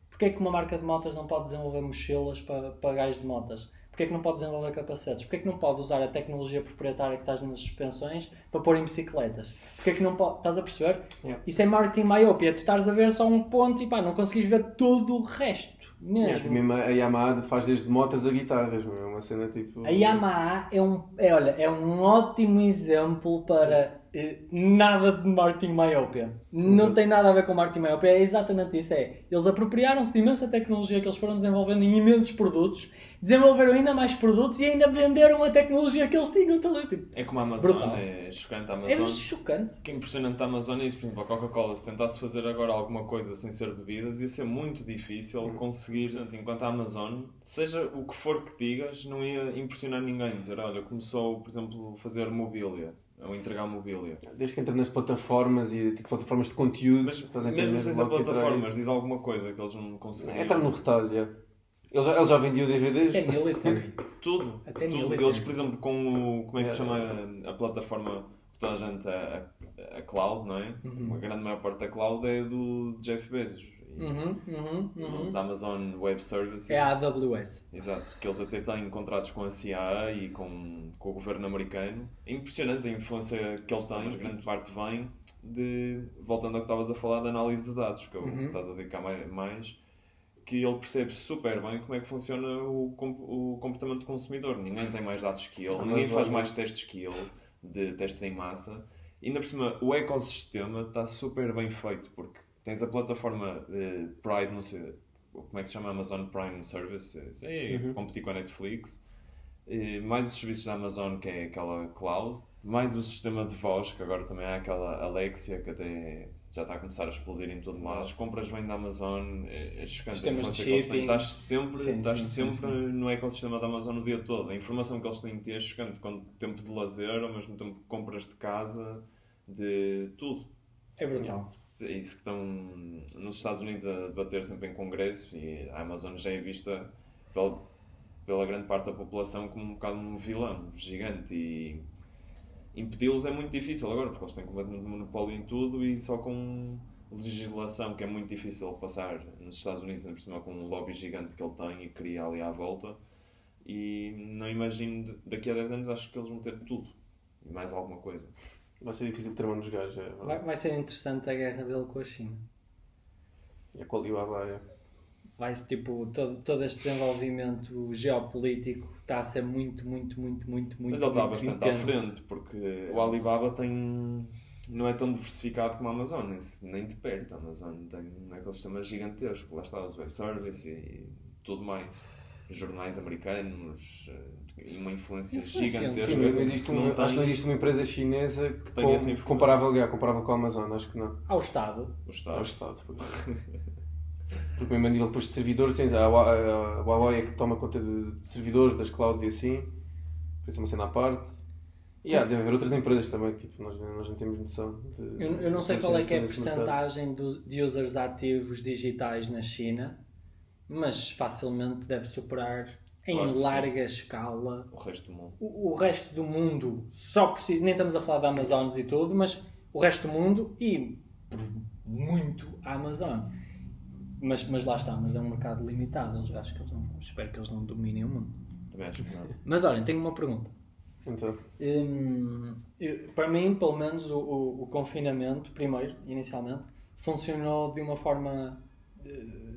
Porquê é que uma marca de motas não pode desenvolver mochilas para, para gajos de motas? Porquê é que não pode desenvolver capacetes? Porquê é que não pode usar a tecnologia proprietária que estás nas suspensões para pôr em bicicletas? Porquê é que não pode. Estás a perceber? Yeah. Isso é marketing myopia. Tu estás a ver só um ponto e pá, não conseguis ver todo o resto. Mesmo. mesmo a Yamaha faz desde motas a guitarras, meu. é uma cena tipo. A Yamaha é um, é, olha, é um ótimo exemplo para nada de marketing myopia. Não tem nada a ver com marketing myopia, é exatamente isso. É, eles apropriaram-se de imensa tecnologia que eles foram desenvolvendo em imensos produtos, desenvolveram ainda mais produtos e ainda venderam a tecnologia que eles tinham. Ali, tipo, É como a Amazon, Brutal. é chocante a é Amazon. chocante. O que é impressionante da Amazon é isso, por exemplo, a Coca-Cola, se tentasse fazer agora alguma coisa sem ser bebidas, ia ser muito difícil conseguir, portanto, enquanto a Amazon, seja o que for que digas, não ia impressionar ninguém. Dizer, olha, começou, por exemplo, a fazer mobília, ou entregar mobília. Desde que entra nas plataformas e tipo, plataformas de conteúdo, Mas mesmo sem ser entra plataformas, diz alguma coisa que eles não conseguiram. É estar no retalho, é. Ele já, ele já vendia DVDs. É military. Tudo. Até tudo. military. Eles, por exemplo, com o. Como é que se É. chama a, a plataforma que toda a gente. A, a, a cloud, não é? Uhum. A grande maior parte da cloud é do Jeff Bezos. Uhum, uhum, uhum. Os Amazon Web Services. É a AWS. Exato, que eles até têm contratos com a CIA e com, com o governo americano. É impressionante a influência que ele tem, mas grande parte vem de, voltando ao que estavas a falar, da análise de dados, que que Uhum. estás a dedicar mais, mais, que ele percebe super bem como é que funciona o, o comportamento do consumidor. Ninguém tem mais dados que ele, ninguém faz mais testes que ele, de testes em massa. E ainda por cima, o ecossistema está super bem feito, porque tens a plataforma eh, Pride, não sei como é que se chama, Amazon Prime Services, é Uhum. competir com a Netflix, eh, mais os serviços da Amazon, que é aquela cloud, mais o sistema de voz, que agora também há aquela Alexia, que até já está a começar a explodir em todo lado. As compras vêm da Amazon, é, é chocante a Sistemas de shipping. Estás sempre, Sim, estás sim, sim, sempre no ecossistema da Amazon o dia todo. A informação que eles têm de ti é chocante, com tempo de lazer, ao mesmo tempo que compras de casa, de tudo. É brutal. É isso que estão nos Estados Unidos a debater sempre em congressos e a Amazon já é vista pela, pela grande parte da população como um bocado um vilão gigante e impedi-los é muito difícil agora porque eles têm completamente monopólio em tudo e só com legislação que é muito difícil passar nos Estados Unidos, ainda por cima com um lobby gigante que ele tem e cria ali à volta e não imagino daqui a 10 anos acho que eles vão ter tudo e mais alguma coisa. Vai ser difícil ter mão nos gajos, é. Vai, vai ser interessante a guerra dele com a China. E a qual e o Abaia. vai tipo todo, todo este desenvolvimento geopolítico está a ser muito muito muito muito muito Mas ele está muito bastante à intenso. frente, porque o Alibaba tem. não é tão diversificado como a Amazon, nem, de perto. A Amazon tem um ecossistema gigantesco, lá está, os web services e tudo mais. Jornais americanos eh, e uma influência gigantesca. Sim, não existe uma, não acho que não tem existe uma empresa chinesa que tem com- essa influência. comparável, yeah, comparável com a Amazon, acho que não. ao Estado o Ao Estado. Estado. <laughs> Porque, mesmo a nível depois de servidores, a Huawei é que toma conta de, servidores, das clouds e assim. Por isso é uma cena à parte. E há, deve haver outras empresas também, tipo, nós, nós não temos noção. De, eu, eu não sei qual é que é a percentagem dos- de users ativos digitais na China mas facilmente deve superar em Claro que sim. larga escala O resto do mundo. o, o resto do mundo só por si, nem estamos a falar da Amazonas e tudo, mas o resto do mundo e por muito a Amazon. Mas, mas lá está, mas é um mercado limitado. Eles, acho que eles não, espero que eles não dominem o mundo. Também acho que não. Mas olhem, tenho uma pergunta. Então, Hum, eu- para mim, pelo menos, o, o- o confinamento, primeiro, inicialmente, funcionou de uma forma.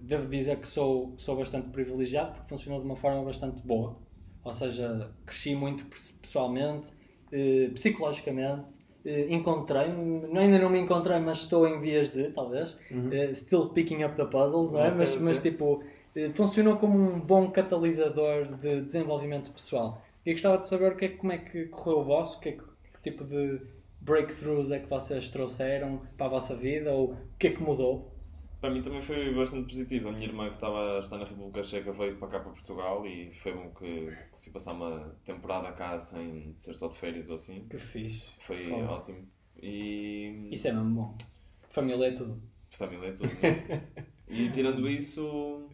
Devo dizer que sou, sou bastante privilegiado, porque funcionou de uma forma bastante boa. Ou seja, cresci muito pes- pessoalmente, eh, psicologicamente. eh, Encontrei-me, ainda não me encontrei, mas estou em vias de, talvez. eh, still picking up the puzzles, não é? Mas, mas tipo, funcionou como um bom catalisador de desenvolvimento pessoal. E gostava de saber que é, como é que correu o vosso, que, é que, que tipo de breakthroughs é que vocês trouxeram para a vossa vida, ou o que é que mudou. Para mim também foi bastante positivo. A minha irmã que estava a estar na República Checa veio para cá para Portugal e foi bom que consegui passar uma temporada cá sem ser só de férias ou assim. Que fixe. Foi ótimo. E Isso é mesmo bom. Família é tudo. família é tudo. né? <laughs> e tirando isso,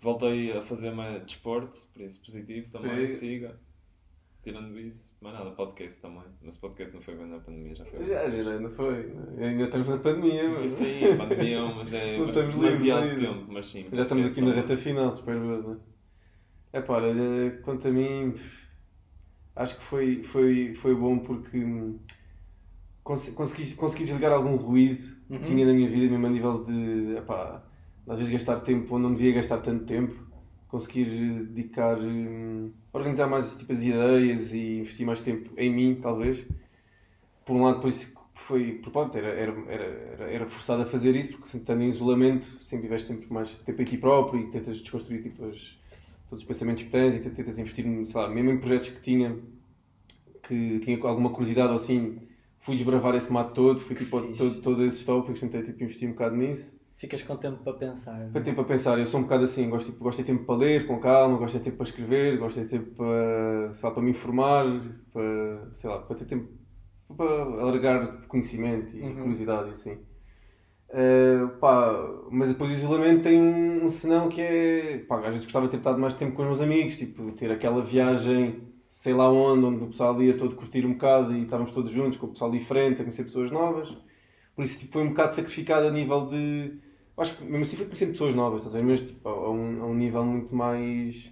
voltei a fazer mais desporto, por isso positivo também, Sim. siga. Tirando isso, mais nada, podcast também. Mas podcast não foi bem na pandemia, já foi. já, já não foi. Ainda estamos na pandemia, mas sim, a pandemia mas é Não estamos demasiado ainda. tempo, mas sim. já estamos aqui na também. reta final, espero. Né? É pá, olha, quanto a mim, acho que foi, foi, foi bom porque hum, cons- consegui, consegui desligar algum ruído que Uhum. tinha na minha vida, mesmo a nível de, epá, às vezes gastar tempo onde não devia gastar tanto tempo, conseguir dedicar, hum, organizar mais tipo, as ideias e investir mais tempo em mim, talvez. Por um lado, depois foi, por pronto, era, era, era, era, forçado a fazer isso, porque sempre estando em isolamento, sempre tiveste sempre mais tempo em ti próprio e tentas desconstruir tipo, as, todos os pensamentos que tens e tentas investir, sei lá, mesmo em projetos que tinha, que tinha alguma curiosidade ou assim, fui desbravar esse mato todo, fui tipo, todo, todos esses tópicos, tentei tipo, investir um bocado nisso. Ficas com tempo para pensar. Para tempo a pensar, eu sou um bocado assim, gosto, tipo, gosto de tempo para ler com calma, gosto de tempo para escrever, gosto de tempo para, sei lá, para me informar, para, sei lá, para ter tempo para alargar conhecimento e Uhum. curiosidade e assim. Eh, pá, mas depois o isolamento tem um, um senão que é, pá, às vezes gostava de ter estado mais tempo com os meus amigos, tipo, ter aquela viagem, sei lá onde, onde o pessoal ia todo curtir um bocado e estávamos todos juntos com o pessoal diferente, a conhecer pessoas novas. Por isso tipo, foi um bocado sacrificado a nível de. Acho que mesmo assim foi conhecer pessoas novas, estás a ver? Mas tipo, a, um, a um nível muito mais.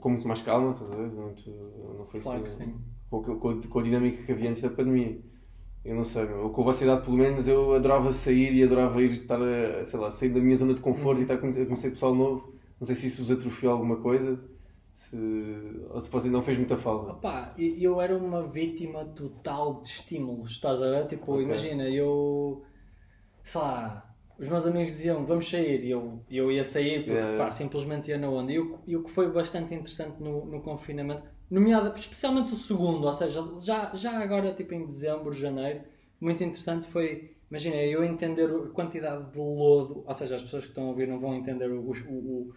com muito mais calma, estás a ver? Muito, não foi Claro assim. sim. Com, com, com a dinâmica que havia antes da pandemia. Eu não sei, meu. com a vossa idade, pelo menos, eu adorava sair e adorava ir estar a, sei lá, sair da minha zona de conforto e estar a conhe- a conhecer pessoal novo. Não sei se isso vos atrofiou alguma coisa, se, ou se você não fez muita falta. Opá, e- eu era uma vítima total de estímulos, estás a ver? Tipo, Ok. imagina, eu. sei lá, os meus amigos diziam vamos sair e eu, eu ia sair porque Yeah. pá, simplesmente ia na onda. E o, e o que foi bastante interessante no, no confinamento, nomeada, especialmente o segundo, ou seja, já, já agora tipo em dezembro, janeiro, muito interessante foi. Imagina, eu entender a quantidade de lodo, ou seja, as pessoas que estão a ouvir não vão entender o, o,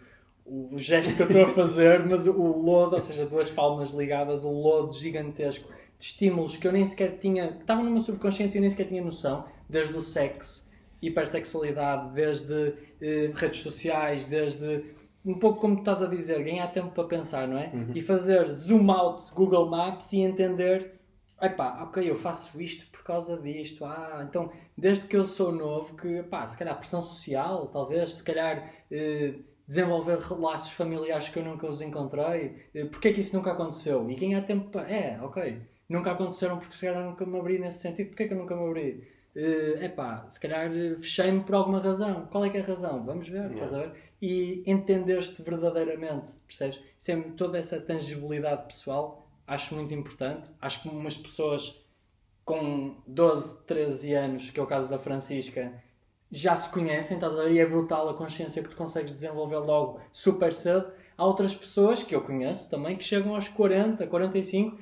o, o gesto que eu estou a fazer, <laughs> mas o lodo, ou seja, duas palmas ligadas, o lodo gigantesco de estímulos que eu nem sequer tinha, que estavam no meu subconsciente e eu nem sequer tinha noção, desde o sexo, hipersexualidade, desde eh, redes sociais, desde um pouco como tu estás a dizer, ganhar tempo para pensar, não é? E fazer zoom out Google Maps e entender, epá, ok, eu faço isto por causa disto, ah, então desde que eu sou novo, que pá, se calhar pressão social, talvez, se calhar eh, desenvolver laços familiares que eu nunca os encontrei, eh, porque é que isso nunca aconteceu? E ganhar tempo para, é, ok, nunca aconteceram porque se calhar nunca me abri nesse sentido, porque é que eu nunca me abri? É epá, se calhar eh, fechei-me por alguma razão. Qual é que é a razão? Vamos ver, estás a ver? E entender-te verdadeiramente, percebes? Sempre toda essa tangibilidade pessoal acho muito importante. Acho que umas pessoas com 12, 13 anos, que é o caso da Francisca, já se conhecem, estás a ver? E é brutal a consciência que tu consegues desenvolver logo super cedo. Há outras pessoas que eu conheço também que chegam aos 40, 45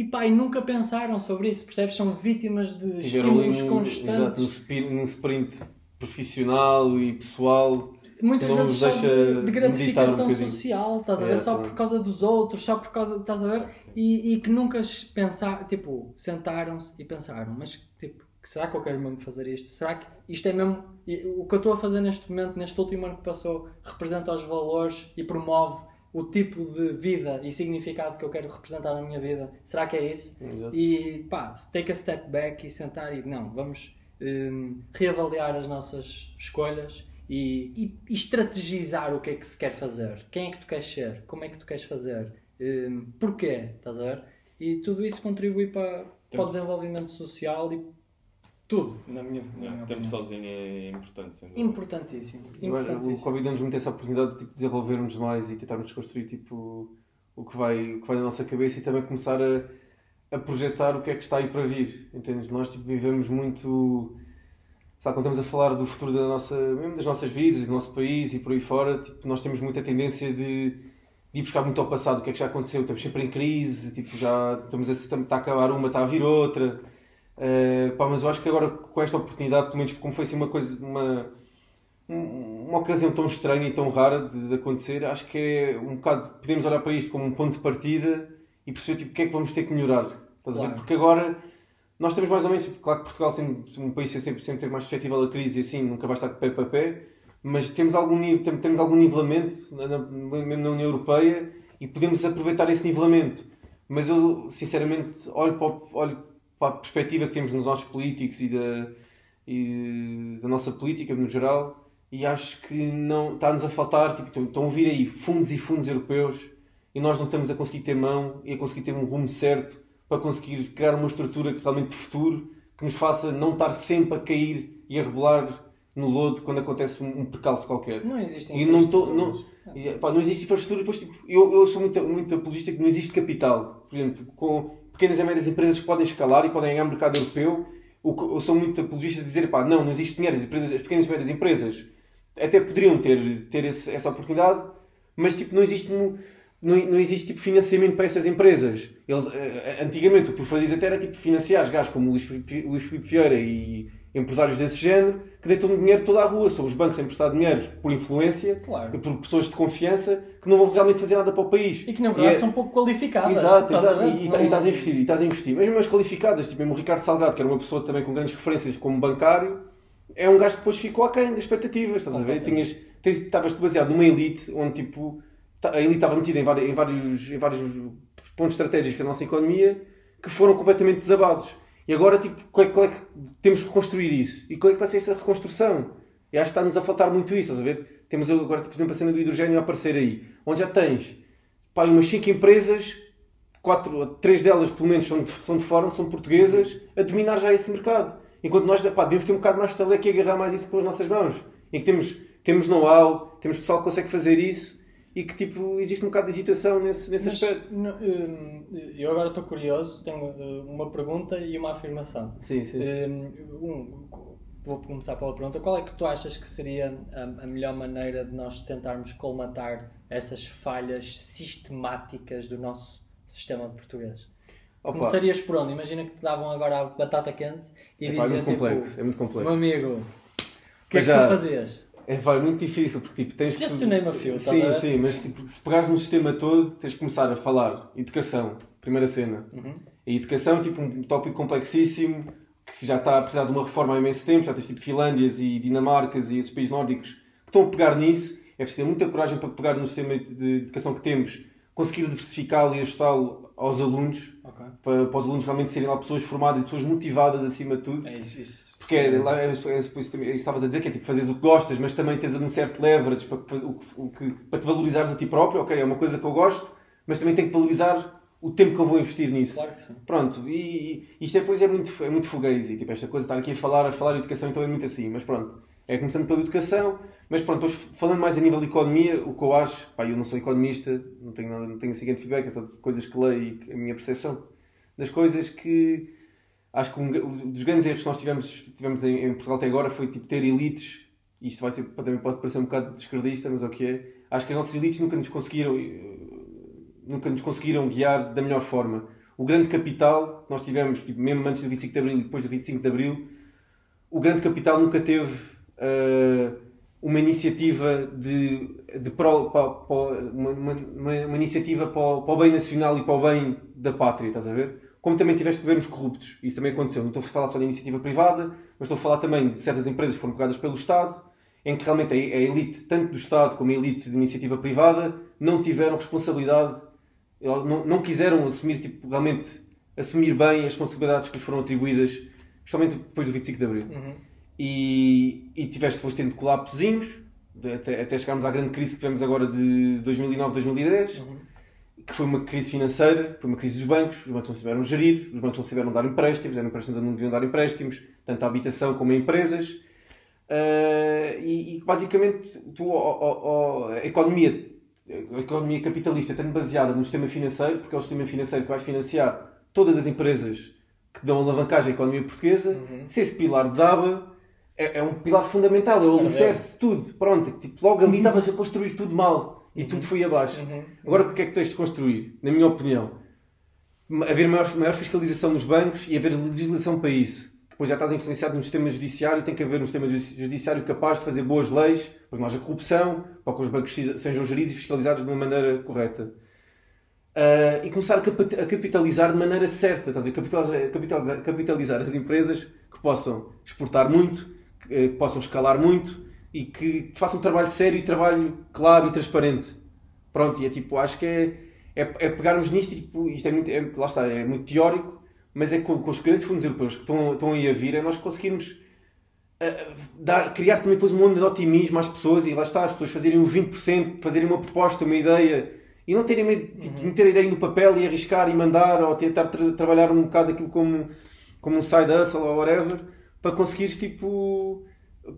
e pá, e nunca pensaram sobre isso, percebes? São vítimas de estímulos exato, num, constantes. sprint, num sprint profissional e pessoal. Muitas vezes só de, de gratificação um social, estás a É, ver? Só sim. por causa dos outros, só por causa, estás a ver? E, e que nunca pensaram, tipo, sentaram-se e pensaram, mas tipo, será que eu quero mesmo fazer isto? Será que isto é mesmo. O que eu estou a fazer neste momento, neste último ano que passou, representa os valores e promove o tipo de vida e significado que eu quero representar na minha vida? Será que é isso? Exato. E pá, take a step back e sentar e não, vamos hum, reavaliar as nossas escolhas e, e- estrategizar o que é que se quer fazer. Quem é que tu queres ser? Como é que tu queres fazer? Hum, porquê? Estás a ver? E tudo isso contribui para, para o desenvolvimento social e tudo, na minha, na minha Yeah, opinião. tempo sozinho é importante, sem dúvida. Importantíssimo. O. Covid dá-nos muito essa oportunidade de tipo, desenvolvermos mais e tentarmos desconstruir tipo, o, que vai, o que vai na nossa cabeça e também começar a, a projetar o que é que está aí para vir. Entendes? Nós tipo, vivemos muito. Sabe, quando estamos a falar do futuro da nossa, mesmo das nossas vidas, do nosso país e por aí fora, tipo, nós temos muita tendência de, de ir buscar muito ao passado o que é que já aconteceu. Estamos sempre em crise, tipo, já estamos a, está a acabar uma, está a vir outra. Uh, pá, mas eu acho que agora com esta oportunidade, pelo menos como foi assim uma coisa, uma, um- uma ocasião tão estranha e tão rara de, de acontecer, acho que é um bocado, podemos olhar para isto como um ponto de partida e perceber tipo, o que é que vamos ter que melhorar. Estás a ver? Claro. Porque agora nós temos mais ou menos, tipo, claro que Portugal sempre, um país sempre, sempre mais suscetível à crise e assim, nunca vai estar de pé para pé, mas temos algum, temos algum nivelamento, mesmo na União Europeia, e podemos aproveitar esse nivelamento. Mas eu, sinceramente, olho para, olho para a perspectiva que temos nos nossos políticos e da, e da nossa política no geral, e acho que não está-nos a faltar, tipo, estão- a vir aí fundos e fundos europeus e nós não estamos a conseguir ter mão e a conseguir ter um rumo certo para conseguir criar uma estrutura que realmente de futuro que nos faça não estar sempre a cair e a rebolar no lodo quando acontece um, percalço qualquer. Não existem E não, tô, não, e, pá, não existe infraestrutura. Depois, tipo, eu, eu sou muito, muito apologista que não existe capital. Por exemplo, com pequenas e médias empresas que podem escalar e podem ganhar mercado europeu, o que- eu sou muito apologista de dizer, pá, não, não existe dinheiro. As, empresas, as pequenas e médias empresas até poderiam ter, ter esse- essa oportunidade, mas tipo, não existe. Não, não, existe tipo, financiamento para essas empresas. Eles, eh, eh, antigamente o que tu fazias até era tipo, financiar gajos como o Luís Filipe, Vieira e empresários desse género que deitam dinheiro toda à rua. São os bancos a emprestar dinheiro por influência Claro. por pessoas de confiança que não vão realmente fazer nada para o país. E que na verdade é- são pouco qualificadas. Exato, estás exato. ver? E, Não- e estás a investir, e estás a investir. Mesmo as qualificadas, tipo mesmo o Ricardo Salgado, que era uma pessoa também com grandes referências como bancário, é um gajo que depois ficou aquém das expectativas, estás a ver? Tinhas, tens- estavas baseado numa elite onde tipo a elite estava metida em vários, em vários, em vários pontos estratégicos da nossa economia que foram completamente desabados. E agora, tipo, qual é, qual é que temos que reconstruir isso? E qual é que vai ser essa reconstrução? E acho que está-nos a faltar muito isso, estás a ver? Temos agora, por exemplo, a cena do hidrogênio a aparecer aí, onde já tens pá, umas 5 empresas, quatro, três delas pelo menos são de, são de fora, são portuguesas, a dominar já esse mercado. Enquanto nós pá, devemos ter um bocado mais de talento e agarrar mais isso com as nossas mãos. Em que temos, temos know-how, temos pessoal que consegue fazer isso e que tipo, existe um bocado de hesitação nesse, nesse Mas, aspecto. não, hum, eu agora estou curioso, tenho uh, uma pergunta e uma afirmação. Sim, sim. Hum, um, vou começar pela pergunta. Qual é que tu achas que seria a, a melhor maneira de nós tentarmos colmatar essas falhas sistemáticas do nosso sistema português? Opa, Começarias por onde? Imagina que te davam agora a batata quente e é diziam muito complexo, tipo, é muito complexo. meu amigo, o que é que já- tu fazias? É, vai, muito difícil, porque tipo, tens Just que... to name a few, estás a Sim, sim, mas tipo, se pegares no sistema todo, tens de começar a falar educação, primeira cena. Uhum. E educação é tipo um tópico complexíssimo, que já está a precisar de uma reforma há imenso tempo, já tens tipo Finlândias e Dinamarcas e esses países nórdicos que estão a pegar nisso. É preciso ter muita coragem para pegar no sistema de educação que temos, conseguir diversificá-lo e ajustá-lo aos alunos, Ok. para, para os alunos realmente serem lá pessoas formadas e pessoas motivadas acima de tudo. É isso, isso. Porque é, lá, é, é, é, isso que estavas a dizer, que é tipo fazeres o que gostas, mas também tens um certo leverage para, o, o que, para te valorizares a ti próprio. Ok, é uma coisa que eu gosto, mas também tenho que valorizar o tempo que eu vou investir nisso. Claro que sim. Pronto, e, e isto depois é muito, é muito fugazi. Tipo, esta coisa de estar aqui a falar, a falar de educação, então é muito assim. Mas pronto, é começando pela educação, mas pronto, depois falando mais a nível de economia, o que eu acho, pá, eu não sou economista, não tenho, não tenho assim grande feedback, é só de coisas que leio e a minha percepção das coisas que acho que um, um dos grandes erros que nós tivemos, tivemos em, em Portugal até agora foi tipo, ter elites, isto vai ser, também pode parecer um bocado descredista, mas é o que é. Acho que as nossas elites nunca nos conseguiram, nunca nos conseguiram guiar da melhor forma. O grande capital nós tivemos, tipo, mesmo antes do 25 de Abril e depois do 25 de Abril, o grande capital nunca teve eh, uma iniciativa de, de pro, pa- pa- uma, uma, uma- iniciativa para o, para o bem nacional e para o bem da pátria, estás a ver? Como também tiveste governos corruptos, isso também aconteceu. Não estou a falar só de iniciativa privada, mas estou a falar também de certas empresas que foram pegadas pelo Estado, em que realmente a elite, tanto do Estado como a elite de iniciativa privada, não tiveram responsabilidade, não, não quiseram assumir, tipo, realmente, assumir bem as responsabilidades que lhes foram atribuídas, especialmente depois do 25 de Abril Uhum. e, e tiveste depois tendo colapsozinhos, até, até chegarmos à grande crise que tivemos agora de 2009, 2010, Uhum. que foi uma crise financeira, foi uma crise dos bancos, os bancos não souberam gerir, os bancos não souberam dar empréstimos, empréstimos não deviam dar empréstimos, tanto à habitação como a empresas, Ah, e, e basicamente tu, ó- ó- ó, a economia a economia capitalista estando baseada no sistema financeiro, porque é o sistema financeiro que vai financiar todas as empresas que dão alavancagem à economia portuguesa, Uhum. se esse pilar desaba, é, é um pilar fundamental, é o alicerce de tudo. Pronto, tipo, logo ali estavas a construir tudo mal e tudo foi abaixo. Uhum. Agora o que é que tens de construir? Na minha opinião, haver maior, maior fiscalização nos bancos e haver legislação para isso. Depois já estás influenciado no sistema judiciário, tem que haver um sistema judici- judiciário capaz de fazer boas leis, para que não haja corrupção, para que os bancos se- sejam geridos e fiscalizados de uma maneira correta. Ah, e começar a capitalizar de maneira certa, estás a ver? Capitalizar, capitalizar, capitalizar as empresas que possam exportar muito, que, eh, que possam escalar muito e que façam um trabalho sério e trabalho claro e transparente. Pronto, e é tipo, acho que é, é, é pegarmos nisto e tipo, isto é muito, é, lá está, é muito teórico, mas é com, com os grandes fundos europeus que estão, estão aí a vir, é nós conseguirmos ah, dar, criar também depois um mundo de otimismo às pessoas e lá está, as pessoas fazerem o 20%, fazerem uma proposta, uma ideia e não terem medo tipo, de meter a ideia no papel e arriscar e mandar ou tentar tra- trabalhar um bocado aquilo como, como um side hustle ou whatever para conseguires tipo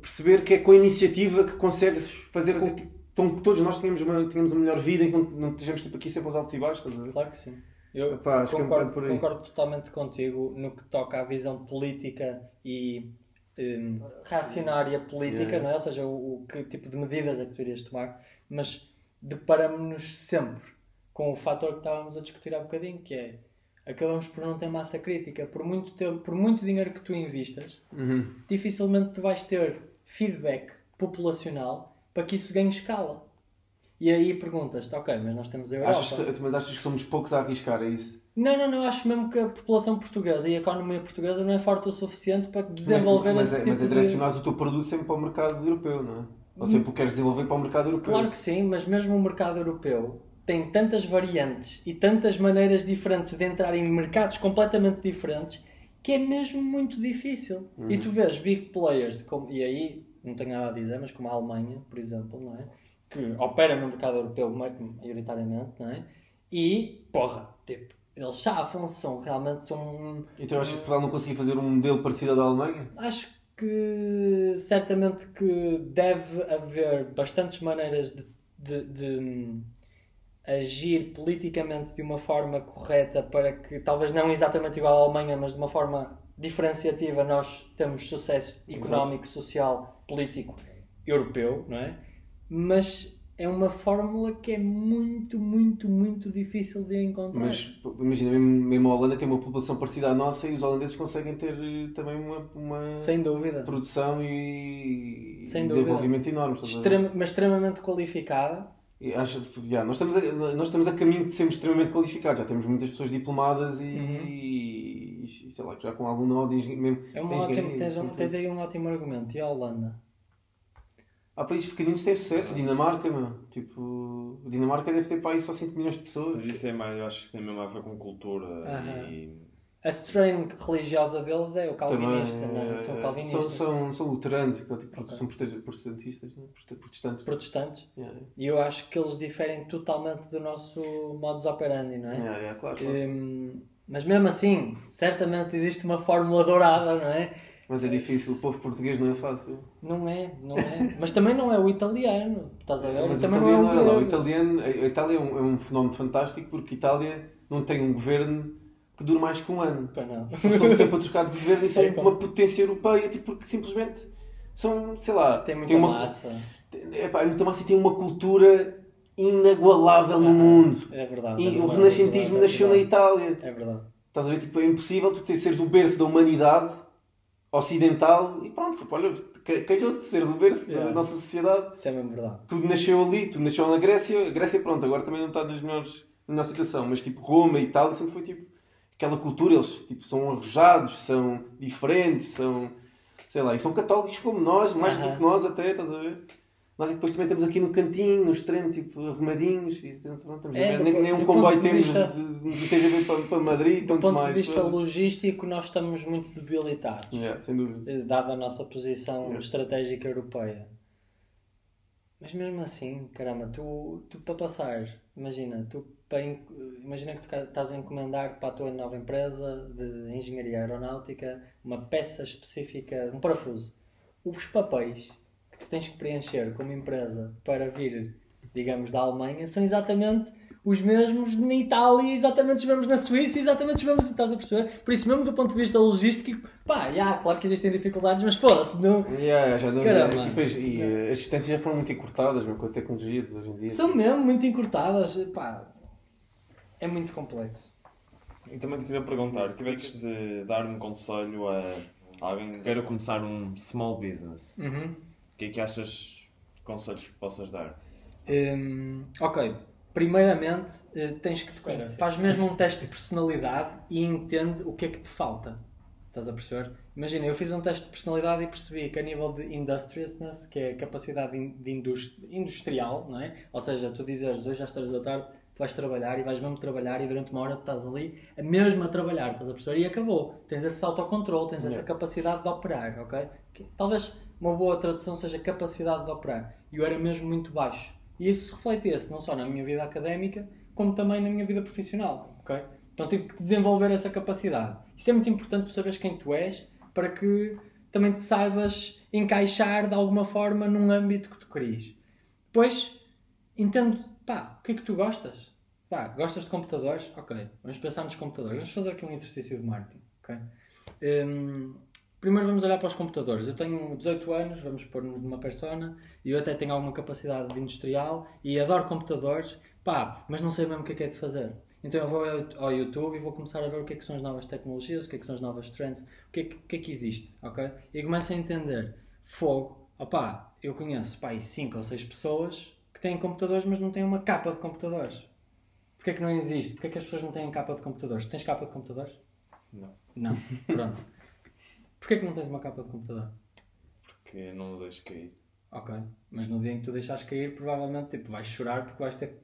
perceber que é com a iniciativa que consegues fazer com que que todos nós tenhamos uma, tenhamos uma melhor vida e que não, não estejamos tipo, aqui sempre aos altos e baixos. Claro que sim. Eu Epá, é um concordo, concordo totalmente contigo no que toca à visão política e hum, racionária política, Yeah. não é? Ou seja, o, o que tipo de medidas é que tu irias tomar, mas deparamos-nos sempre com o fator que estávamos a discutir há bocadinho, que é acabamos por não ter massa crítica. Por muito, tempo, por muito dinheiro que tu investas, Uhum. dificilmente tu vais ter feedback populacional para que isso ganhe escala. E aí perguntas-te, ok, mas nós temos a Europa. Achas que, mas achas que somos poucos a arriscar, é isso? Não, não, não. Acho mesmo que a população portuguesa e a economia portuguesa não é forte o suficiente para desenvolver mas, esse é, tipo mas é de... direcionares o teu produto sempre para o mercado europeu, não é? Ou sempre o queres desenvolver para o mercado europeu. Claro que sim, mas mesmo o mercado europeu tem tantas variantes e tantas maneiras diferentes de entrar em mercados completamente diferentes que é mesmo muito difícil. E tu vês big players, como, e aí não tenho nada a dizer, mas como a Alemanha, por exemplo, não é? Que opera no mercado europeu maioritariamente, não é? E, porra, tipo, eles chafam-se, são realmente são Então achas que Portugal não conseguia fazer um modelo parecido ao da Alemanha? Acho que certamente que deve haver bastantes maneiras de, de- de, hum, agir politicamente de uma forma correta para que, talvez não exatamente igual à Alemanha, mas de uma forma diferenciativa, nós temos sucesso económico, social, político, europeu, não é? Mas é uma fórmula que é muito, muito, muito difícil de encontrar. Mas imagina, mesmo, mesmo a Holanda tem uma população parecida à nossa e os holandeses conseguem ter eh, também uma, uma Sem dúvida. produção e, Sem e dúvida. desenvolvimento enorme. Extrema- mas extremamente qualificada. Acho, já, nós, estamos a, nós estamos a caminho de sermos extremamente qualificados. Já temos muitas pessoas diplomadas e, e, sei lá, já com algum nó mesmo. É uma ótima, engenharia, tens, tens aí um ótimo argumento. E a Holanda? Há países pequeninos que têm sucesso. A Dinamarca, meu. Tipo, a Dinamarca deve ter para aí só 5 milhões de pessoas. Mas isso é mais, eu acho que tem mesmo a ver com cultura e. A strain religiosa deles é o calvinista, Também, não é? São eh, calvinistas. São, são, são luteranos, então, tipo, Ok. são prote- protestantistas, né? Prote- protestantes. Protestantes. Yeah, E eu acho que eles diferem totalmente do nosso modus operandi, não é? yeah, yeah, claro, claro. Hum, mas mesmo assim, certamente existe uma fórmula dourada, não é? Mas é difícil, o povo português não é fácil. Não é, não é. Mas também não é o italiano, estás a ver? Mas o também italiano, não é olha lá, o italiano, a Itália é um, é um fenómeno fantástico porque a Itália não tem um governo que dure mais que um ano. Pá, não. Estão sempre a trocar de governo e <laughs> são É uma potência europeia, tipo, porque simplesmente são, sei lá, Tem muita têm uma, massa. Epá, é muita massa e tem uma cultura inagualável no Ah, mundo. É verdade. E é o renascentismo é nasceu na. Itália. É verdade. Estás a ver? Tipo, é impossível tu seres o berço da humanidade ocidental e pronto, foi, olha, ca- calhou-te seres o berço Yeah. da nossa sociedade. Isso é mesmo verdade. Tudo nasceu ali, tudo nasceu na Grécia. A Grécia, pronto, agora também não está nas melhores, na melhor situação, mas tipo, Roma e Itália sempre foi tipo aquela cultura, eles tipo, são arrojados, são diferentes, são sei lá, e são católicos como nós, mais Aham. do que nós até, estás a ver? Que depois também estamos aqui no cantinho, no extremo, tipo, arrumadinhos, e pronto, estamos É, do nem, nem um do comboio de temos de, de, de TGV para, para Madrid, Do ponto mais. de vista foda-se. logístico, nós estamos muito debilitados. Yeah, sem dúvida. eh, dada a nossa posição Yeah. estratégica europeia. Mas mesmo assim, caramba, tu, tu para passar, imagina, tu para, imagina que tu estás a encomendar para a tua nova empresa de engenharia aeronáutica uma peça específica, um parafuso. Os papéis que tu tens que preencher como empresa para vir, digamos, da Alemanha são exatamente os mesmos na Itália, exatamente os mesmos na Suíça, exatamente os mesmos, estás a perceber? Por isso, mesmo do ponto de vista logístico, pá, já, claro que existem dificuldades, mas foda-se, não, Yeah, já não, Caramba. tipo, as- e eh, as distâncias já foram muito encurtadas mesmo, com a tecnologia de hoje em dia. são mesmo muito encurtadas, pá, é muito complexo. E também te queria perguntar, se tivesses de dar um conselho a alguém que queira começar um small business, Uhum. O que é que achas conselhos que possas dar? Hum, ok, primeiramente eh, tens que te conhecer. Faz mesmo um teste de personalidade e entende o que é que te falta. Estás a perceber? Imagina, eu fiz um teste de personalidade e percebi que a nível de industriousness, que é a capacidade de indus- industrial, não é? Ou seja, tu dizeres hoje às 3 da tarde tu vais trabalhar e vais mesmo trabalhar e durante uma hora tu estás ali a mesmo a trabalhar, estás a perceber? E acabou. Tens esse autocontrole, tens essa Yeah. capacidade de operar, ok? Que- Talvez uma boa tradução seja capacidade de operar. E eu era mesmo muito baixo E isso se refletia-se não só na minha vida académica, como também na minha vida profissional. ok? Então tive que desenvolver essa capacidade. Isso é muito importante tu saberes quem tu és para que também te saibas encaixar de alguma forma num âmbito que tu querias. Depois, entendo, pá, o que é que tu gostas? Pá, gostas de computadores? Ok, vamos pensar nos computadores. Vamos fazer aqui um exercício de marketing. ok? Hum, primeiro vamos olhar para os computadores. Eu tenho 18 anos, vamos pôr-nos numa persona, e eu até tenho alguma capacidade industrial e adoro computadores, pá, mas não sei mesmo o que é que é de fazer. Então eu vou ao- YouTube e vou começar a ver o que é que são as novas tecnologias, o que é que são as novas trends, o que é que, que, é que existe, ok? E começo a entender, fogo, opá, eu conheço, pá, 5 ou 6 pessoas que têm computadores, mas não têm uma capa de computadores. Porquê é que não existe? Porquê é que as pessoas não têm capa de computadores? Tens capa de computadores? Não. Não. Pronto. Porquê é que não tens uma capa de computador? Que não o deixo cair. Ok. Mas no dia em que tu deixares cair, provavelmente tipo, vais chorar porque vais ter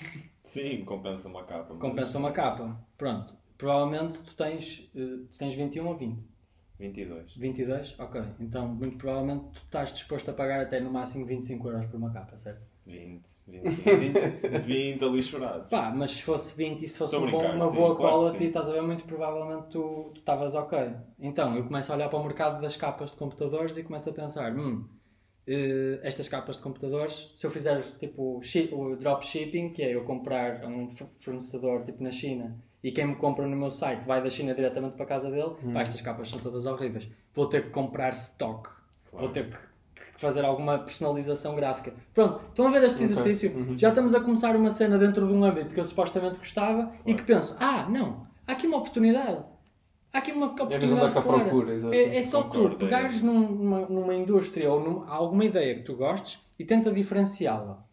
<laughs> Sim, compensa uma capa. mas- compensa uma capa. Pronto. Provavelmente tu tens, eh, tu tens 21 ou 20. 22. 22? Ok. Então, muito provavelmente tu estás disposto a pagar até no máximo 25 euros por uma capa, certo? 20, 25, 20 ali chorados. Pá, mas se fosse 20 e se fosse um bom- uma sim, boa claro quality, estás a ver, muito provavelmente tu tu estavas ok. Então, eu começo a olhar para o mercado das capas de computadores e começo a pensar, hum, eh, estas capas de computadores, se eu fizer tipo shi- o dropshipping, que é eu comprar a um fornecedor tipo na China e quem me compra no meu site vai da China diretamente para a casa dele, Hum. pá, estas capas são todas horríveis. Vou ter que comprar stock, Claro. vou ter que fazer alguma personalização gráfica. Pronto, estão a ver este exercício? Uhum. Já estamos a começar uma cena dentro de um âmbito que eu supostamente gostava e Claro. que penso, ah, não, há aqui uma oportunidade. Há aqui uma É oportunidade da clara. procura. É, é só tu é. pegares num- numa, numa indústria ou num, alguma ideia que tu gostes e tenta diferenciá-la.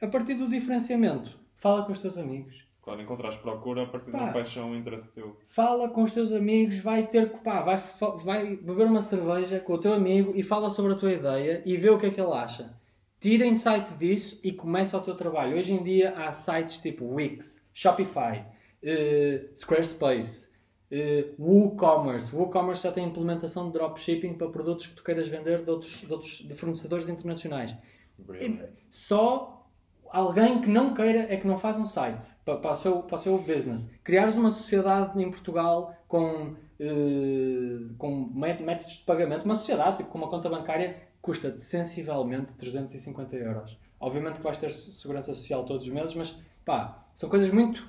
A partir do diferenciamento, fala com os teus amigos. Claro, encontrares procura a partir de Pá. uma paixão e interesse teu. Fala com os teus amigos, vai ter que, pá, vai, vai beber uma cerveja com o teu amigo e fala sobre a tua ideia e vê o que é que ele acha. Tira insight disso e começa o teu trabalho. Hoje em dia há sites tipo Wix, Shopify, eh, Squarespace, eh, WooCommerce. WooCommerce já tem implementação de dropshipping para produtos que tu queiras vender de outros, de outros de fornecedores internacionais. Brilliant. Só alguém que não queira é que não faz um site para, para, o, seu, para o seu business. Criares uma sociedade em Portugal com, eh, com mé- métodos de pagamento, uma sociedade tipo, com uma conta bancária custa sensivelmente 350 euros. Obviamente que vais ter se- segurança social todos os meses, mas pá, são coisas muito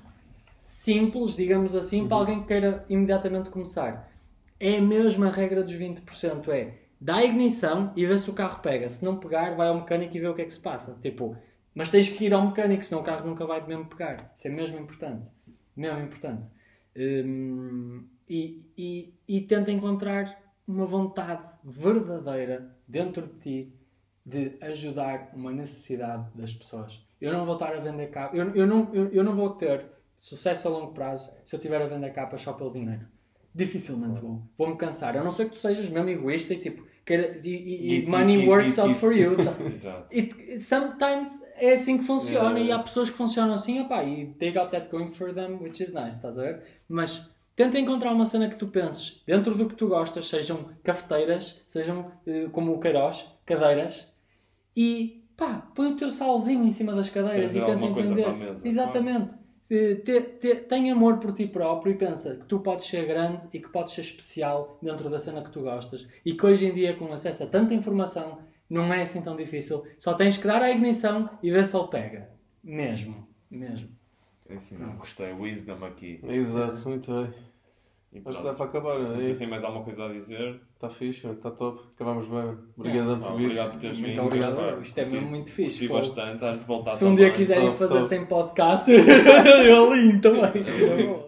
simples, digamos assim, para alguém que queira imediatamente começar. É a mesma regra dos 20%, é dá ignição e vê se o carro pega. Se não pegar, vai ao mecânico e vê o que é que se passa. Tipo, mas tens que ir ao mecânico, senão o carro nunca vai mesmo pegar. Isso é mesmo importante. Mesmo importante. Hum, e, e, e tenta encontrar uma vontade verdadeira dentro de ti de ajudar uma necessidade das pessoas. Eu não vou estar a vender capas. Eu, eu, não, eu, eu não vou ter sucesso a longo prazo se eu estiver a vender capas só pelo dinheiro. Dificilmente vou. Vou-me cansar. A não ser que tu sejas mesmo egoísta e tipo, queira, e, money works out for you. <laughs> tá? Exato. Sometimes é assim que funciona É. e há pessoas que funcionam assim opá, e they got that going for them, which is nice, estás a ver? Mas tenta encontrar uma cena que tu penses dentro do que tu gostas, sejam cafeteiras, sejam eh, como o Queiroz, cadeiras, e pá, põe o teu salzinho em cima das cadeiras Trazer e tenta entender. mesa, Exatamente. Se- te- te- tem amor por ti próprio e pensa que tu podes ser grande e que podes ser especial dentro da cena que tu gostas e que hoje em dia, com acesso a tanta informação, não é assim tão difícil. Só tens que dar a ignição e ver se ele pega. Mesmo. Mesmo. É assim, não gostei. Wisdom aqui. Exato, muito bem. E Acho que dá para acabar, não Não é? sei se tem mais alguma coisa a dizer. Está fixe, está top. Acabamos bem. Obrigado por vir. Obrigado por teres Muito vindo. obrigado. Gaspar. Isto é mesmo muito fixe. Curti bastante. Has de voltar Se um dia quiserem fazer sem podcast, <laughs> eu lindo também. <laughs>